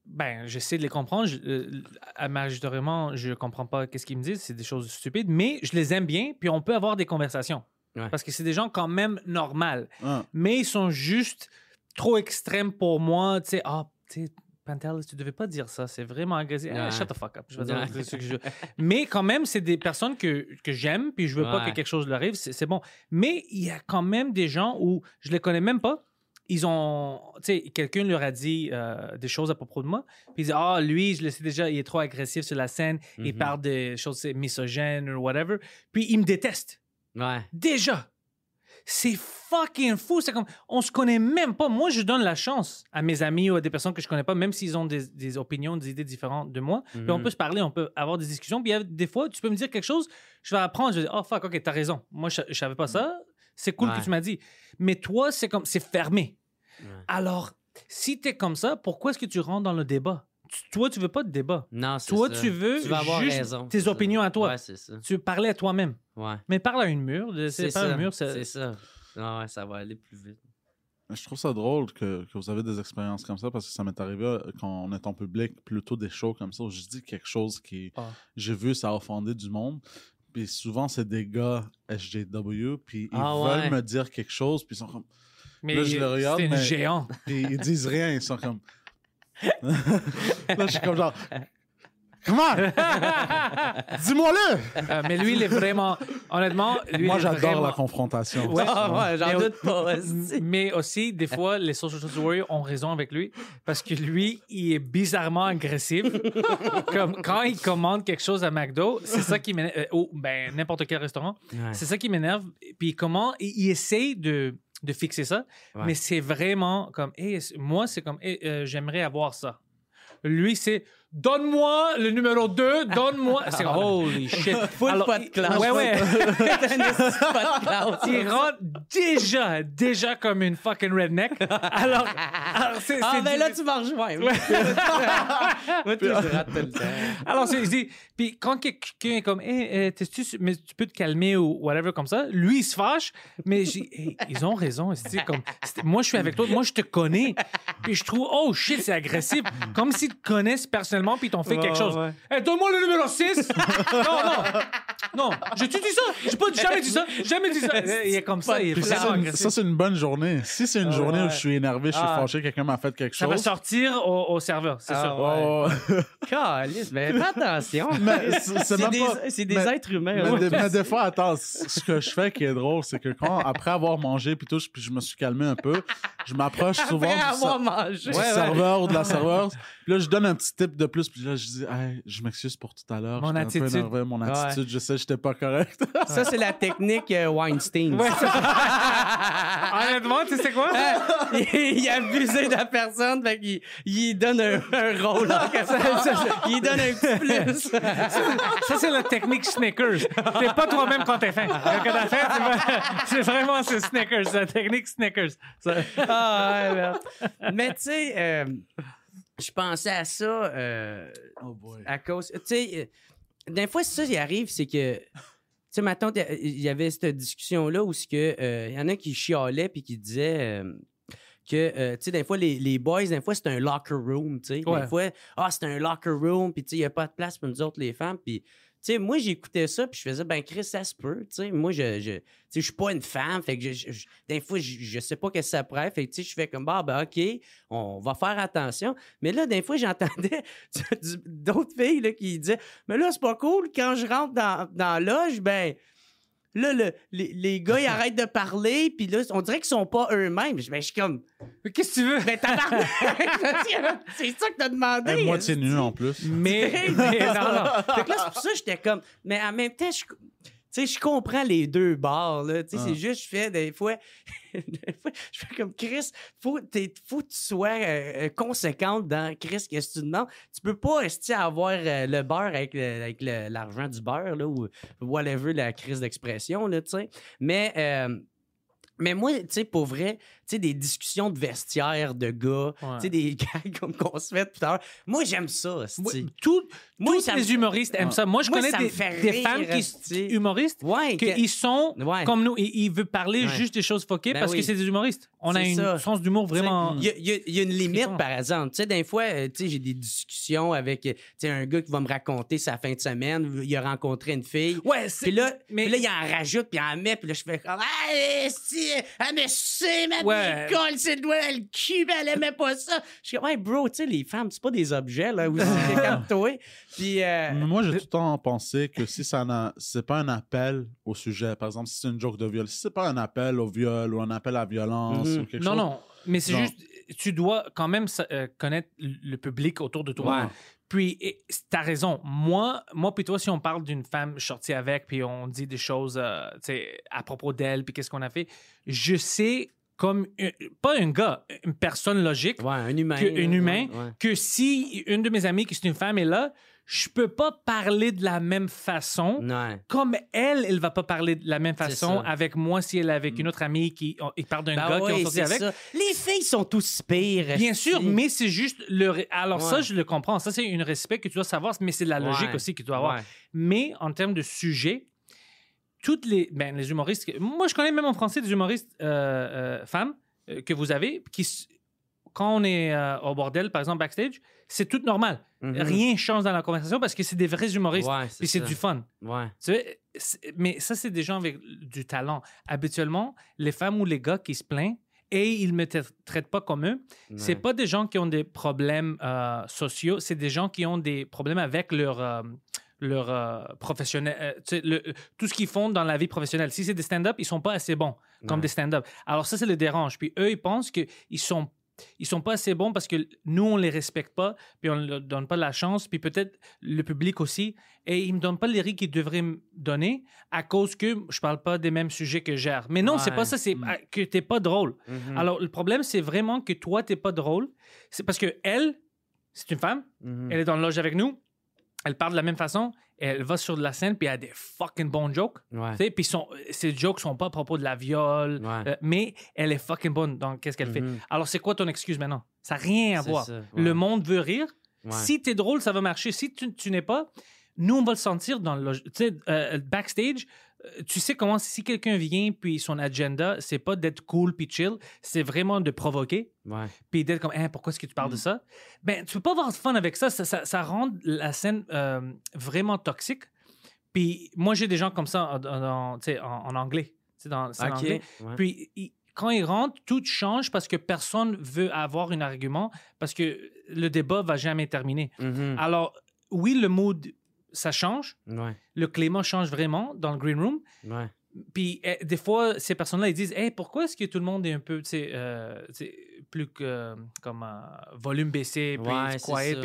ben, j'essaie de les comprendre. Je, euh, à majoritairement, je comprends pas qu'est-ce qu'ils me disent. C'est des choses stupides, mais je les aime bien. Puis on peut avoir des conversations Ouais. parce que c'est des gens quand même normaux. Ouais. mais ils sont juste trop extrêmes pour moi. Tu sais, ah, tu sais, Pantel, tu devais pas dire ça. C'est vraiment agressif. Ah, Ouais. shut the fuck up. Je vais dire ce que je veux. Mais quand même, c'est des personnes que, que j'aime, puis je veux pas que quelque chose leur arrive. C'est c'est bon. Mais il y a quand même des gens où je les connais même pas, ils ont, tu sais, quelqu'un leur a dit euh, des choses à propos de moi. Puis ils disent, ah, lui, je le sais déjà, il est trop agressif sur la scène, il Mhm. parle des choses misogynes ou whatever. Puis il me déteste. Ouais. Déjà. C'est fucking fou. C'est comme, on se connaît même pas. Moi, je donne la chance à mes amis ou à des personnes que je connais pas, même s'ils ont des, des opinions, des idées différentes de moi. Puis on Mhm. peut se parler, on peut avoir des discussions. Puis il y a des fois, tu peux me dire quelque chose, je vais apprendre, je vais dire, oh fuck, ok, t'as raison. Moi, je, je savais pas ça. C'est cool Ouais. que tu m'as dit. Mais toi, c'est comme, c'est fermé. Ouais. Alors, si t'es comme ça, pourquoi est-ce que tu rentres dans le débat? Tu- toi, tu veux pas de débat. Non, c'est Toi, ça. tu veux Tu vas avoir juste raison. tes ça. opinions à toi. Ouais, c'est ça. Tu veux parler à toi-même. Ouais. Mais parle à une mur. C'est C'est pas ça. un mur, c'est- C'est ça. Ah ouais, ça va aller plus vite. Je trouve ça drôle que, que vous avez des expériences comme ça parce que ça m'est arrivé euh, quand on est en public, plutôt des shows comme ça où je dis quelque chose qui Ah. j'ai vu ça a offendé du monde. Puis souvent, c'est des gars SJW, puis ils Ah veulent me dire quelque chose, puis ils sont comme. Mais Là, je le regarde, c'est mais- géant. Puis ils disent rien, ils sont comme. Là, je suis comme genre. Comment? Dis-moi-le! Euh, mais lui, il est vraiment. Honnêtement, lui. Moi, j'adore vraiment- la confrontation. Ouais. Ah ouais, j'en doute pas. Mais aussi, des fois, les social justice warriors ont raison avec lui parce que lui, il est bizarrement agressif. Comme quand il commande quelque chose à McDo, c'est ça qui m'énerve. euh, ou ben, n'importe quel restaurant, Ouais. c'est ça qui m'énerve. Puis comment il, il essaie de, de fixer ça, Ouais. mais c'est vraiment comme, Hey, moi, c'est comme, Hey, euh, j'aimerais avoir ça. Lui, c'est donne-moi le numéro 2, donne-moi. C'est holy shit. Full Alors, pas de classe. Ouais, ouais. Il rentre déjà, déjà comme une fucking redneck. Alors, alors c'est. Ah, ben là, tu tu le temps. Alors, c'est, c'est- puis quand quelqu'un est comme, hey, euh, su- mais tu peux te calmer ou whatever comme ça, lui, il se fâche, mais hey, ils ont raison. comme, moi, je suis avec toi, moi, je te connais. Puis je trouve, oh shit, c'est agressif. Comme s'ils te connaissent personnellement, puis ils t'ont fait quelque Ouais, chose. ouais. Hey, donne-moi le numéro 6. non, non. Non, j'ai-tu dit ça? J'ai pas jamais dit ça. Jamais dit ça. Il est comme ça, il est Puis ça, vraiment c'est une, agressif. ça, c'est une bonne journée. Si c'est une journée où je suis énervé, je suis Ah. fâché, quelqu'un m'a fait quelque Ça va chose. sortir au, au serveur, c'est Ah, sûr. Oh, Calice, mais fais attention. Mais c'est- c'est C'est même des, pas- c'est des mais- êtres humains. mais, hein. des, mais des fois, attends, c- ce que je fais qui est drôle, c'est que quand, après avoir mangé, puis tout, puis je me suis calmé un peu, je m'approche souvent Après du, avoir ser- mangé. du serveur ou de la serveuse. Puis là, je donne un petit tip de plus, puis là, je dis, Hey, je m'excuse pour tout à l'heure. Mon j'étais un peu attitude. énervé, mon attitude, je sais, j'étais pas correct. Ça, c'est la technique euh, Weinstein. Ouais, ça- Honnêtement, tu sais quoi? il, il a abusé de la personne, fait qu'il il donne un, un rôle quelque sorte. Il donne un petit plus. Ça, c'est la technique Snickers. T'es pas toi-même quand t'es faim. Quand t'as faim, c'est vraiment ce Snickers, c'est la technique Snickers. Ça- Ah, ouais, merde. Mais tu sais, euh, je pensais à ça euh, Oh boy. à cause. Tu sais, euh, des fois, ça qui arrive, c'est que. Tu sais, maintenant, il y avait cette discussion-là où il que, euh, y en a qui chialaient puis qui disaient. euh, que, euh, tu sais, des fois, les, les boys, des fois, c'est un locker room, tu sais. Ouais. Des fois, ah, c'est un locker room, puis tu sais, il n'y a pas de place pour nous autres, les femmes. Puis, sais, moi, j'écoutais ça, puis je faisais, ben, Chris, ça se peut, tu sais. Moi, je, je, je suis pas une femme, fait que je, je- des fois, je, je sais pas qu'est-ce que ça pourrait, fait que, tu sais, je fais comme, bah, ben, OK, on va faire attention. Mais là, des fois, j'entendais d'autres filles, là, qui disaient, mais là, c'est pas cool, quand je rentre dans, dans loge, ben, là, le- les, les gars, ils arrêtent de parler, puis là, on dirait qu'ils sont pas eux-mêmes. Je- Ben, je suis comme, Mais Qu'est-ce que tu veux? ben, tabarnak! c'est ça que t'as demandé. Est moitié nue en plus. Mais, mais non, non. Fait que là, c'est pour ça que j'étais comme. Mais en même temps, je. Sais, je comprends les deux bords, là. Tu sais, Ah. c'est juste, je fais des fois, des fois, je fais comme Chris, faut, t'es- faut que tu sois euh, euh, conséquente dans Chris, qu'est-ce que tu demandes? Tu peux pas rester à avoir euh, le beurre avec, avec le- l'argent du beurre, là, ou whatever la crise d'expression, là, tu sais. Mais, mais moi, tu sais, pour vrai, tu sais, des discussions de vestiaire de gars, Ouais. tu sais, des gags comme qu'on se fait tout à l'heure. Moi, j'aime ça. Moi, tout- Moi, tous les humoristes aiment ça. Moi, je Moi, connais ça me des, fait des rire, femmes qui esti. humoristes Ouais, que- qu'ils sont Ouais. comme nous. Ils, ils veulent parler Ouais. juste des choses fuckées Ben parce oui. que c'est des humoristes. On a C'est un ça. sens d'humour vraiment. Il y, a- il y a- il y a une limite, par exemple. Tu sais, des fois, euh, tu sais, j'ai des discussions avec euh, tu sais, un gars qui va me raconter sa fin de semaine. Il a rencontré une fille. Ouais, c'est. Puis là, mais- puis là, il en rajoute, puis il en met, puis là, je fais comme Ah, si, elle me suait, ma Ouais. colle, c'est le doigt dans le cul, mais elle aimait pas ça. Je suis comme, hey, bro, tu sais, les femmes, c'est pas des objets, là, aussi, calme-toi. Puis, euh, Mais moi, j'ai tout le temps pensé que si ça n'a- c'est pas un appel au sujet, par exemple, si c'est une joke de viol, si c'est pas un appel au viol ou un appel à la violence Mhm. ou quelque Non, chose. non. Mais c'est Non. juste, tu dois quand même euh, connaître le public autour de toi. Ouais. Puis, et- t'as raison. Moi, moi puis toi, si on parle d'une femme sortie avec, puis on dit des choses euh, à propos d'elle, puis qu'est-ce qu'on a fait, je sais comme, un- pas un gars, une personne logique, ouais, un humain. que, un humain, ouais, ouais. que si une de mes amies qui est une femme est là, je peux pas parler de la même façon. Ouais. Comme elle, elle va pas parler de la même façon avec moi si elle est avec une autre amie qui on- il parle d'un Ben gars qui ont sorti avec. ça. Les filles sont tous pires. Bien sûr, mais c'est juste le. Alors, ça, je le comprends. Ça, c'est une respect que tu dois savoir, mais c'est de la logique aussi que tu dois avoir. Mais en termes de sujet, toutes les. Ben, les humoristes. Moi, je connais même en français des humoristes euh, euh, femmes euh, que vous avez qui. Quand on est euh, au bordel, par exemple, backstage, c'est tout normal. Mhm. Rien change dans la conversation parce que c'est des vrais humoristes. Ouais, Puis c'est du fun. Ouais. Tu sais, c'est- mais ça, c'est des gens avec du talent. Habituellement, les femmes ou les gars qui se plaignent et ils ne me tra- traitent pas comme eux, c'est Ouais. pas des gens qui ont des problèmes euh, sociaux, c'est des gens qui ont des problèmes avec leur. euh, leur euh, professionnel, le- tout ce qu'ils font dans la vie professionnelle. Si c'est des stand-up, ils sont pas assez bons comme des stand-up. Alors ça, c'est le dérange. Puis eux, ils pensent qu'ils sont ils sont pas assez bons parce que nous, on les respecte pas, puis on ne leur donne pas la chance, puis peut-être le public aussi, et ils me donnent pas les rires qu'ils devraient me donner à cause que je parle pas des mêmes sujets que gère. Mais non, c'est Ouais. pas ça, c'est ah, que t'es pas drôle. Mhm. Alors, le problème, c'est vraiment que toi, t'es pas drôle. C'est parce que elle, c'est une femme, Mhm. elle est dans le loge avec nous, elle parle de la même façon, elle va sur la scène, puis elle a des fucking bons jokes. Ouais. Tu Puis ses jokes sont pas à propos de la viol, Ouais. euh, mais elle est fucking bonne dans qu'est-ce qu'elle fait. Mhm. Alors, c'est quoi ton excuse maintenant? Ça n'a rien à voir. ça, ouais. Le monde veut rire. Si t'es drôle, ça va marcher. Si tu, tu n'es pas, nous, on va le sentir dans le... Tu sais, euh, backstage, tu sais comment si quelqu'un vient puis son agenda, c'est pas d'être cool puis chill, c'est vraiment de provoquer Ouais. puis d'être comme Hein, pourquoi est-ce que tu Mm. parles de ça? Ben tu peux pas avoir de fun avec ça ça, ça, ça rend la scène euh, vraiment toxique puis moi j'ai des gens comme ça en, en- anglais dans anglais Ouais. puis quand ils rentrent tout change parce que personne veut avoir un argument parce que le débat va jamais terminer Mhm. alors oui le mood ça change Ouais. le climat change vraiment dans le green room Ouais. puis eh, des fois, ces personnes-là, ils disent Hey, pourquoi est-ce que tout le monde est un peu, euh, plus que euh, comme euh, volume baissé, puis Ouais, quiet.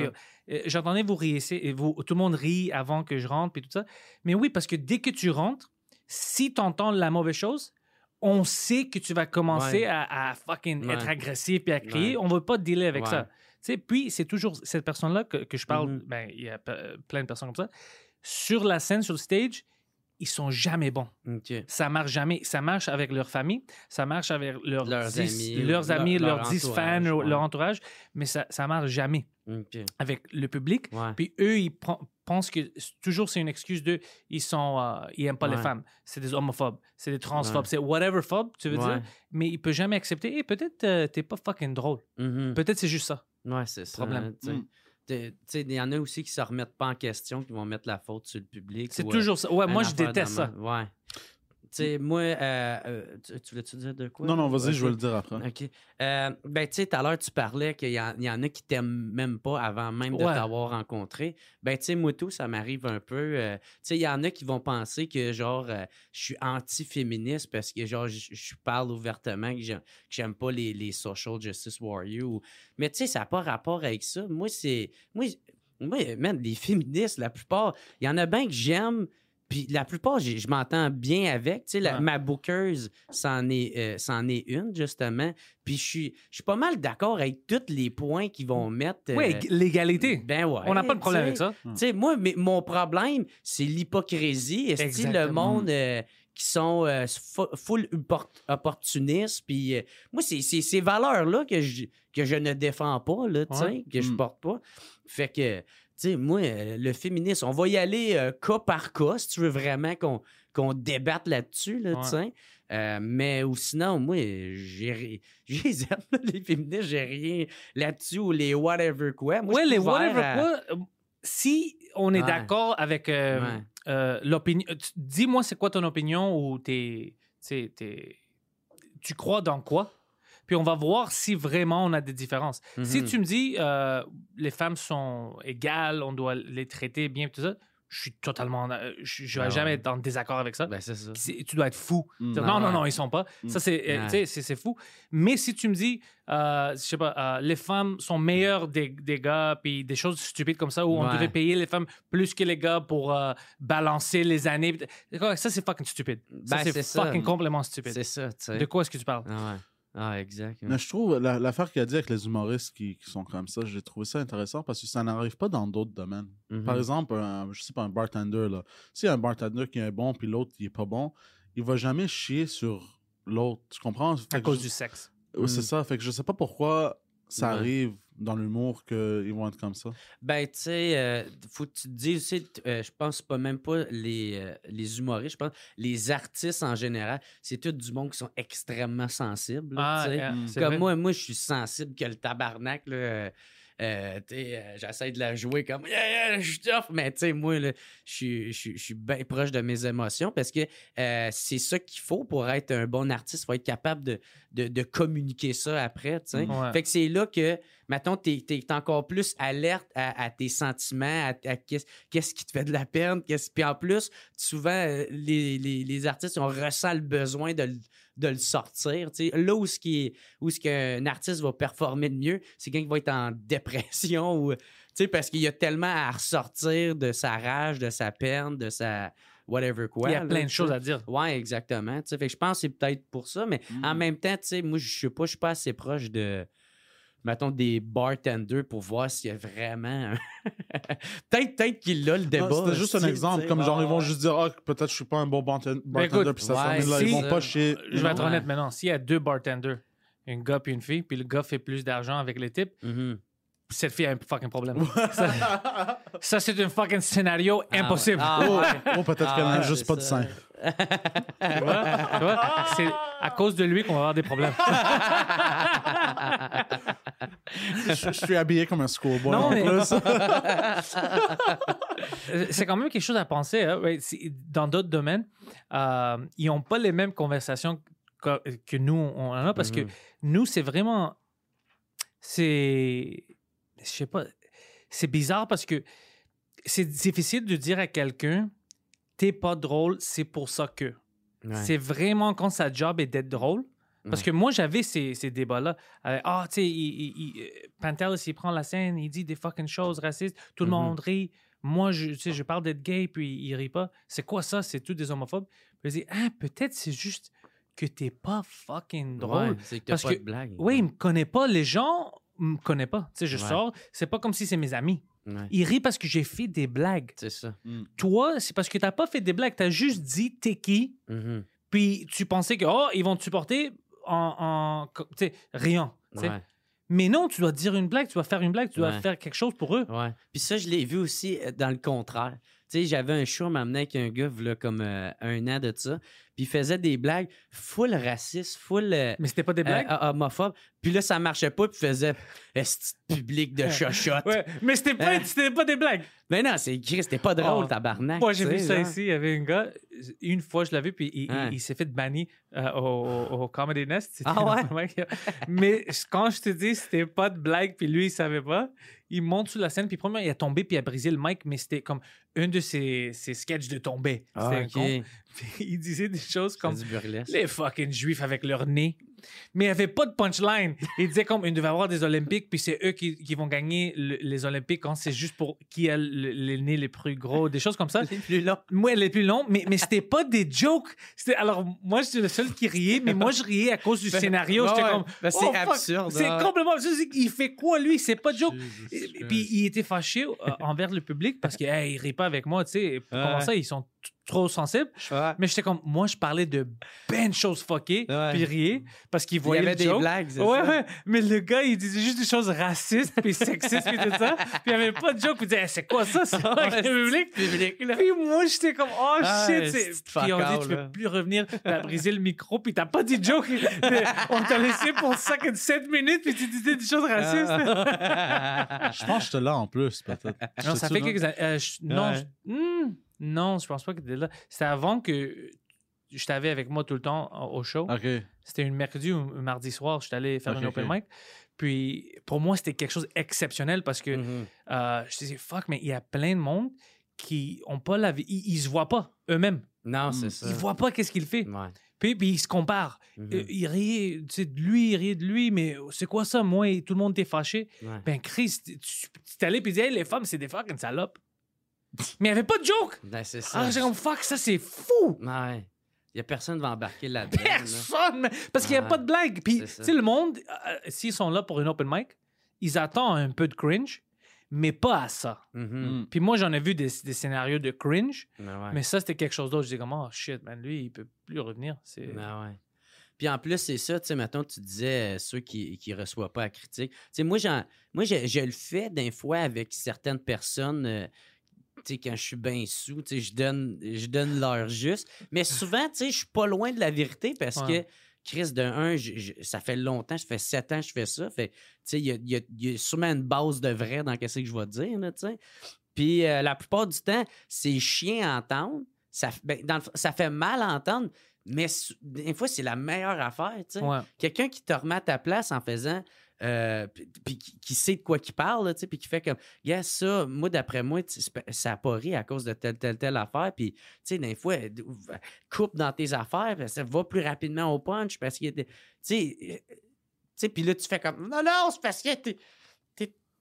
euh, J'entendais vous riez, et vous, tout le monde rit avant que je rentre, puis tout ça. Mais oui, parce que dès que tu rentres, si tu entends la mauvaise chose, on sait que tu vas commencer Ouais. à, à fucking Ouais. être agressif et à crier. On ne veut pas dealer avec ça. Sais, puis, c'est toujours cette personne-là que, que je parle. Mhm. Ben, il y a plein de personnes comme ça. Sur la scène, sur le stage, ils sont jamais bons Ok. ça marche jamais. Ça marche avec leur famille, ça marche avec leurs, Leurs dix- amis, leurs, leur- amis, leur leurs 10 entourage, fans, ouais. leur entourage, mais ça, ça marche jamais avec le public. Ouais. Puis eux, ils pensent que toujours c'est une excuse de ils sont euh, ils aiment pas les femmes, c'est des homophobes, c'est des transphobes, c'est whatever phobe, tu veux dire, mais il peut jamais accepter. Et peut-être euh, t'es pas fucking drôle. Mhm. Peut-être c'est juste ça. Ouais, c'est ça. Problème. hein. Mm. Sais, il y en a aussi qui se remettent pas en question, qui vont mettre la faute sur le public. C'est euh, toujours ça. Ouais, moi je déteste ça. Ouais. Tu sais, moi, euh, euh, tu, tu voulais-tu dire de quoi? Non, non, vas-y, je vais le dire après. OK. Euh, ben, tu sais, tout à l'heure, tu parlais qu'il y, en- il y en a qui t'aiment même pas avant même de Ouais. t'avoir rencontré. Ben, tu sais, moi, tout, ça m'arrive un peu. euh, tu sais, il y en a qui vont penser que, genre, euh, je suis anti-féministe parce que, genre, je parle ouvertement que j'aime que j'aime pas les, les social justice warriors. ou- Mais, tu sais, ça n'a pas rapport avec ça. Moi, c'est. Moi, moi, man, les féministes, la plupart, il y en a bien que j'aime. Puis la plupart, je m'entends bien avec. Tu sais, la- Ouais. ma bookeuse, c'en est, euh, c'en est une, justement. Puis je suis, je suis pas mal d'accord avec tous les points qu'ils vont mettre. euh, Oui, l'égalité. ben ouais. On n'a pas de problème avec ça. Tu sais, moi, mais mon problème, c'est l'hypocrisie. Est-ce que le monde euh, qui sont euh, fu- full opportunistes? Puis euh, moi, c'est ces valeurs-là que je, que je ne défends pas, là, tu sais, Ouais. que je Mm. porte pas. Fait que, sais, moi, euh, le féminisme, on va y aller euh, cas par cas, si tu veux vraiment qu'on débatte là-dessus, là. Euh, mais ou sinon, moi, j'ai les aime, là, les féministes, j'ai rien là-dessus ou les whatever quoi. Moi, ouais, les whatever à- quoi. Si on est Ouais. d'accord avec euh, Ouais. l'opinion, dis-moi c'est quoi ton opinion ou tes, tu crois dans quoi? Puis on va voir si vraiment on a des différences. Si Mhm. tu me dis euh, les femmes sont égales, on doit les traiter bien, tout ça, je suis totalement. euh, Je je vais Ah jamais être en désaccord avec ça. Ben, ça. Tu dois être fou. Mm. Non, non, ouais. non, ils sont pas. Ça, c'est, euh, Ouais. c'est, fou. Mais si tu me dis, euh, je sais pas, euh, les femmes sont meilleures des, des gars, puis des choses stupides comme ça, où on devait payer les femmes plus que les gars pour euh, balancer les années. Ça, c'est fucking stupide. Ça, Ben, c'est, c'est ça. fucking complètement stupide. C'est ça, tu sais. De quoi est-ce que tu parles? Ah. Ah, exact. Mais je trouve la- l'affaire qu'il a dit avec les humoristes qui, qui sont comme ça, j'ai trouvé ça intéressant parce que ça n'arrive pas dans d'autres domaines. Mhm. Par exemple, un, je sais pas, un bartender, là. A un bartender qui est bon puis l'autre qui est pas bon, il va jamais chier sur l'autre. Tu comprends? Fait À que cause je- du sexe. Ouais, C'est Mm. ça. Fait que je sais pas pourquoi ça Ouais. arrive dans l'humour qu'ils vont être comme ça? Ben, tu sais, euh, faut que tu te dises aussi, euh, je pense pas même pas les, euh, les humoristes, je pense les artistes en général, c'est tout du monde qui sont extrêmement sensibles. là, Ah, yeah, Mm. c'est Comme vrai. moi, moi, je suis sensible que le tabarnak, là. Euh, euh, j'essaie de la jouer comme yeah, yeah, je suis tough, mais tu sais, moi, là, je suis- je suis- je suis bien proche de mes émotions parce que euh, c'est ça qu'il faut pour être un bon artiste. Il faut être capable de, de, de communiquer ça après. Ouais. Fait que c'est là que, mettons, t'es es, encore plus alerte à, à tes sentiments, à, à qu'est-ce qui te fait de la peine. Puis en plus, souvent, euh, les, les, les artistes, on ressent le besoin de, le- de le sortir. tu sais. Là où ce qui où ce qu'un artiste va performer de mieux, c'est quand il va être en dépression ou, tu parce qu'il y a tellement à ressortir de sa rage, de sa peine, de sa whatever quoi. Il y a là, plein de tu choses à dire. Ouais, exactement. tu. Fait que je pense que c'est peut-être pour ça, mais en Mm. même temps, tu moi, je sais pas, je suis pas assez proche de, mettons, des bartenders pour voir s'il y a vraiment. un- peut-être peut qu'il a le débat. C'était juste un exemple. Comme genre, ils vont juste dire, ah, peut-être je suis pas un bon bartender, bartender écoute, puis ça se ouais, termine là. si- Ils vont pas chier. Je vais être honnête maintenant. S'il y a deux bartenders, un gars puis une fille, puis le gars fait plus d'argent avec les types, Mhm. cette fille a un fucking problème. ça, ça, c'est un fucking scénario Ah, impossible. ah, Oh, ouais. oh, peut-être Ah, qu'elle n'a ouais, juste pas de sein. Tu vois? C'est à cause de lui qu'on va avoir des problèmes. je, je suis habillé comme un schoolboy. Non, mais- c'est quand même quelque chose à penser. hein. Dans d'autres domaines, euh, ils n'ont pas les mêmes conversations que, que nous, on en a parce que Mhm. nous, c'est vraiment. C'est. Je sais pas. C'est bizarre parce que c'est difficile de dire à quelqu'un t'es pas drôle, c'est pour ça que. Ouais. C'est vraiment quand sa job est d'être drôle. Parce Ouais. que moi, j'avais ces, ces débats-là. Euh, Ah, tu sais, il, il- il- euh, Pantelis, il prend la scène, il dit des fucking choses racistes, tout le Mhm. monde rit. Moi, je, je parle d'être gay, puis il rit pas. C'est quoi ça? C'est tout des homophobes? Puis je dis, ah, peut-être c'est juste que t'es pas fucking drôle. Ouais, c'est que t'as Parce pas que- de blague. Oui, il me connaît pas. Les gens me connaissent pas. Tu sais, je Ouais. sors, c'est pas comme si c'est mes amis. Ouais, Ils rient parce que j'ai fait des blagues. C'est ça. Toi, c'est parce que t'as pas fait des blagues. T'as juste dit t'es qui, Mhm. puis tu pensais que, oh, ils vont te supporter en, en co- tu sais, riant. tu sais. Ouais. Mais non, tu dois dire une blague, tu dois faire une blague, tu dois Ouais. faire quelque chose pour eux. Ouais. Puis ça, je l'ai vu aussi euh, dans le contraire. Sais, j'avais un show m'amener avec un gars, là, comme euh, un an de ça. Puis il faisait des blagues full raciste, full euh, Mais c'était pas des blagues? euh, homophobe. Puis là, ça marchait pas, puis il faisait Esti de public de chochotte. ouais, mais c'était pas, Hein? pas des blagues. Mais non, c'est écrit, c'était pas drôle, Oh. tabarnak. Moi, j'ai vu ça genre. ici. Il y avait un gars, une fois, je l'ai vu, puis il, il- s'est fait bannir euh, au, au- Comedy Nest. Ah ouais? Mais quand je te dis, c'était pas de blague, puis lui, il savait pas. Il monte sur la scène, puis premièrement, il a tombé, puis il a brisé le mic, mais c'était comme un de ses, ses sketchs de tomber. Ah, C'était ok. con. Il disait des choses Comme les fucking juifs avec leur nez. Mais il n'y avait pas de punchline. Il disait comme il devait avoir des Olympiques, puis c'est eux qui, qui vont gagner le- les Olympiques quand c'est juste pour qui a le, le nez les plus gros, des choses comme ça. C'est plus long. Moi, est plus longue, mais, mais c'était pas des jokes. C'était- Alors, moi, j'étais le seul qui riait, mais moi, je riais à cause du Ben, scénario. J'étais comme. ben, c'est oh, absurde, C'est ouais. complètement absurde. Il fait quoi, lui? C'est pas de joke. Puis il était fâché euh, envers le public parce qu'il hey, il rit pas avec moi, tu sais. Comment Ouais. ça, ils sont trop sensibles. Ouais. Mais j'étais comme, moi, je parlais de ben de choses fuckées, Ouais. puis il riait parce qu'il Il y voyait avait des joke. blagues, c'est Ouais, ça? ouais. Mais le gars, il disait juste des choses racistes, puis sexistes, puis tout ça. Puis il y avait pas de joke. Puis il disait, Hey, c'est quoi ça? C'est pas public? là. Puis moi, j'étais comme, oh Ah, shit. c'est- c'est Puis on dit, tu all, peux là. plus revenir. T'as brisé le micro, puis t'as pas dit de joke. on t'a laissé pour 5, 7 minutes, puis tu disais des choses racistes. Je pense que j'étais là en plus, peut-être. Non, ça fait là? quelques années. euh, je- non, Ouais. je, hmm, non, je pense pas que t'étais là. C'était avant que je t'avais avec moi tout le temps au show. C'était une mercredi ou un mardi soir, je suis allé faire Ok, un open mic. Puis pour moi, c'était quelque chose d'exceptionnel parce que Mhm. euh, je disais, fuck, mais il y a plein de monde qui ont pas la vie. Ils, ils se voient pas eux-mêmes. Non, c'est ça. Ils voient pas qu'est-ce qu'il fait. Ouais. Puis, puis ils se comparent. Mhm. Euh, il rit tu sais, de lui, il rit de lui, mais c'est quoi ça, moi, et tout le monde t'est fâché? Ouais. Ben, Chris, tu t'es allé et dis, hey, les femmes, c'est des fucking salopes. Mais il n'y avait pas de joke. Ben, c'est ça. Ah, j'ai comme, fuck, ça, c'est fou. Ouais. Il y a personne qui va embarquer là-dedans. là. Personne! Parce qu'il n'y a Ouais. pas de blague. Puis, C'est tu sais, le monde, euh, s'ils sont là pour une open mic, ils attendent un peu de cringe, mais pas à ça. Mhm. Mm. Puis moi, j'en ai vu des, des scénarios de cringe, Ben ouais. mais ça, c'était quelque chose d'autre. Je dis comme, oh shit, man, lui, il peut plus revenir. C'est... Ben ouais. Puis en plus, c'est ça, tu sais, mettons, tu disais euh, ceux qui ne reçoivent pas la critique. Tu sais, moi, j'en, moi je, je le fais des fois avec certaines personnes, euh, quand je suis bien sous, je donne, je donne l'heure juste. Mais souvent, je suis pas loin de la vérité parce Ouais. que, Chris, de un, je- je- ça fait longtemps, ça fait sept ans que je fais ça. Fait, il y a, y a- il y a sûrement une base de vrai dans ce que je vais dire, là. Puis euh, la plupart du temps, c'est chiant à entendre. Ça, ben, dans le f- ça fait mal à entendre, mais des fois, c'est la meilleure affaire. Ouais. Quelqu'un qui te remet à ta place en faisant. Euh, puis qui, sait de quoi qu'il parle, là, tu sais, puis qui fait comme, yeah, ça, moi, d'après moi, ça a pas ri à cause de telle, telle, telle affaire. Puis, tu sais, des fois, coupe dans tes affaires, ça va plus rapidement au punch parce que, euh, tu sais, puis là, tu fais comme, non, non, c'est parce que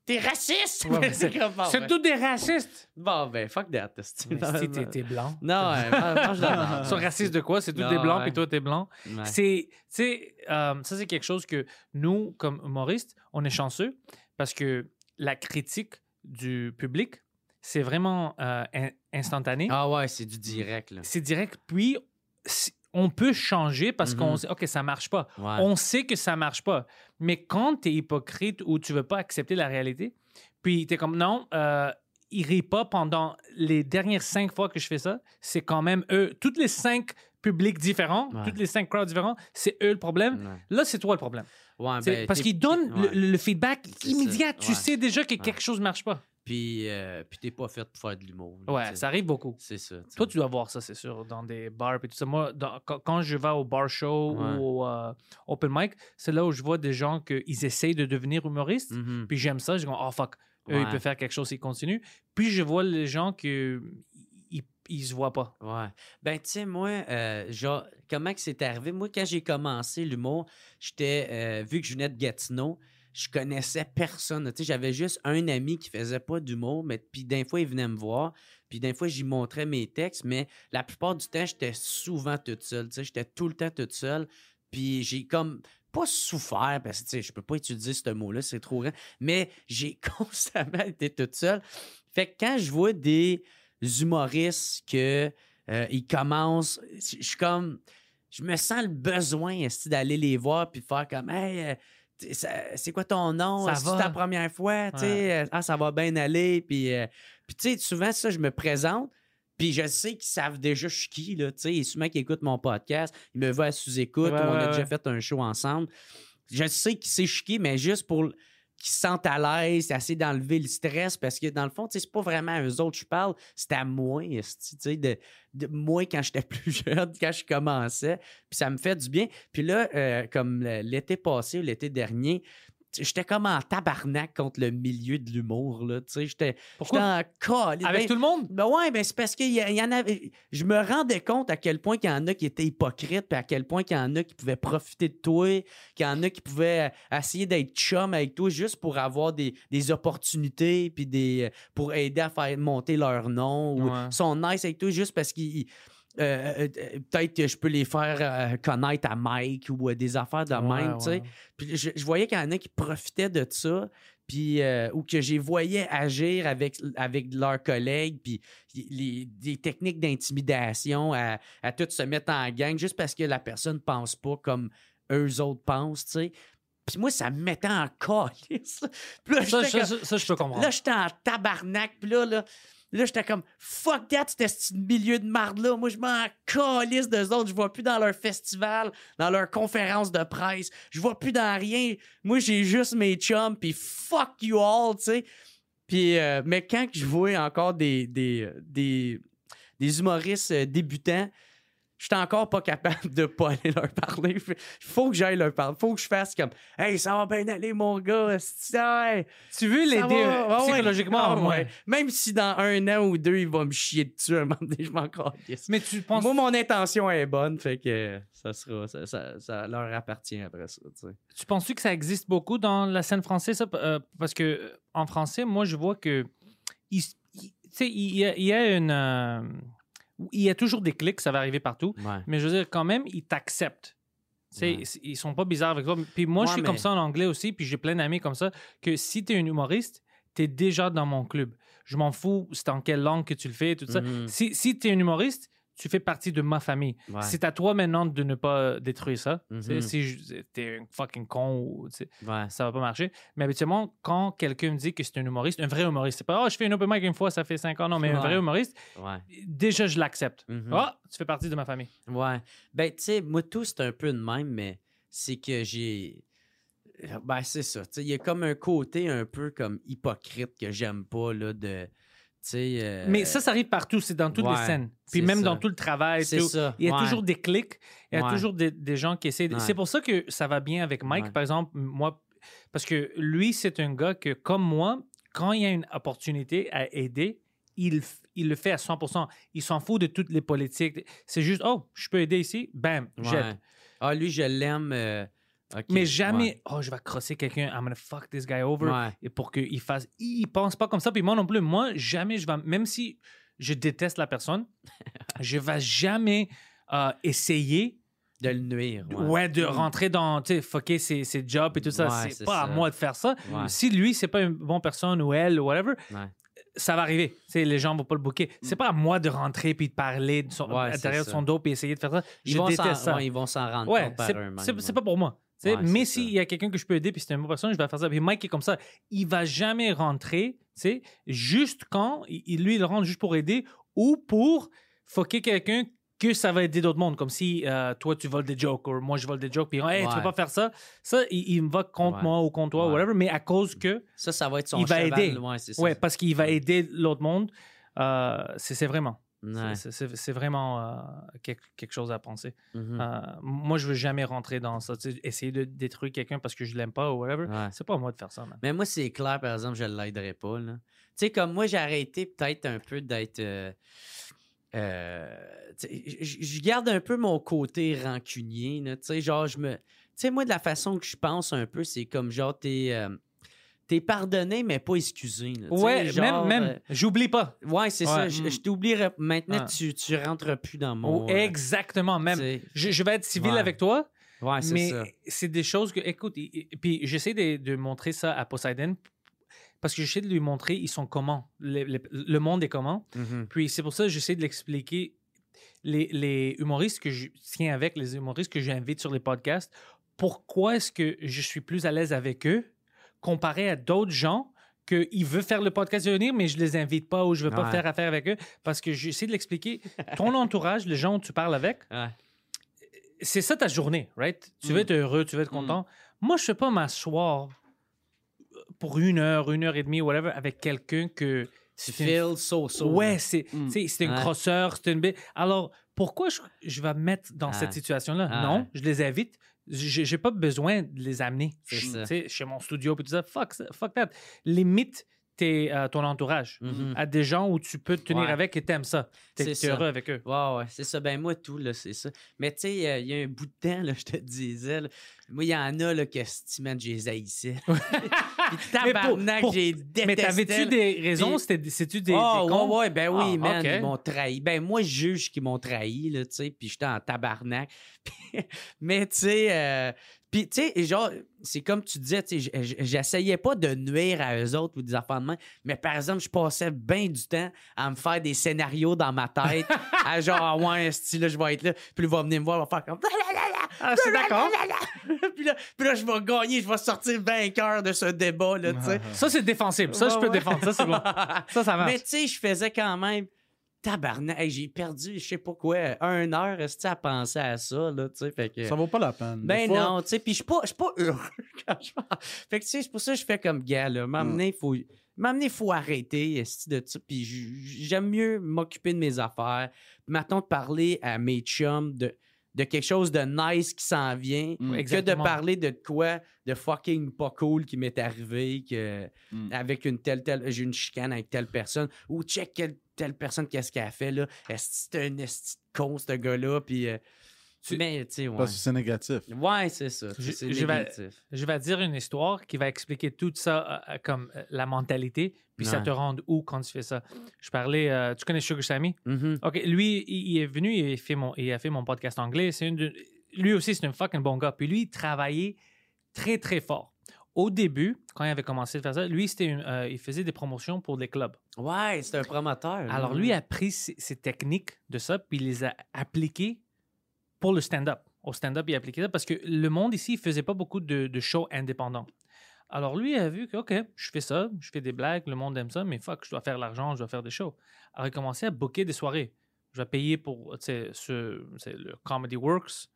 t'es, raciste. Ouais, c'est bon, ben, tous des racistes. bon, ben, fuck that. si t'es, t'es blanc. Non, ouais, mange la. Ils sont racistes de quoi? C'est Non, des blancs, puis toi, t'es blanc? Ouais. C'est, tu sais, euh, ça, c'est quelque chose que nous, comme humoristes, on est chanceux parce que la critique du public, c'est vraiment euh, in- instantané. Ah ouais, c'est du direct, là. C'est direct. Puis, on peut changer parce qu'on Mhm. sait, OK, ça marche pas. Ouais. On sait que ça marche pas. Mais quand tu es hypocrite ou tu veux pas accepter la réalité, puis tu es comme, non, euh, il rit pas pendant les dernières cinq fois que je fais ça, c'est quand même eux. Toutes les cinq publics différents, Ouais. toutes les cinq crowds différents, c'est eux le problème. Ouais. Là, c'est toi le problème. Ouais, ben, parce qu'ils donnent le, le feedback immédiat. Tu sais déjà que quelque chose ne marche pas. Puis, euh, puis t'es pas fait pour faire de l'humour. là, Ouais, ça arrive beaucoup. C'est ça. Toi, tu dois voir ça, c'est sûr, dans des bars et tout ça. Moi, dans- quand, quand je vais au bar show Ouais. ou au euh, open mic, c'est là où je vois des gens qu'ils essayent de devenir humoristes. Mhm. Puis j'aime ça. Je dis, oh fuck, eux, ils Ouais. peuvent faire quelque chose, ils continuent. Puis je vois les gens que ils, ils se voient pas. Ouais. Ben, tu sais, moi, euh, genre, comment que c'est arrivé? Moi, quand j'ai commencé l'humour, j'étais, euh, vu que je venais de Gatineau, je connaissais personne. J'avais juste un ami qui faisait pas d'humour, mais puis d'un fois, il venait me voir, puis d'un fois, j'y montrais mes textes, mais la plupart du temps, j'étais souvent toute seule. J'étais tout le temps toute seule, puis j'ai comme pas souffert, parce que, je peux pas utiliser ce mot-là, c'est trop grand, mais j'ai constamment été toute seule. Fait que quand je vois des humoristes que euh, ils commencent. Je suis comme. Je me sens le besoin d'aller les voir puis de faire comme Hey, euh, c'est quoi ton nom? C'est ta première fois? Tu sais, euh, Ah, ça va bien aller. Puis, euh, puis tu sais, souvent, ça, je me présente. Puis je sais qu'ils savent déjà je suis qui, là, tu sais. Et souvent qu'ils écoutent mon podcast, ils me voient à sous-écoute Ouais, on a ouais, déjà fait un show ensemble. Je sais qu'ils c'est qui, mais juste pour qu'ils se sentent à l'aise, essayer d'enlever le stress parce que dans le fond, c'est pas vraiment à eux autres que je parle, c'est à moi, de, de moi quand j'étais plus jeune, quand je commençais, puis ça me fait du bien. Puis là, euh, comme l'été passé ou l'été dernier, j'étais comme en tabarnak contre le milieu de l'humour, là, j'étais Pourquoi? en calice. Avec Ben, tout le monde? ben ouais, ben c'est parce qu'il y, y en avait. Je me rendais compte à quel point qu'il y en a qui étaient hypocrites, puis à quel point qu'il y en a qui pouvaient profiter de toi, qu'il y en a qui pouvaient euh, essayer d'être chum avec toi juste pour avoir des, des opportunités, puis des euh, pour aider à faire monter leur nom, ou Ouais. sont nice avec toi juste parce qu'ils. Euh, euh, euh, peut-être que je peux les faire euh, connaître à Mike ou euh, des affaires de même, tu sais. Ouais, Puis je, je voyais qu'il y en a qui profitaient de ça, puis euh, ou que j'ai voyais agir avec, avec leurs collègues, puis les, des techniques d'intimidation à, à tout se mettre en gang juste parce que la personne pense pas comme eux autres pensent, tu sais. Puis moi, ça me mettait en calice. Ça, j'étais ça, comme- ça, ça, je peux comprendre. Là, j'étais en tabarnak. Puis là, là, là j'étais comme fuck that, c'était ce milieu de marde-là. Moi, je m'en calisse d'eux autres. Je vois plus dans leur festival, dans leur conférence de presse. Je vois plus dans rien. Moi, j'ai juste mes chums. Puis fuck you all, tu sais. Puis, euh, mais quand je vois encore des, des, des, des humoristes euh, débutants, j'étais encore pas capable de pas aller leur parler. Il faut que j'aille leur parler. faut que je fasse comme Hey, ça va bien aller, mon gars. Tu veux l'aider va. psychologiquement, Ah ouais. ouais. Même si dans un an ou deux, il va me chier dessus un moment donné, je m'en calisse. Mais tu penses. Moi, mon intention est bonne, fait que ça sera. Ça, ça- ça leur appartient après ça. tu sais. Tu penses que ça existe beaucoup dans la scène française? ça? Euh, parce que euh, en français, moi, je vois que. Il, il- tu sais, il y a, il y a une. euh, il y a toujours des clics, ça va arriver partout. Ouais. Mais je veux dire, quand même, ils t'acceptent. Ouais. Ils sont pas bizarres avec toi. Puis moi, je suis comme ça en anglais aussi. Puis j'ai plein d'amis comme ça. Que si tu es un humoriste, tu es déjà dans mon club. Je m'en fous, c'est en quelle langue que tu le fais, tout ça. Mhm. Si, si tu es un humoriste, tu fais partie de ma famille. Ouais. C'est à toi maintenant de ne pas détruire ça. Sais, Mhm. Si tu es un fucking con, ou, Ouais. ça va pas marcher. Mais habituellement, quand quelqu'un me dit que c'est un humoriste, un vrai humoriste, c'est pas « Oh, je fais un open mic une fois, ça fait cinq ans. » Non, mais un vrai humoriste, déjà, je l'accepte. Ah, tu fais partie de ma famille. Ouais. Ben, tu sais, moi, tout, c'est un peu de même, mais c'est que j'ai. Ben, c'est ça. Il y a comme un côté un peu comme hypocrite que j'aime pas, là, de. Euh, Mais ça, ça arrive partout, c'est dans toutes les scènes. Puis même ça. dans tout le travail. C'est tout. ça. Il y a ouais. toujours des clics, il y a Ouais. toujours des, des gens qui essaient. de-. C'est pour ça que ça va bien avec Mike, par exemple, moi, parce que lui, c'est un gars que, comme moi, quand il y a une opportunité à aider, il, il le fait à 100% Il s'en fout de toutes les politiques. C'est juste, oh, je peux aider ici, bam, j'aide. Ah, lui, je l'aime. euh, Mais jamais, ouais. oh, je vais crosser quelqu'un, I'm gonna fuck this guy over. Ouais. Et pour qu'il fasse. Il pense pas comme ça. Puis moi non plus. Moi, jamais je vais. Même si je déteste la personne, je vais jamais euh, essayer. De le nuire. Ouais, Ouais. de rentrer dans, tu sais, fucker ses, ses jobs et tout ça. C'est pas à moi de faire ça. Si lui, c'est pas une bonne personne ou elle ou whatever, ça va arriver. Tu sais, les gens vont pas le booker. C'est pas à moi de rentrer puis de parler de son, Ouais, à derrière son dos puis essayer de faire ça. Ils je vont déteste s'en- ça. ouais, ils vont s'en rendre Ouais, compte par c'est eux-mêmes. c'est- pas pour moi. Tu. Ouais, mais s'il y a quelqu'un que je peux aider puis c'est une bonne personne, je vais faire ça. Puis Mike est comme ça. Il va jamais rentrer, tu sais, juste quand il, lui, il rentre juste pour aider ou pour fucker quelqu'un que ça va aider d'autres mondes. Comme si euh, toi, tu voles des jokes ou moi, je vole des jokes. Puis, hey, tu Ouais. peux pas faire ça. Ça, il, me va contre Ouais. moi ou contre toi, Ouais. whatever. Mais à cause que, Ça, ça va être son il va aider. Ça. parce qu'il va aider l'autre monde, euh, c'est vraiment. Ouais. C'est- vraiment euh, quelque, quelque chose à penser. Mhm. Euh, moi, je veux jamais rentrer dans ça. essayer de détruire quelqu'un parce que je l'aime pas ou whatever. Ouais. C'est pas à moi de faire ça, man. Mais moi, c'est clair, par exemple, je ne l'aiderais pas. Tu sais, comme moi, j'ai arrêté peut-être un peu d'être. euh, euh, je garde un peu mon côté rancunier. Tu sais, genre, je me. Tu sais, moi, de la façon que je pense un peu, c'est comme genre, t'es. T'es pardonné, mais pas excusé. là. Ouais, genre, même, euh, même. J'oublie pas. ouais, c'est ça. Je, je t'oublierai. Maintenant, Ouais. tu, tu rentres plus dans mon. Oh, euh, exactement, même. Je, je vais être civil Ouais. avec toi, Ouais, c'est mais c'est des choses que, écoute, et- et- puis j'essaie de, de montrer ça à Poseidon parce que j'essaie de lui montrer ils sont comment, le, le- le monde est comment. Mhm. Puis c'est pour ça que j'essaie de l'expliquer. Les, les humoristes que je tiens avec, les humoristes que j'invite sur les podcasts, pourquoi est-ce que je suis plus à l'aise avec eux comparé à d'autres gens qu'ils veulent faire le podcast de venir, mais je les invite pas ou je veux pas Ouais. faire affaire avec eux parce que j'essaie de l'expliquer. Ton entourage, les gens où tu parles avec, Ouais. c'est ça ta journée, right? Tu veux Mm. être heureux, tu veux être content. Moi, je ne peux pas m'asseoir pour une heure, une heure et demie, whatever, avec quelqu'un que. Tu c'est- feels so-so. Ouais, c'est Mm. tu une Ouais. grosseur, c'est une bête. Alors, pourquoi je, je vais me mettre dans cette situation-là? Non, je les invite. J'ai pas besoin de les amener ça. chez mon studio et tout ça. Fuck, ça- fuck that. Limite tes, euh, ton entourage Mhm. à des gens où tu peux te tenir Ouais. avec et t'aimes ça. T'es heureux avec eux. Ouais, ouais, c'est ça. Ben, moi, tout, là, c'est ça. Mais, tu sais, euh, il y a un bout de temps, là, je te disais, là, moi, il y en a, là, que, man, j'ai haïssé. Puis, Mais pour- tabarnak, pour- j'ai détesté. Mais t'avais-tu des raisons? Puis- C'était- C'est-tu des, des cons? ouais, ouais, ben oui, Ah, man, ils m'ont trahi. Ben, moi, je juge qu'ils m'ont trahi, là, tu sais, puis j'étais en tabarnak. Puis- mais, tu sais, euh, puis, tu sais, genre, c'est comme tu disais, tu sais, j'essayais pas de nuire à eux autres ou des affaires de main, mais par exemple, je passais bien du temps à me faire des scénarios dans ma tête, à genre, ah ouais, style, là, je vais être là, puis il va venir me voir, il va faire comme. Ah, je suis d'accord. puis, là, puis là, je vais gagner, je vais sortir vainqueur de ce débat, là, tu sais. Ça, c'est défensible. Ça, je peux ouais. défendre. Ça, c'est bon. Ça, ça marche. Mais tu sais, je faisais quand même. Tabarnak, j'ai perdu, je sais pas quoi, une heure à penser à ça, là, tu sais. Fait que. Ça vaut pas la peine. Ben fois- non, tu sais, puis je suis pas, je suis pas heureux quand je parle. Fait que tu sais, c'est pour ça que je fais comme gars, là. M'amener, il faut. m'amener, faut arrêter, de ça. Puis j- j'aime mieux m'occuper de mes affaires. Maintenant, de parler à mes chums de, de quelque chose de nice qui s'en vient, Mm. que de parler de quoi de fucking pas cool qui m'est arrivé, que Mm. avec une telle, telle, j'ai une chicane avec telle personne, ou check quelle, telle personne, qu'est-ce qu'elle a fait, là? Est-ce que c'est un esti de con, ce gars-là, puis... euh, Tu- mais, tu sais, ouais. Parce que c'est négatif. Ouais, c'est ça. Je- C'est je vais- négatif. Je vais te dire une histoire qui va expliquer tout ça, euh, euh, comme euh, la mentalité, puis ça te rend où quand tu fais ça. Je parlais, euh, tu connais Sugar Sammy? Mhm. OK, lui, il, il est venu, il a fait mon, il a fait mon podcast anglais. C'est une de- lui aussi, c'est un fucking bon gars. Puis lui, il travaillait très, très fort. Au début, quand il avait commencé à faire ça, lui, c'était une- euh, il faisait des promotions pour des clubs. Ouais, c'est un promoteur. Alors, lui a pris ces, ces techniques de ça, puis il les a appliquées pour le stand-up. Au stand-up, il a appliqué ça parce que le monde ici, il faisait pas beaucoup de, shows indépendants. Alors, lui a vu que, OK, je fais ça, je fais des blagues, le monde aime ça, mais fuck, je dois faire l'argent, je dois faire des shows. Alors, il a commencé à booker des soirées. Je vais payer pour, ce, le Comedy Works.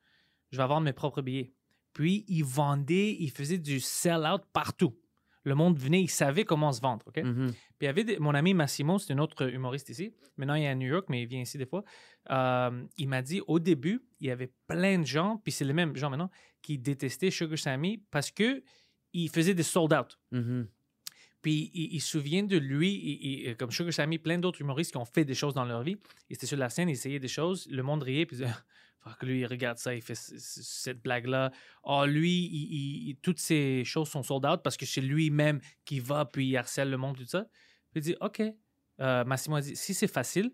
Je vais vendre mes propres billets. Puis, il vendait, il faisait du sell-out partout. Le monde venait, il savait comment se vendre, OK? Mhm. Puis il y avait des- mon ami Massimo, c'est un autre humoriste ici. Maintenant, il est à New York, mais il vient ici des fois. Euh, il m'a dit au début, il y avait plein de gens, puis c'est les mêmes gens maintenant, qui détestaient Sugar Sammy parce que il faisait des sold out. Mhm. Puis il, se souvient de lui, il- il- comme Sugar Sammy, plein d'autres humoristes qui ont fait des choses dans leur vie. Ils étaient sur la scène, ils essayaient des choses, le monde riait, puis ils disaient, Fuck, lui, il regarde ça, il fait cette blague-là. Oh, lui, il- toutes ces choses sont sold out parce que c'est lui-même qui va, puis il harcèle le monde, tout ça. Puis il dit, OK. Euh, Massimo a dit, si c'est facile,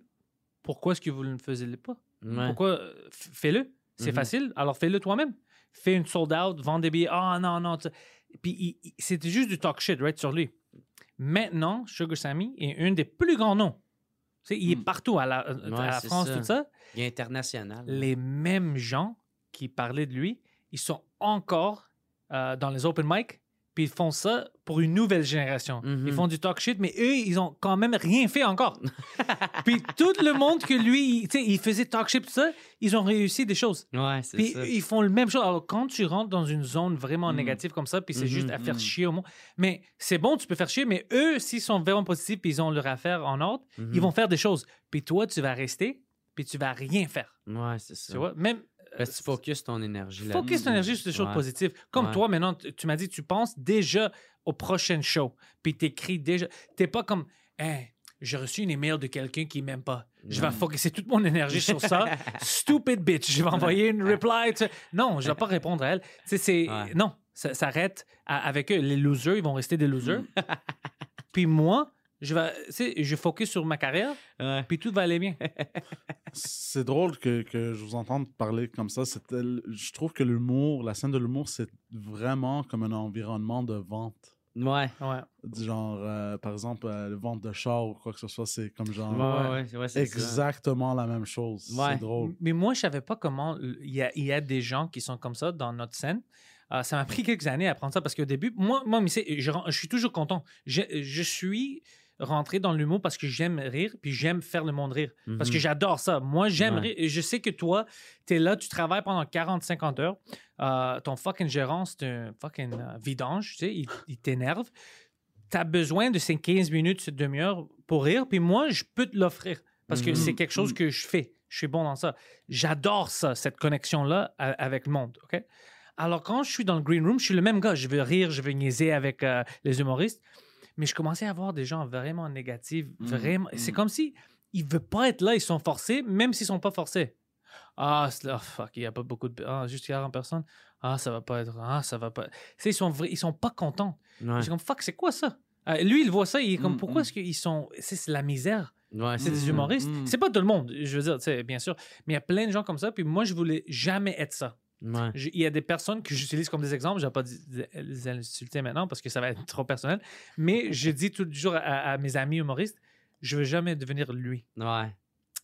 pourquoi est-ce que vous ne le faisiez pas? Ouais. Pourquoi? euh, Fais-le? C'est Mhm. facile. Alors fais-le toi-même. Fais une sold out, vends des billets. Ah non, non. Puis c'était juste du talk shit, right, sur lui. Maintenant, Sugar Sammy est un des plus grands noms. Tu sais, il est Mm. partout à la, à la c'est France, ça. tout ça. Il est international. Les mêmes gens qui parlaient de lui, ils sont encore euh, dans les open mic, puis ils font ça pour une nouvelle génération. Mhm. Ils font du talk shit, mais eux, ils ont quand même rien fait encore. puis tout le monde que lui, tu sais, il faisait talk shit, tout ça, ils ont réussi des choses. Ouais, c'est Puis ça. ils font le même chose. Alors, quand tu rentres dans une zone vraiment Mm. négative comme ça, puis c'est Mhm, juste à faire chier au monde. Mais c'est bon, tu peux faire chier, mais eux, s'ils sont vraiment positifs puis ils ont leur affaire en ordre, Mhm. ils vont faire des choses. Puis toi, tu vas rester, puis tu vas rien faire. Ouais, c'est ça. Tu vois? Même. Parce que tu focuses ton énergie là Focus ton énergie sur des choses Ouais. positives. Comme Ouais. toi, maintenant, tu tu m'as dit, tu penses déjà au prochain show. Puis t'écris déjà. T'es pas comme, Hey, j'ai reçu une email de quelqu'un qui m'aime pas. Je vais focuser toute mon énergie sur ça. Stupid bitch. Je vais envoyer une reply. tu. Non, je vais pas répondre à elle. Tu sais, c'est. Ouais. Non, ça s'arrête avec eux. Les losers, ils vont rester des losers. Puis moi, je vais, tu sais, je focus sur ma carrière, Ouais. puis tout va aller bien. C'est drôle que, que je vous entende parler comme ça. Je trouve que l'humour, la scène de l'humour, c'est vraiment comme un environnement de vente. Ouais. Ouais. Du Genre, euh, par exemple, euh, vente de char ou quoi que ce soit, c'est comme genre Ouais, ouais, ouais, ouais, c'est ça. exactement la même chose. Ouais. C'est drôle. Mais moi, je savais pas comment. Il y a, il y a des gens qui sont comme ça dans notre scène. Euh, ça m'a pris quelques années à apprendre ça parce qu'au début, moi, moi mais je, je suis toujours content. Je, je suis rentré dans l'humour parce que j'aime rire, puis j'aime faire le monde rire. Parce que Mhm. j'adore ça. Moi, j'aime Ouais. rire. Et je sais que toi, tu es là, tu travailles pendant 40-50 heures. Euh, ton fucking gérant, c'est un fucking euh, vidange, tu sais, il, il t'énerve. Tu as besoin de ces 15 minutes, cette demi-heure pour rire, puis moi, je peux te l'offrir parce que Mhm. c'est quelque chose que je fais. Je suis bon dans ça. J'adore ça, cette connexion-là avec le monde, OK? Alors, quand je suis dans le green room, je suis le même gars. Je veux rire, je veux niaiser avec euh, les humoristes. Mais je commençais à voir des gens vraiment négatifs. Mm, Vraiment. C'est comme si ils veulent pas être là, ils sont forcés, même s'ils sont pas forcés. Ah, c'est là, fuck, il y a pas beaucoup de. Ah, juste 40 personnes. Ah, ça va pas être. Ah, ça va pas. Ils sont, vra- ils sont pas contents. Ouais. C'est comme, fuck, c'est quoi ça? Euh, lui, il voit ça, il est comme, Mm, pourquoi est-ce qu'ils sont. C'est la misère. Ouais, C'est des humoristes. C'est pas tout le monde, je veux dire, bien sûr. Mais il y a plein de gens comme ça. Puis moi, je voulais jamais être ça. Ouais. Il y a des personnes que j'utilise comme des exemples. Je ne vais pas les insulter maintenant parce que ça va être trop personnel. Mais je dis toujours à, à mes amis humoristes, je veux jamais devenir lui. Ouais.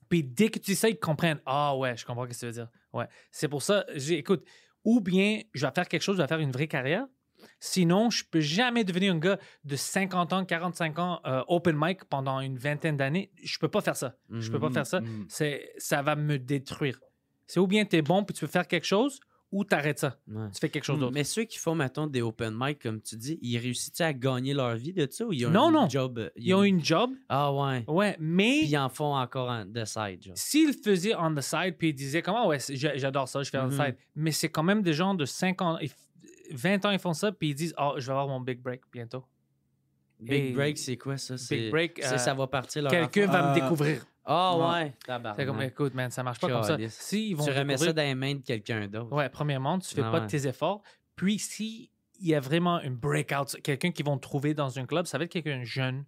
Puis dès que tu dis ça, ils comprennent. Ah ouais, je comprends ce que tu veux dire. Ouais. C'est pour ça, j'ai- écoute, ou bien je vais faire quelque chose, je vais faire une vraie carrière. Sinon, je peux jamais devenir un gars de 50 ans, 45 ans, euh, open mic pendant une vingtaine d'années. Je peux pas faire ça. Je peux pas faire ça. Mm. C'est, ça va me détruire. C'est ou bien tu es bon puis tu peux faire quelque chose, ou t'arrêtes ça. Ouais. Tu fais quelque chose d'autre. Mais ceux qui font, mettons, des open mic, comme tu dis, ils réussissent à gagner leur vie de ça ou ils ont Non, un non. job? euh, Ils ont une job, Ah ouais. ouais, mais Puis ils en font encore en de side, s'ils faisaient on the side, puis ils disaient comment, ouais, c'est- j'a- j'adore ça, je fais on the Mhm. side. Mais c'est quand même des gens de 5 ans, ils f- 20 ans, ils font ça, puis ils disent, oh, je vais avoir mon big break bientôt. Big Et- break, c'est quoi ça? C'est- break, c'est- euh, ça va partir leur Quelqu'un va me découvrir. Ah Ouais. ouais. Tabarnak. C'est comme, écoute, man, ça marche pas comme ça. Si ils vont Tu remets découvrir- ça dans les mains de quelqu'un d'autre. Ouais, premièrement, tu fais Ah pas ouais. tes efforts. Puis, si il y a vraiment un breakout, quelqu'un qui vont trouver dans un club, ça va être quelqu'un jeune,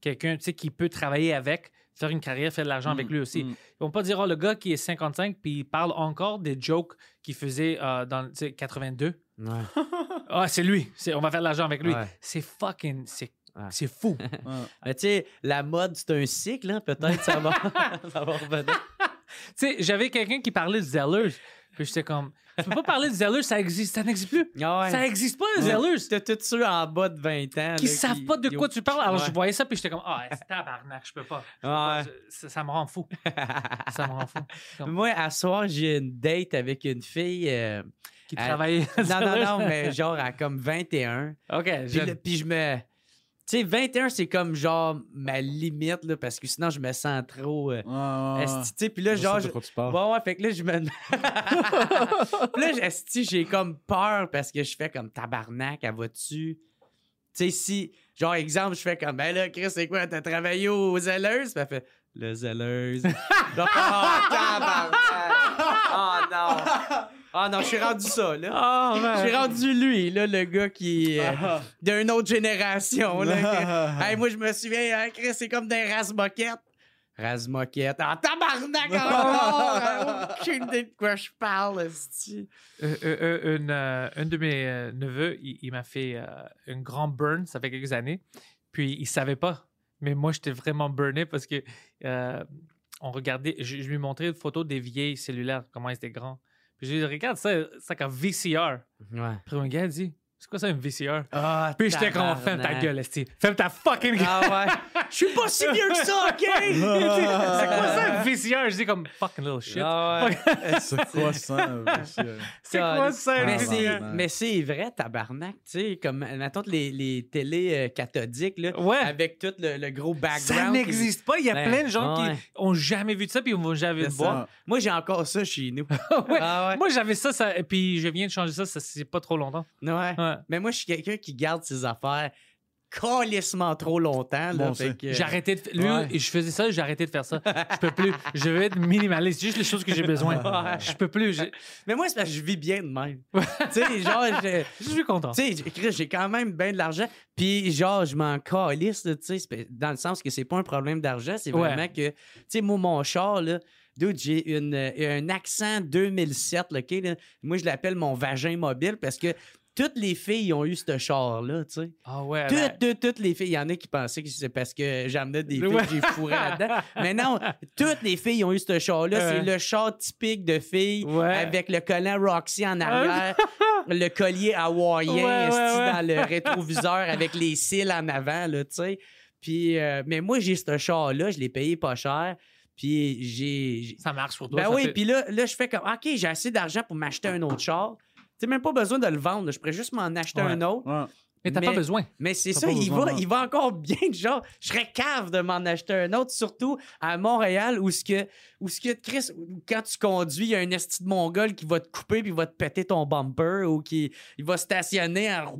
quelqu'un tu sais, qui peut travailler avec, faire une carrière, faire de l'argent avec Mm, lui aussi. mm. Ils vont pas dire, oh, le gars qui est 55, puis il parle encore des jokes qu'il faisait euh, dans tu sais, 82. Ouais. Ah, c'est lui. On va faire de l'argent avec lui. Ouais. C'est fucking. C'est Ouais. c'est fou. Ouais. Mais tu sais, la mode, c'est un cycle, hein? Peut-être ça va, ça va revenir. tu sais, j'avais quelqu'un qui parlait de Zellers. Puis j'étais comme, tu peux pas parler de Zellers, ça existe, ça n'existe plus. Ah ouais. Ça existe pas, les Zellers. T'as tous ceux en bas de 20 ans. qui là, savent pas de quoi tu parles. Alors, Ouais. je voyais ça, puis j'étais comme, ah, c'est tabarnak, je peux pas. Je peux Ouais. pas. Je- ça, ça me rend fou. ça me rend fou. Comme- Moi, à soir, j'ai une date avec une fille. euh, Qui Elle- travaillait. Non, non, non, mais genre à comme 21. OK, Puis, je- là, puis je me. Tu sais, 21, c'est comme genre ma limite, là, parce que sinon, je me sens trop. euh, ouais. esti, tu sais, puis là, Je genre. sais je- parles. Ouais, ouais, fait que là, je me. puis là, esti, j'ai comme peur parce que je fais comme tabarnak, elle va-tu? Tu sais, si. Genre, exemple, je fais comme, ben là, Chris, c'est quoi, t'as travaillé aux Zelleuses? Puis elle fait, le Zelleuse. genre, oh, tabarnak! Oh non! Oh non, je suis rendu ça, là. Oh, Je suis rendu lui, là, le gars qui est euh, d'une autre génération. Là, que- Hey, moi, je me souviens, hein, Chris, c'est comme des race-moquettes. Race-moquette. En tabarnak encore! hein, Aucune idée de quoi je parle. Euh, euh, euh, une, euh, un de mes euh, neveux, il, il m'a fait euh, un grand burn, ça fait quelques années. Puis il savait pas. Mais moi, j'étais vraiment burné parce que euh, on regardait, je, je lui montrais une photo des vieilles cellulaires, comment ils étaient grands. Puis je regarde ça, ça comme VCR. Ouais. Puis un gars dit, c'est quoi ça, un VCR? Ah, Puis j'étais comme, ferme ta gueule, Esti. Ferme ta fucking gueule. Ah ouais. Je suis pas si vieux que ça, OK? C'est quoi ça, un VCR? Je dis comme, fucking little shit. Ah ouais. C'est quoi ça? monsieur? C'est quoi ça, un Mais c'est, VCR? tabarnak. mais c'est vrai, tabarnak, tu sais, comme, mettons, les, les télés euh, cathodiques, là, Ouais. avec tout le, le gros background. Ça n'existe pas. Il y a Ben, plein de gens ouais. qui ont jamais vu de ça puis ils vont jamais le voir. Moi, j'ai encore ça chez nous. Ouais. Ah ouais. Moi, j'avais ça, ça, et puis je viens de changer ça, ça c'est pas trop longtemps. Ouais. Ouais. Mais moi, je suis quelqu'un qui garde ses affaires calissement trop longtemps. Là, Bon, c'est- que- arrêté de. Lui, Ouais. je faisais ça, j'ai arrêté de faire ça. Je peux plus. Je veux être minimaliste. Juste les choses que j'ai besoin. Ouais. Je peux plus. Je, Mais moi, c'est parce que je vis bien de même. tu sais, genre, je- je suis content. tu sais, j'ai quand même bien de l'argent. Puis, genre, je m'en calisse, tu sais, c'est- dans le sens que c'est pas un problème d'argent, c'est Ouais. vraiment que, tu sais, moi, mon char, là, dude, j'ai une, un accent 2007, là, OK, là. Moi, je l'appelle mon vagin mobile parce que toutes les filles ont eu ce char-là, tu sais. Ah ouais. Toutes, toutes, toutes les filles. Il y en a qui pensaient que c'est parce que j'amenais des filles Ouais. que j'ai fourré là-dedans. Mais non, toutes les filles ont eu ce char-là. C'est le char typique de filles Ouais. avec le collant Roxy en arrière, le collier hawaïen dans le rétroviseur avec les cils en avant, là, tu sais. Puis, euh, mais moi, j'ai ce char-là. Je l'ai payé pas cher. Puis, j'ai... Ça marche pour toi. Ben oui, fait- puis là, là, je fais comme, OK, j'ai assez d'argent pour m'acheter un autre char. Tu même pas besoin de le vendre. Je pourrais juste m'en acheter Ouais. un autre. Ouais. Mais t'as pas besoin. Mais c'est ça, il va, il va encore bien, genre, je serais cave de m'en acheter un autre, surtout à Montréal où ce que, où ce que, Chris, quand tu conduis, il y a un esti de mongol qui va te couper puis va te péter ton bumper ou qui il va stationner en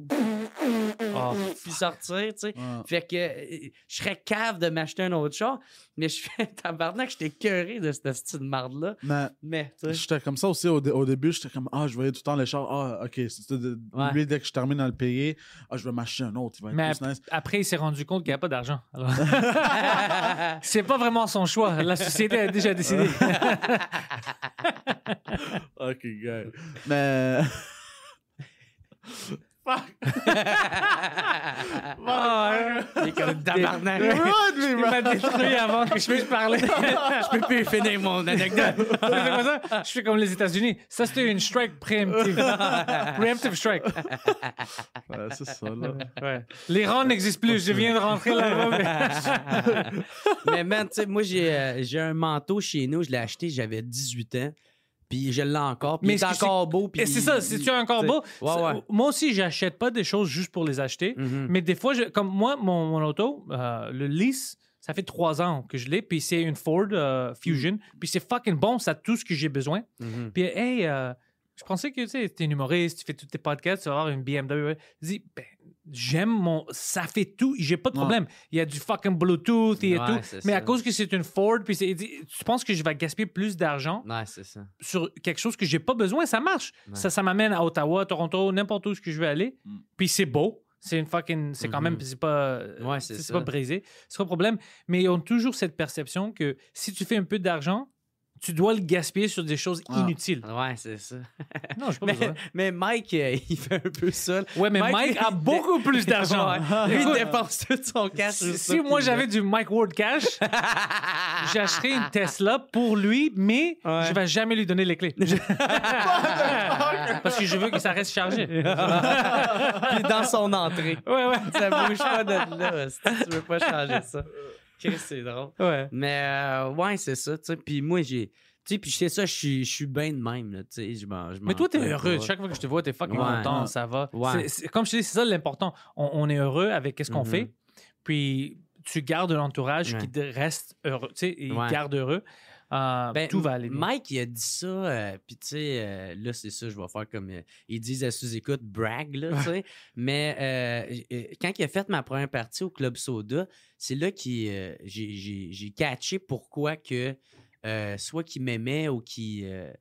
Oh, puis sortir, tu sais. Ouais. Fait que je serais cave de m'acheter un autre char, mais je fais tabarnak, j'étais curé de cette esti de marde-là. Mais Mais, tu sais. j'étais comme ça aussi au, au début. J'étais comme, ah, je voyais tout le temps les chars. Ah, ok. de- Ouais. Lui, dès que je termine à le payer, ah, je vais m'acheter un autre. Il va être Mais plus nice. après, il s'est rendu compte qu'il n'y a pas d'argent. Alors, c'est pas vraiment son choix. La société a déjà décidé. Ok, gars. Mais. Ah, Il est comme tabarnak. Il m'a détruit avant que je puisse parler. Je peux plus finir mon anecdote. Je fais comme les États-Unis. Ça, c'était une strike préemptive. Preemptive strike. Ouais, c'est ça, là. Ouais. L'Iran n'existe plus. Je viens de rentrer là-bas. mais- Mais man, tu sais, moi, j'ai euh, j'ai un manteau chez nous. Je l'ai acheté, j'avais 18 ans. Puis je l'ai encore. Puis Mais il est est-ce que encore beau. Puis Et c'est ça, si tu as encore beau? Ouais, c'est- ouais. Moi aussi, j'achète pas des choses juste pour les acheter. Mhm. Mais des fois, je- comme moi, mon, mon auto, euh, le lease, ça fait trois ans que je l'ai. Puis c'est une Ford euh, Fusion. Puis c'est fucking bon, ça a tout ce que j'ai besoin. Mhm. Puis, hey, euh, je pensais que tu sais, es un humoriste, tu fais tous tes podcasts, tu vas avoir une BMW. Je dis, ben, j'aime mon. Ça fait tout, j'ai pas de Ouais. problème. Il y a du fucking Bluetooth et Ouais, tout. Mais à cause que c'est une Ford, puis tu penses que je vais gaspiller plus d'argent Ouais, c'est ça. sur quelque chose que j'ai pas besoin, ça marche. Ouais. Ça, ça m'amène à Ottawa, Toronto, n'importe où ce que je veux aller. Mm. Puis c'est beau. C'est une fucking. C'est quand même. Mhm. C'est pas. Ouais, c'est pas brisé. C'est pas un problème. Mais ils ont toujours cette perception que si tu fais un peu d'argent, tu dois le gaspiller sur des choses Ah. inutiles. Ouais, c'est ça. Non, je pas Mais, besoin. mais Mike, euh, il fait un peu ça. Ouais, mais Mike, Mike, a beaucoup plus d'argent. Ouais. Lui, il dépense tout son cash. si, moi j'avais du Mike Ward cash, j'achèterais une Tesla pour lui, mais Ouais. je vais jamais lui donner les clés. Parce que je veux que ça reste chargé. Puis dans son entrée. Ouais, ouais. Ça bouge pas de là. si Tu veux pas changer ça. C'est drôle. Ouais. Mais euh, ouais, c'est ça. tu sais. Puis moi, j'ai. Tu sais, puis c'est ça, je suis- je suis bien de même. Là, tu sais, je Mais toi, t'es heureux. pas. Chaque fois que je te vois, t'es fucking Ouais. content, ça va. Ouais. Comme je te dis, c'est ça l'important. On, on est heureux avec ce qu'on Mhm. fait, puis tu gardes l'entourage qui te reste heureux. Tu sais, il garde heureux. Euh, Ben, tout va aller bien. Mike, il a dit ça, euh, puis tu sais, euh, là, c'est ça, je vais faire comme euh, ils disent à sous-écoute, brag, là, tu sais. Mais euh, quand il a fait ma première partie au Club Soda, c'est là que j'ai catché pourquoi que soit qu'il m'aimait ou qu'il.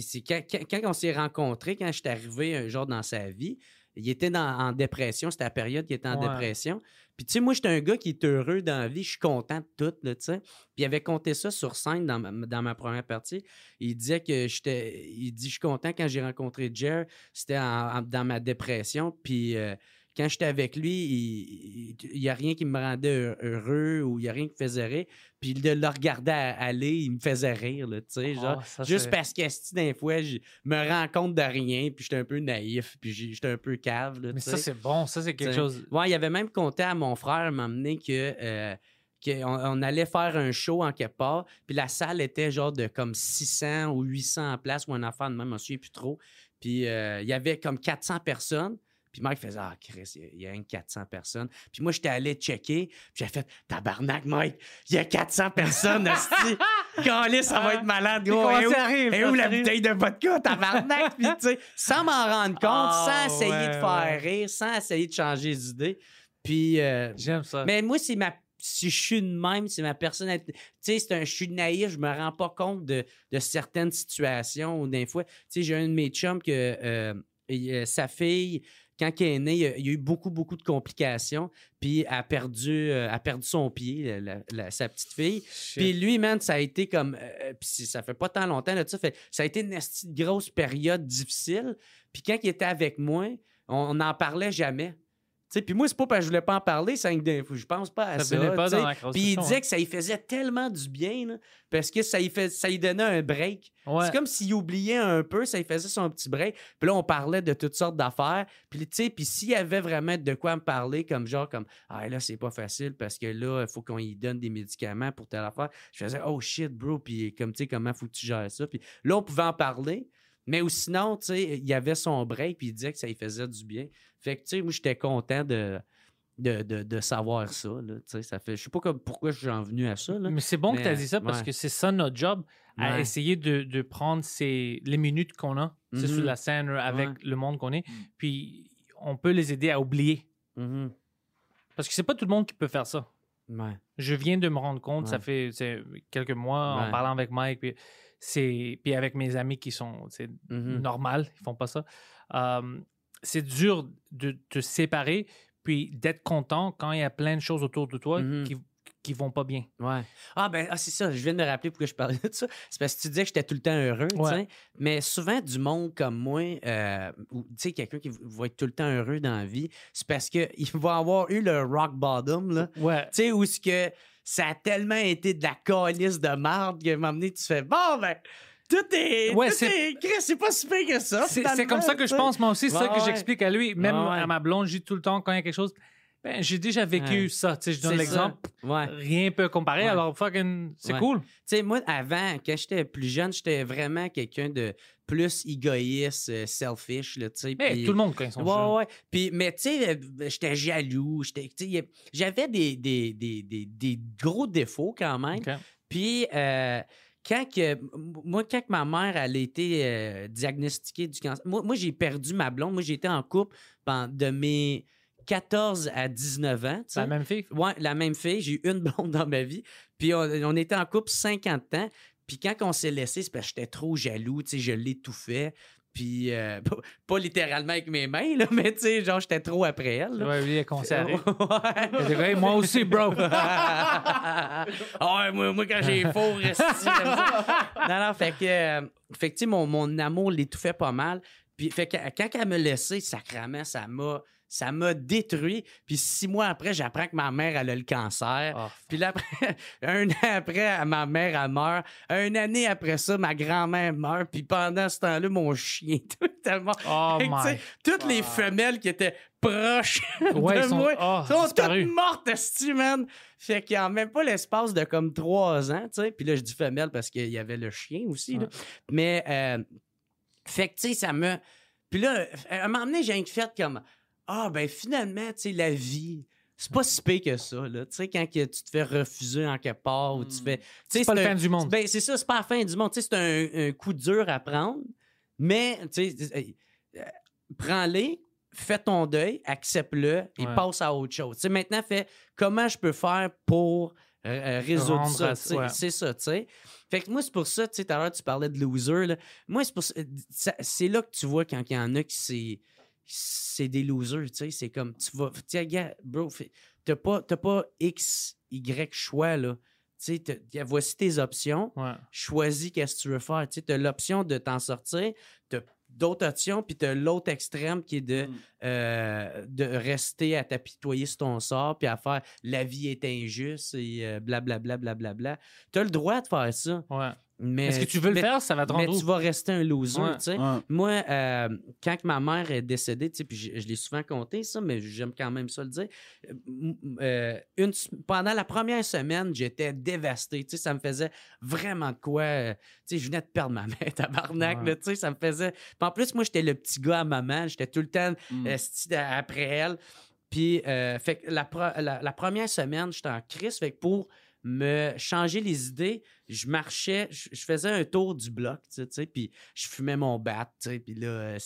c'est quand, quand- on s'est rencontrés, quand j'étais arrivé un jour dans sa vie, il était dans- en dépression, c'était la période qu'il était en Ouais. dépression. Puis tu sais, moi, j'étais un gars qui est heureux dans la vie, je suis content de tout, tu sais. Puis il avait compté ça sur scène dans ma, dans ma première partie. Il disait que j'étais. Il dit Je suis content quand j'ai rencontré Jer, c'était dans ma dépression. Puis euh, quand j'étais avec lui, il n'y a rien qui me rendait heu- heureux ou il n'y a rien qui me faisait rire. Puis de le regarder aller, il me faisait rire, tu sais. genre, Ah, ça, juste parce que, esti, des fois, je me rends compte de rien, puis j'étais un peu naïf, puis j'étais un peu cave, là, Mais ça, c'est bon. Ça, c'est quelque T'sais. chose. Ouais, il avait même compté à mon frère m'amener que. euh, qu'on on allait faire un show en quelque part, puis la salle était genre de comme 600 ou 800 places ou un affaire de même, je me souviens plus trop. Puis euh, il y avait comme 400 personnes. Puis Mike faisait Ah, Chris, il y a- que 400 personnes. Puis moi, j'étais allé checker. Puis j'ai fait Tabarnak, Mike, il y a 400 personnes. Calais, ça va être malade, gros. Et où, arrive, et où la bouteille de vodka, tabarnak? Puis tu sais, sans m'en rendre compte, Ah, sans essayer ouais, de faire ouais. rire, sans essayer de changer d'idée. Puis. euh, J'aime ça. mais moi, c'est ma. Si je suis de même, c'est ma personnalité. Tu sais, c'est un, je suis naïf, je me rends pas compte de, de certaines situations ou des fois. Tu sais, j'ai un de mes chums que euh, euh, sa fille, quand elle est née, il y a, il y a eu beaucoup, beaucoup de complications. Puis elle a perdu, euh, a perdu son pied, la- la- sa petite fille. Shit. Puis lui, man, ça a été comme. euh, puis c'est- ça fait pas tant longtemps, là, ça, fait, ça a été une grosse période difficile. Puis quand il était avec moi, on n'en parlait jamais. Puis moi, c'est pas parce que je voulais pas en parler, des- je pense pas à Ça ça. Puis il disait hein. que ça lui faisait tellement du bien, là, parce que ça lui, fait, ça lui donnait un break. Ouais. C'est comme s'il oubliait un peu, ça lui faisait son petit break. Puis là, on parlait de toutes sortes d'affaires. Puis tu sais, puis s'il y avait vraiment de quoi me parler, comme genre, comme, ah là, c'est pas facile parce que là, il faut qu'on lui donne des médicaments pour telle affaire. Je faisais, oh shit, bro, puis comme, tu sais, comment faut que tu gères ça? Puis là, on pouvait en parler. Mais ou sinon, tu sais, il y avait son break, puis il disait que ça lui faisait du bien. Fait que, tu sais, moi, j'étais content de. De, de, de savoir ça. Là, tu sais, ça fait, je sais pas comme, pourquoi je suis en venu à ça. Là. Mais c'est bon que tu as dit ça parce ouais. que c'est ça notre job, à Ouais. essayer de, de prendre ces, les minutes qu'on a sais, Mhm. sur la scène avec Ouais. le monde qu'on est, Mm. puis on peut les aider à oublier. Mhm. Parce que c'est pas tout le monde qui peut faire ça. Je viens de me rendre compte, ça fait quelques mois en parlant avec Mike, puis, c'est, puis avec mes amis qui sont c'est Mhm. normal, ils font pas ça. C'est dur de te séparer, puis d'être content quand il y a plein de choses autour de toi Mhm. qui, qui vont pas bien. Ouais. Ah, ben, ah, c'est ça. Je viens de me rappeler pourquoi je parlais de ça. C'est parce que tu disais que j'étais tout le temps heureux, Ouais. Mais souvent, du monde comme moi, euh, ou, tu sais, quelqu'un qui va être tout le temps heureux dans la vie, c'est parce qu'il va avoir eu le rock bottom, là. Ouais. Tu sais, où ce que ça a tellement été de la calice de marde que, à un moment donné, tu fais, bon, ben, tout est. Ouais, tout c'est- est. C'est pas si pire que ça. C'est comme ça que je pense, moi aussi. C'est ça que ouais. j'explique à lui. Même à ma blonde, je dis tout le temps quand il y a quelque chose. Ben, j'ai déjà vécu Ouais. ça. Tu sais, je donne l'exemple. Ouais. Rien peut comparer. Ouais. Alors, fucking, c'est cool. Tu sais, moi, avant, quand j'étais plus jeune, j'étais vraiment quelqu'un de plus égoïste, euh, selfish, là, tu sais. Mais tout le monde, quand ils sont Ouais, jeunes. ouais. Puis, mais tu sais, euh, j'étais jaloux. j'étais- J'avais des, des, des, des, des gros défauts quand même. Puis, euh, quand que, moi, quand que ma mère elle a été euh, diagnostiquée du cancer, moi, moi j'ai perdu ma blonde. Moi, j'étais en couple pendant, de mes 14 à 19 ans. C'est la même fille? Ouais, la même fille. J'ai eu une blonde dans ma vie. Puis on, on était en couple 50 ans. Puis quand on s'est laissé, c'est parce que j'étais trop jaloux. Tu sais, je l'étouffais. Puis euh, pas, pas littéralement avec mes mains, là, mais tu sais, genre, j'étais trop après elle. là. Ouais, lui. Ouais. Hey, moi aussi, bro. ah ouais, moi, moi, quand j'ai faux, reste ici, comme ça. Non, non, fait que, euh, fait que mon, mon amour l'étouffait pas mal. Puis, fait que quand elle me laissé, sacrament, ça m'a, ça m'a détruit. Puis six mois après, j'apprends que ma mère, elle a le cancer. Ah, Puis là, après, un an après, ma mère, elle meurt. Un année après ça, ma grand-mère meurt. Puis pendant ce temps-là, mon chien, tout tellement... Oh my. toutes les femelles qui étaient proches Ouais, de sont- moi oh, sont toutes mortes, man. Fait qu'il y a même pas l'espace de comme trois ans, tu sais. Puis là, je dis femelle parce qu'il y avait le chien aussi, là. Mais, euh, fait que, tu sais, ça me... Puis là, à un moment donné, j'ai fait comme... Ah, ben finalement, tu sais, la vie... C'est pas si pire que ça, là. Tu sais, quand que tu te fais refuser en quelque part ou tu fais... tu sais, Hmm. C'est pas un- fin du monde. ben, c'est ça, c'est pas la fin du monde. Tu sais, c'est un, un coup dur à prendre, mais tu sais, euh, euh, prends-les, fais ton deuil, accepte-le et Ouais. passe à autre chose. Tu sais, maintenant, fais comment je peux faire pour euh, euh, résoudre ça. ouais. C'est ça, tu sais. Fait que moi, c'est pour ça, tu sais, tout à l'heure, tu parlais de loser. là. Moi, c'est pour ça- c'est là que tu vois quand il y en a qui c'est c'est des losers, tu sais. C'est comme, tu vas, tiens, gars, bro, t'as pas, t'as pas X, Y choix, là. Tu sais, t'as- voici tes options Ouais. choisis qu'est-ce que tu veux faire. Tu as l'option de t'en sortir, tu as d'autres options, puis tu as l'autre extrême qui est de, Mm. euh, de rester à t'apitoyer sur ton sort, puis à faire la vie est injuste et euh, blablabla, blablabla. Tu as le droit de faire ça. Ouais. Mais, Est-ce que tu veux le mais- faire? Ça va te Mais rendre tu où? vas rester un loser, Ouais. tu sais. Ouais. Moi, euh, quand que ma mère est décédée, tu sais, puis je, je l'ai souvent compté, ça, mais j'aime quand même ça le dire. euh, euh, une, pendant la première semaine, j'étais dévasté. Tu sais, ça me faisait vraiment de quoi. euh, tu sais, je venais de perdre ma mère, tabarnak, Ouais. tu sais, ça me faisait. Puis en plus, moi, j'étais le petit gars à maman. J'étais tout le temps Mm. esti, après elle. Puis, euh, fait que la, pro- la, la première semaine, j'étais en crise. Fait que pour me changer les idées, je marchais, je, faisais un tour du bloc, tu sais, puis je fumais mon bat, tu sais, puis là, euh,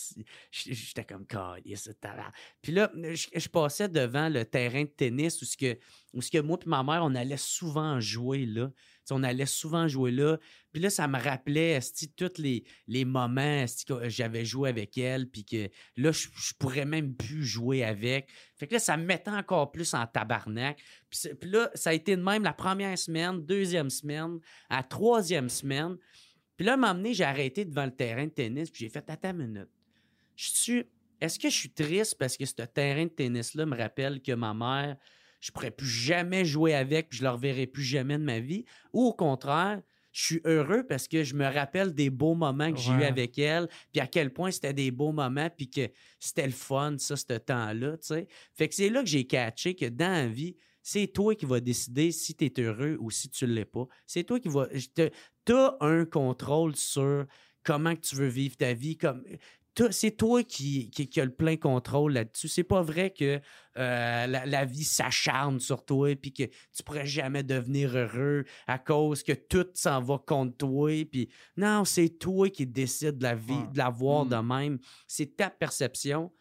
j'étais comme, Calisse, ce talent. Puis là, je, passais devant le terrain de tennis où ce que, moi et ma mère, on allait souvent jouer là. Tu on allait souvent jouer là. Puis là, ça me rappelait, tous les, les moments que j'avais joué avec elle, puis que là, je, je pourrais même plus jouer avec. Fait que là, ça me mettait encore plus en tabarnak. Puis, là, ça a été de même la première semaine, deuxième semaine, à troisième semaine. Puis là, donné, j'ai arrêté devant le terrain de tennis, puis j'ai fait, attends une minute. Je suis, est-ce que je suis triste parce que ce terrain de tennis-là me rappelle que ma mère, je pourrais plus jamais jouer avec, puis je ne la reverrai plus jamais de ma vie? Ou au contraire, je suis heureux parce que je me rappelle des beaux moments que j'ai eu avec elle, puis à quel point c'était des beaux moments, puis que c'était le fun, ça, ce temps-là, tu sais. Fait que c'est là que j'ai catché que dans la vie, c'est toi qui vas décider si tu es heureux ou si tu ne l'es pas. C'est toi qui vas. Tu as un contrôle sur comment que tu veux vivre ta vie. Comme, c'est toi qui, qui, qui a le plein contrôle là-dessus. C'est pas vrai que euh, la, la vie s'acharne sur toi et que tu pourrais jamais devenir heureux à cause que tout s'en va contre toi. Puis non, c'est toi qui décides de la vie, de la voir Mm. de même. C'est ta perception.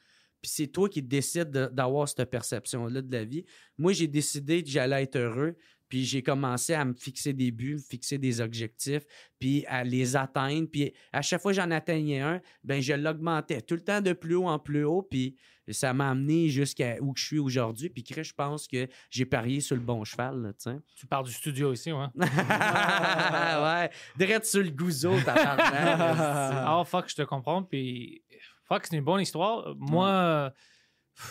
Puis c'est toi qui décides de- d'avoir cette perception-là de la vie. Moi, j'ai décidé que j'allais être heureux. Puis j'ai commencé à me fixer des buts, me fixer des objectifs, puis à les atteindre. Puis à chaque fois que j'en atteignais un, ben je l'augmentais tout le temps de plus haut en plus haut. Puis ça m'a amené jusqu'à où je suis aujourd'hui. Puis je pense que j'ai parié sur le bon cheval, là, tu parles du studio ici, ouais. ouais, direct sur le gouzeau, tabarnak. Ah, fuck, je te comprends. Puis, fuck, c'est une bonne histoire. Moi,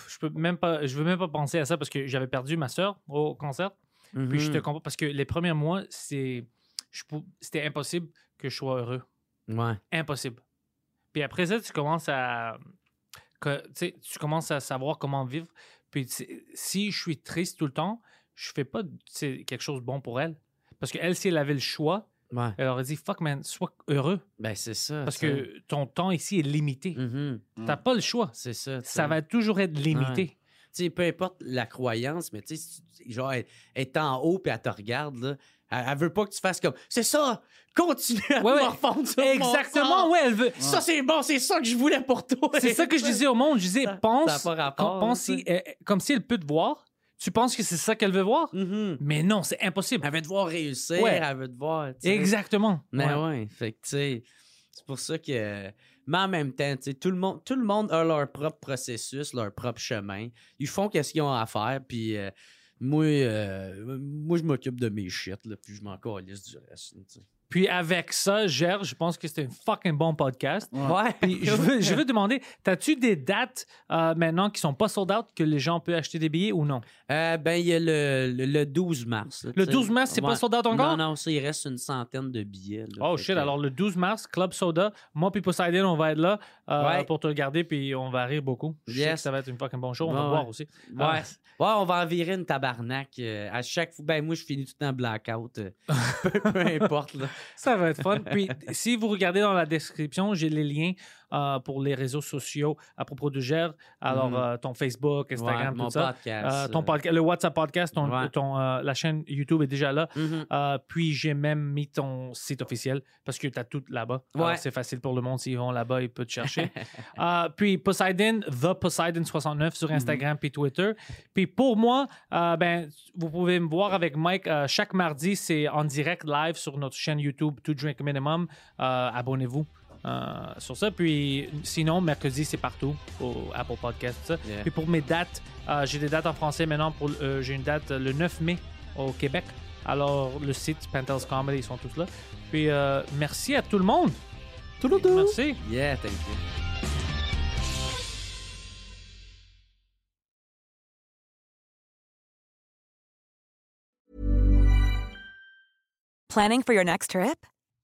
je peux même pas, je veux même pas penser à ça parce que j'avais perdu ma soeur au concert. Puis je te Mhm. comprends parce que les premiers mois, c'est, je pou- c'était impossible que je sois heureux. Ouais. Impossible. Puis après ça, tu commences à, que, tu sais, tu commences à savoir comment vivre. Puis si je suis triste tout le temps, je fais pas c'est quelque chose de bon pour elle. Parce qu'elle, si elle avait le choix, Ouais. elle aurait dit fuck man, sois heureux. Ben, c'est ça. Parce que ton temps ici est limité. Mhm. T'as pas le choix. C'est ça. Ça va toujours être limité. Sais, peu importe la croyance, mais tu sais, si tu- genre, elle, elle est en haut puis elle te regarde, là. Elle, elle veut pas que tu fasses comme c'est ça, continue à Ouais, ouais. me refondre sur mon Exactement, sort. ouais, elle veut. Ça, c'est bon, c'est ça que je voulais pour toi. C'est ça que je disais au monde. Je disais, Ça- pense, ça rapport, pense si, euh, comme si elle peut te voir. Tu penses que c'est ça qu'elle veut voir? Mhm. Mais non, c'est impossible. Elle veut te voir réussir, Ouais. elle veut te voir. tu sais. Exactement. Mais Ouais. ouais, fait que tu sais, c'est pour ça que. Mais en même temps, tout le monde, tout le monde a leur propre processus, leur propre chemin. Ils font ce qu'ils ont à faire, puis euh, moi, euh, moi, je m'occupe de mes shit, puis je m'en calisse du reste. Puis avec ça, Gère, je pense que c'était un fucking bon podcast. Ouais. Puis je veux, je veux demander, as-tu des dates euh, maintenant qui sont pas sold out que les gens peuvent acheter des billets ou non? Euh, ben, il y a le, le, le 12 mars. là, Le tu sais. 12 mars, c'est pas sold out encore? Non, non, ça, il reste une centaine de billets. là, Oh fait shit, que- alors le 12 mars, Club Soda, moi puis Poseidon, on va être là euh, Ouais. pour te regarder puis on va rire beaucoup. Je sais Yes. que ça va être une fucking bon show, on Ouais, va ouais. boire aussi. Ouais. Ah. Ouais, on va en virer une tabarnak. euh, à chaque fois, ben moi, je finis tout le temps blackout. euh, peu, peu importe. Là. Ça va être fun. Puis, si vous regardez dans la description, j'ai les liens euh, pour les réseaux sociaux à propos de Gère. Alors, Mhm. euh, ton Facebook, Instagram, Ouais, tout ça. podcast. Euh, ton podca- le WhatsApp podcast, ton, Ouais. ton, la chaîne YouTube est déjà là. mhm. Euh, puis j'ai même mis ton site officiel parce que tu as tout là-bas. Ouais. C'est facile pour le monde. S'ils vont là-bas, ils peuvent te chercher. Puis Poseidon, The Poseidon69 sur Instagram puis Twitter. Puis pour moi, ben, vous pouvez me voir avec Mike chaque mardi. C'est en direct live sur notre chaîne YouTube To Drink Minimum. Euh, Abonnez-vous. Euh, sur ça, puis sinon, mercredi, c'est partout, au Apple Podcast, tout ça. Yeah. Puis pour mes dates, euh, j'ai des dates en français maintenant. Pour, euh, j'ai une date le 9 mai au Québec. Alors, le site Penthouse Comedy, ils sont tous là. Puis, euh, merci à tout le monde. Merci. Yeah, thank you. Planning for your next trip?